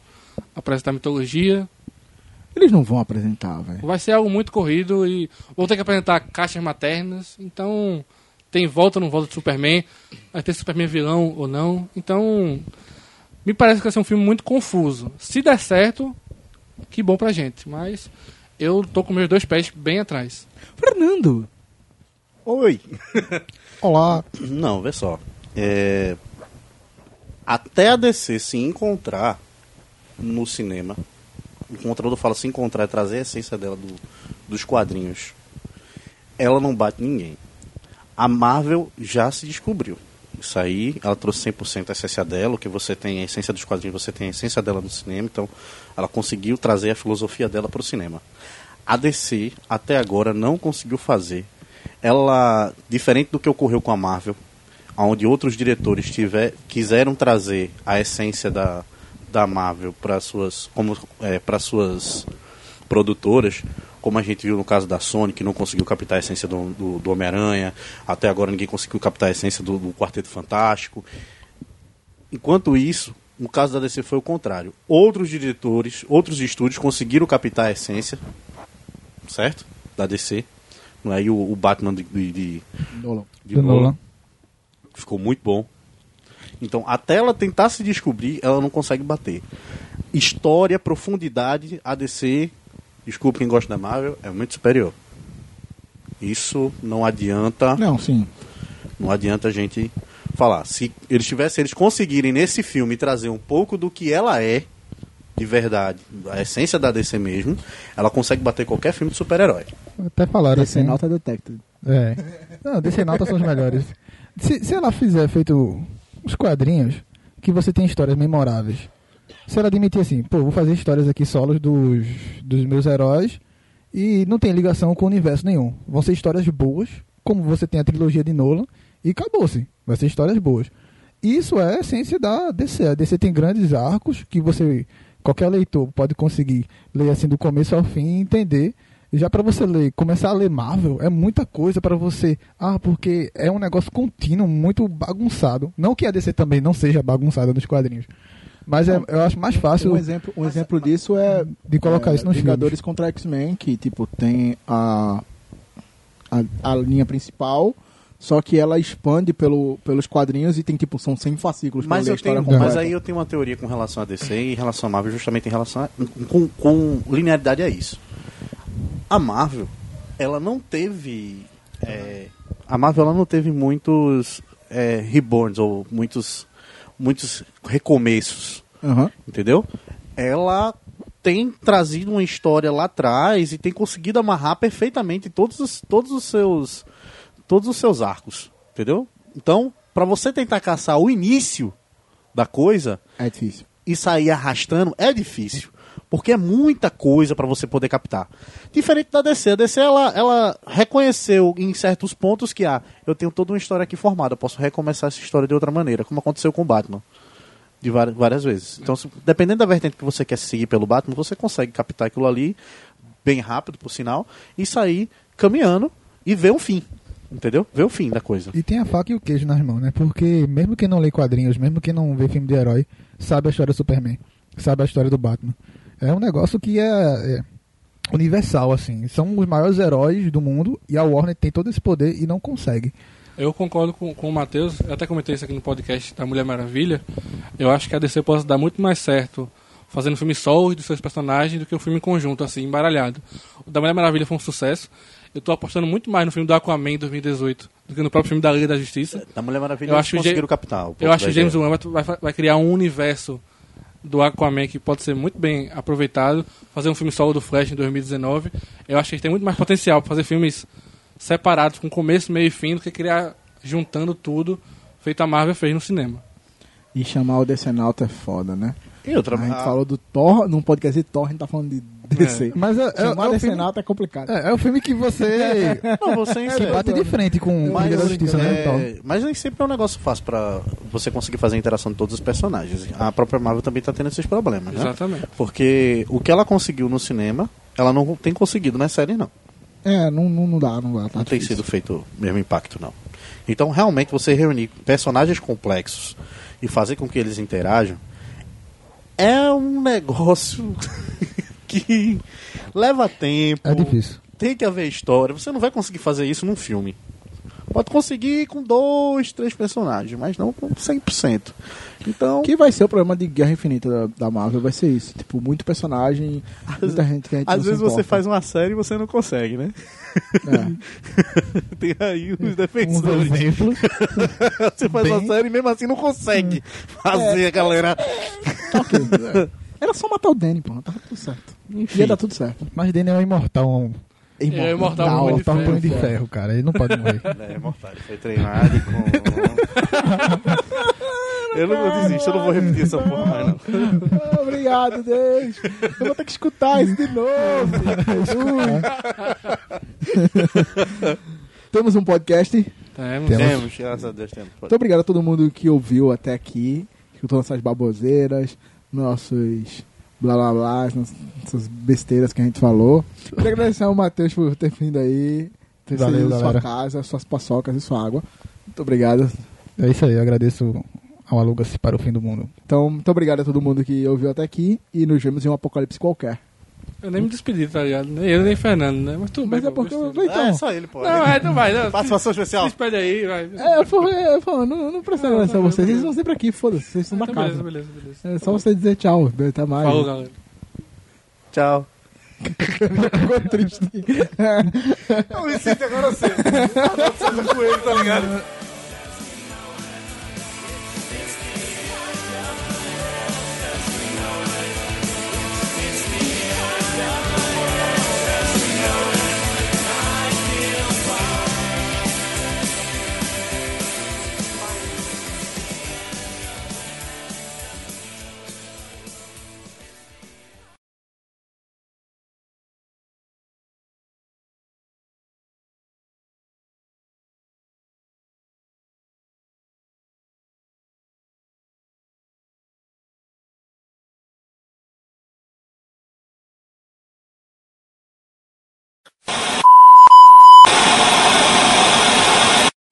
Speaker 2: apresentar mitologia.
Speaker 1: Eles não vão apresentar, velho.
Speaker 2: Vai ser algo muito corrido e vão ter que apresentar caixas maternas. Então tem volta ou não volta de Superman, vai ter Superman vilão ou não. Então me parece que vai ser um filme muito confuso. Se der certo, que bom pra gente. Mas eu tô com meus dois pés bem atrás.
Speaker 1: Fernando!
Speaker 3: Oi.
Speaker 4: Olá.
Speaker 3: Não, vê só. É, Até a DC se encontrar no cinema, encontrar, eu falo se encontrar, é trazer a essência dela do- dos quadrinhos, ela não bate ninguém. A Marvel já se descobriu. Isso aí, ela trouxe 100% a essência dela, o que você tem, a essência dos quadrinhos, você tem a essência dela no cinema, então ela conseguiu trazer a filosofia dela para o cinema. A DC, até agora, não conseguiu fazer. Ela, diferente do que ocorreu com a Marvel, onde outros diretores tiver, quiseram trazer a essência da, da Marvel para suas, como, é, para suas produtoras, como a gente viu no caso da Sony, que não conseguiu captar a essência do, do, do Homem-Aranha, até agora ninguém conseguiu captar a essência do, do Quarteto Fantástico. Enquanto isso, no caso da DC foi o contrário. Outros diretores, outros estúdios conseguiram captar a essência, certo? Da DC. Aí o, o Batman de, de, de,
Speaker 1: Nolan.
Speaker 3: de Nolan. ficou muito bom. Então, até ela tentar se descobrir, ela não consegue bater. História, profundidade, a DC, desculpa quem gosta da Marvel, é muito superior. Isso não adianta,
Speaker 1: Não, sim.
Speaker 3: não adianta a gente falar. Se eles tivessem, eles conseguirem nesse filme trazer um pouco do que ela é de verdade, a essência da DC mesmo, ela consegue bater qualquer filme de super-herói.
Speaker 4: Até falaram
Speaker 1: DC
Speaker 4: assim.
Speaker 1: Nota Detected.
Speaker 4: É. Não, DC Nota são os melhores. Se, se ela fizer feito os quadrinhos, que você tem histórias memoráveis. Se ela admitir assim, pô, vou fazer histórias aqui solos dos, dos meus heróis e não tem ligação com o universo nenhum. Vão ser histórias boas, como você tem a trilogia de Nolan, e acabou-se. Vai ser histórias boas. Isso é a essência da DC. A DC tem grandes arcos que você, qualquer leitor pode conseguir ler assim do começo ao fim e entender. Já para você ler, começar a ler Marvel, é muita coisa para você. Ah, porque é um negócio contínuo, muito bagunçado. Não que a DC também não seja bagunçada nos quadrinhos. Mas é- eu acho mais fácil
Speaker 1: Um exemplo, um exemplo disso é
Speaker 4: de colocar
Speaker 1: é,
Speaker 4: isso nos
Speaker 1: Vingadores contra X-Men, que tipo tem a, a a linha principal, só que ela expande pelo, pelos quadrinhos e tem tipo são 100 fascículos
Speaker 3: Mas, eu tenho, mas aí eu tenho uma teoria com relação a DC e em relação a Marvel, justamente em relação a, com, com linearidade a isso. A Marvel, ela não teve. é, a Marvel ela não teve muitos é, reborns ou muitos, muitos recomeços.
Speaker 1: Aham.
Speaker 3: Entendeu? Ela tem trazido uma história lá atrás e tem conseguido amarrar perfeitamente todos os, todos os seus todos os seus arcos, entendeu? Então, pra você tentar caçar o início da coisa
Speaker 1: É difícil.
Speaker 3: e sair arrastando é difícil, porque é muita coisa pra você poder captar. Diferente da DC, a DC ela, ela reconheceu em certos pontos que ah, eu tenho toda uma história aqui formada, eu posso recomeçar essa história de outra maneira, como aconteceu com o Batman de várias, várias vezes. Então, se- dependendo da vertente que você quer seguir pelo Batman, você consegue captar aquilo ali bem rápido, por sinal, e sair caminhando e ver um fim. Entendeu? Ver o fim da coisa.
Speaker 4: E tem a faca e o queijo nas mãos, né? Porque mesmo quem não lê quadrinhos, mesmo quem não vê filme de herói, sabe a história do Superman, sabe a história do Batman. É um negócio que é, é universal, assim. São os maiores heróis do mundo e a Warner tem todo esse poder e não consegue.
Speaker 2: Eu concordo com, com o Matheus, eu até comentei isso aqui no podcast da Mulher Maravilha. Eu acho que a DC pode dar muito mais certo fazendo filme solo dos seus personagens do que um filme em conjunto, assim, embaralhado. O da Mulher Maravilha foi um sucesso. Eu tô apostando muito mais no filme do Aquaman em 2018 do que no próprio filme da Liga da Justiça.
Speaker 3: Da Mulher Maravilha
Speaker 2: Eu acho
Speaker 3: conseguiram captar. pouco
Speaker 2: Eu acho que James. Wan vai, vai, vai criar um universo do Aquaman que pode ser muito bem aproveitado. Fazer um filme solo do Flash em 2019. Eu acho que ele tem muito mais potencial para fazer filmes separados, com começo, meio e fim, do que criar juntando tudo, feito a Marvel fez no cinema.
Speaker 1: E chamar o Decenalta é foda, né?
Speaker 3: E outra,
Speaker 1: A gente falou do Thor, num podcast de Thor, a gente tá falando de DC.
Speaker 4: Mas é, é, é, o filme,
Speaker 1: Decenalta é complicado.
Speaker 4: é, é o filme que você
Speaker 3: Não, você
Speaker 4: que
Speaker 3: insere-
Speaker 4: bate de frente com o
Speaker 3: Mas,
Speaker 4: Liga da Justiça, né?
Speaker 3: É, mas nem sempre é um negócio fácil pra você conseguir fazer a interação de todos os personagens. A própria Marvel também tá tendo esses problemas, né?
Speaker 2: Exatamente.
Speaker 3: Porque o que ela conseguiu no cinema, ela não tem conseguido na série, não.
Speaker 1: É, não, não, não dá, não dá. Tá
Speaker 3: Não tem
Speaker 1: difícil.
Speaker 3: sido feito o mesmo impacto, não. Então, realmente, você reunir personagens complexos e fazer com que eles interajam é um negócio que leva tempo.
Speaker 4: É difícil.
Speaker 3: Tem que haver história. Você não vai conseguir fazer isso num filme. Pode conseguir com dois, três personagens, mas não com 100%. Então,
Speaker 1: que vai ser o problema de Guerra Infinita da, da Marvel, vai ser isso. Tipo, muito personagem, muita gente que a gente
Speaker 3: às vezes você faz uma série e você não consegue, né?
Speaker 1: É.
Speaker 3: Tem aí os defensores.
Speaker 4: exemplos.
Speaker 3: Você faz uma
Speaker 4: Bem-
Speaker 3: série e mesmo assim não consegue fazer a galera.
Speaker 1: Ok, é. Era só matar o Danny, pô, tava tudo certo.
Speaker 3: Enfim.
Speaker 1: Ia dar tudo certo.
Speaker 4: Mas Daniel é imortal. Um,
Speaker 2: É, imortal,
Speaker 1: Não,
Speaker 2: Punho de
Speaker 4: imortal
Speaker 2: Ferro.
Speaker 4: punho de ferro, cara. Ele não pode morrer.
Speaker 3: É, mortal. Ele foi treinado com. eu não vou desistir, eu não vou repetir essa porra mais, não.
Speaker 1: Ah, Obrigado, Deus. Eu vou ter que escutar isso de novo. Ui. Temos um podcast.
Speaker 2: Temos.
Speaker 4: Temos.
Speaker 3: Temos, graças a Deus, temos.
Speaker 1: Muito obrigado a todo mundo que ouviu até aqui, escutou nossas baboseiras, nossos blá blá blá, essas- essas besteiras que a gente falou. Queria agradecer ao Matheus por ter vindo aí, ter
Speaker 4: Valeu,
Speaker 1: sua
Speaker 4: galera.
Speaker 1: casa, suas paçocas e sua água. Muito obrigado.
Speaker 4: É isso aí, eu agradeço ao Aluga-se para o fim do mundo.
Speaker 1: Então, muito obrigado a todo mundo que ouviu até aqui e nos vemos em um apocalipse qualquer.
Speaker 2: Eu nem me despedi, tá ligado? Nem eu, nem Fernando, né? Mas tudo
Speaker 1: Mas
Speaker 2: bem.
Speaker 1: é porque.
Speaker 2: pô,
Speaker 1: Então,
Speaker 3: é, só ele, pô.
Speaker 2: Não, é, não vai, não.
Speaker 3: Participação especial.
Speaker 2: despede aí, vai.
Speaker 1: É, eu falo, eu falo, não, não precisa
Speaker 2: Não,
Speaker 1: agradecer a
Speaker 2: não,
Speaker 1: vocês,
Speaker 2: não,
Speaker 1: vocês estão sempre aqui, foda-se, vocês estão na
Speaker 2: Então,
Speaker 1: casa.
Speaker 2: beleza, beleza, beleza.
Speaker 1: É só você dizer tchau, até mais.
Speaker 2: Falou, galera.
Speaker 3: Tchau.
Speaker 1: Ficou triste.
Speaker 3: Eu me sinto agora assim. com ele, tá ligado?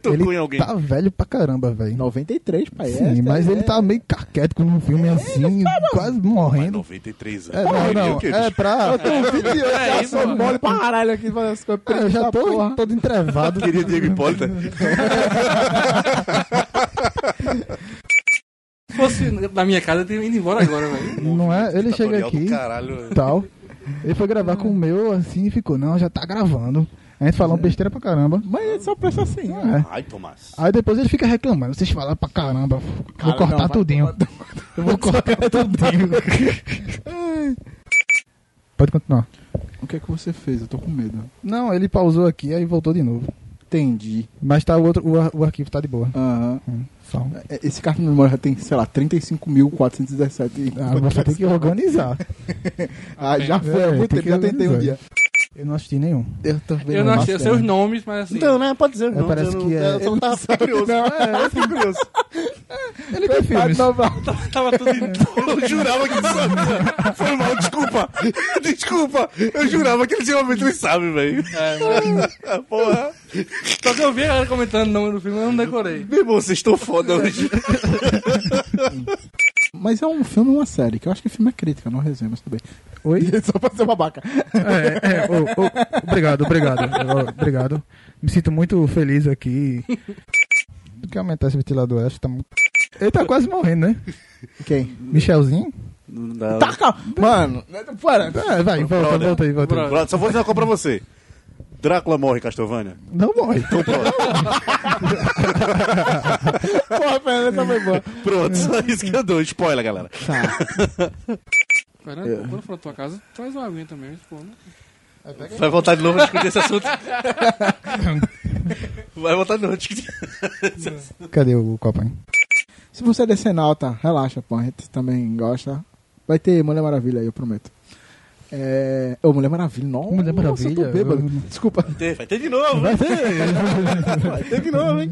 Speaker 4: Ele
Speaker 3: em alguém.
Speaker 4: tá velho pra caramba, velho.
Speaker 1: 93, pai.
Speaker 4: Sim, mas
Speaker 1: é-
Speaker 4: ele tá meio caquético num filme assim, quase
Speaker 3: Mas
Speaker 4: morrendo.
Speaker 3: 93
Speaker 4: É,
Speaker 3: anos.
Speaker 4: não,
Speaker 3: Queria
Speaker 4: não,
Speaker 3: o quê,
Speaker 4: é pra...
Speaker 1: Eu tenho 28,
Speaker 2: É
Speaker 1: já
Speaker 2: isso,
Speaker 1: sou
Speaker 2: mano.
Speaker 1: mole pra caralho aqui fazendo as coisas
Speaker 4: É, eu já tô
Speaker 1: porra.
Speaker 4: todo entrevado.
Speaker 3: Queria Diego Hipólita.
Speaker 2: Se fosse na minha casa, eu teria ido embora agora, velho.
Speaker 4: Não é? Ele chega aqui
Speaker 3: Caralho.
Speaker 4: tal. Ele foi gravar com o meu assim e ficou, não, já tá gravando. A gente falou besteira pra caramba.
Speaker 1: Mas ele só pensa assim, né?
Speaker 4: É.
Speaker 3: Ai, Tomás.
Speaker 4: Aí depois ele fica reclamando, vocês falaram pra caramba. Vou
Speaker 1: Cara,
Speaker 4: cortar
Speaker 1: não, vai
Speaker 4: tudinho. Eu vou cortar tudinho. Pode continuar.
Speaker 1: O que é que você fez? Eu tô com medo.
Speaker 4: Não, ele pausou aqui aí voltou de novo.
Speaker 1: Entendi.
Speaker 4: Mas tá o outro, o, ar- o arquivo tá de boa.
Speaker 1: Aham.
Speaker 4: Hum, só.
Speaker 1: É, Esse cartão de memória já tem, sei lá, 35.417.
Speaker 4: Ah, você tem que organizar.
Speaker 1: Ah, já foi
Speaker 4: É,
Speaker 1: muito
Speaker 4: tem
Speaker 1: tempo,
Speaker 4: que
Speaker 1: já tentei um dia.
Speaker 4: Eu não assisti nenhum.
Speaker 1: Eu também
Speaker 2: Eu não achei, eu sei os nomes, mas assim.
Speaker 3: Então, né? Pode dizer.
Speaker 4: É,
Speaker 3: não,
Speaker 4: parece que é-
Speaker 3: Eu só tava curioso.
Speaker 1: Não,
Speaker 3: É, eu fiquei curioso.
Speaker 4: Ele tem filmes.
Speaker 2: Tava tudo em...
Speaker 3: Eu jurava que ele sabia. Foi mal, desculpa. Desculpa. Eu jurava que ele realmente ele sabe, velho.
Speaker 2: É,
Speaker 3: Porra.
Speaker 2: Só que eu vi a galera comentando o nome do filme, eu não decorei.
Speaker 3: Meu irmão, vocês estão foda hoje.
Speaker 1: Mas é um filme e uma série, que eu acho que filme é crítica, não resenha, mas tudo bem.
Speaker 4: Oi?
Speaker 1: Só pra ser babaca.
Speaker 4: É, é, ô, ô, obrigado, obrigado. Ô, Obrigado. Me sinto muito feliz aqui. Tem que aumentar esse ventilador, acho que tá muito... Ele tá quase morrendo, né?
Speaker 1: Quem?
Speaker 4: Michelzinho?
Speaker 3: Não dá.
Speaker 1: Tá, calma. Mano, para.
Speaker 4: É, vai, volta, volta aí, volta aí.
Speaker 3: Só vou dizer uma coisa pra você. Drácula morre, Castlevania.
Speaker 4: Não morre.
Speaker 1: Porra, Fernanda, essa foi boa.
Speaker 3: Pronto, só isso que eu dou. Spoiler, galera.
Speaker 1: Tá.
Speaker 2: Fernando, quando for na tua casa, traz uma aguinha também, pô, né?
Speaker 3: Vai voltar de novo a discutir esse assunto. Vai voltar de novo a discutir.
Speaker 4: Cadê o copo aí?
Speaker 1: Se você é decenalta, relaxa, pô. A gente também gosta. Vai ter Mulher Maravilha aí, eu prometo. É... Ô, Mulher Maravilha, nossa.
Speaker 4: Mulher
Speaker 1: Nossa, eu tô
Speaker 4: Maravilha,
Speaker 1: bêbado.
Speaker 4: eu-
Speaker 1: Desculpa.
Speaker 3: Vai ter de novo,
Speaker 4: Vai
Speaker 3: hein?
Speaker 4: ter.
Speaker 3: Vai ter de novo, hein?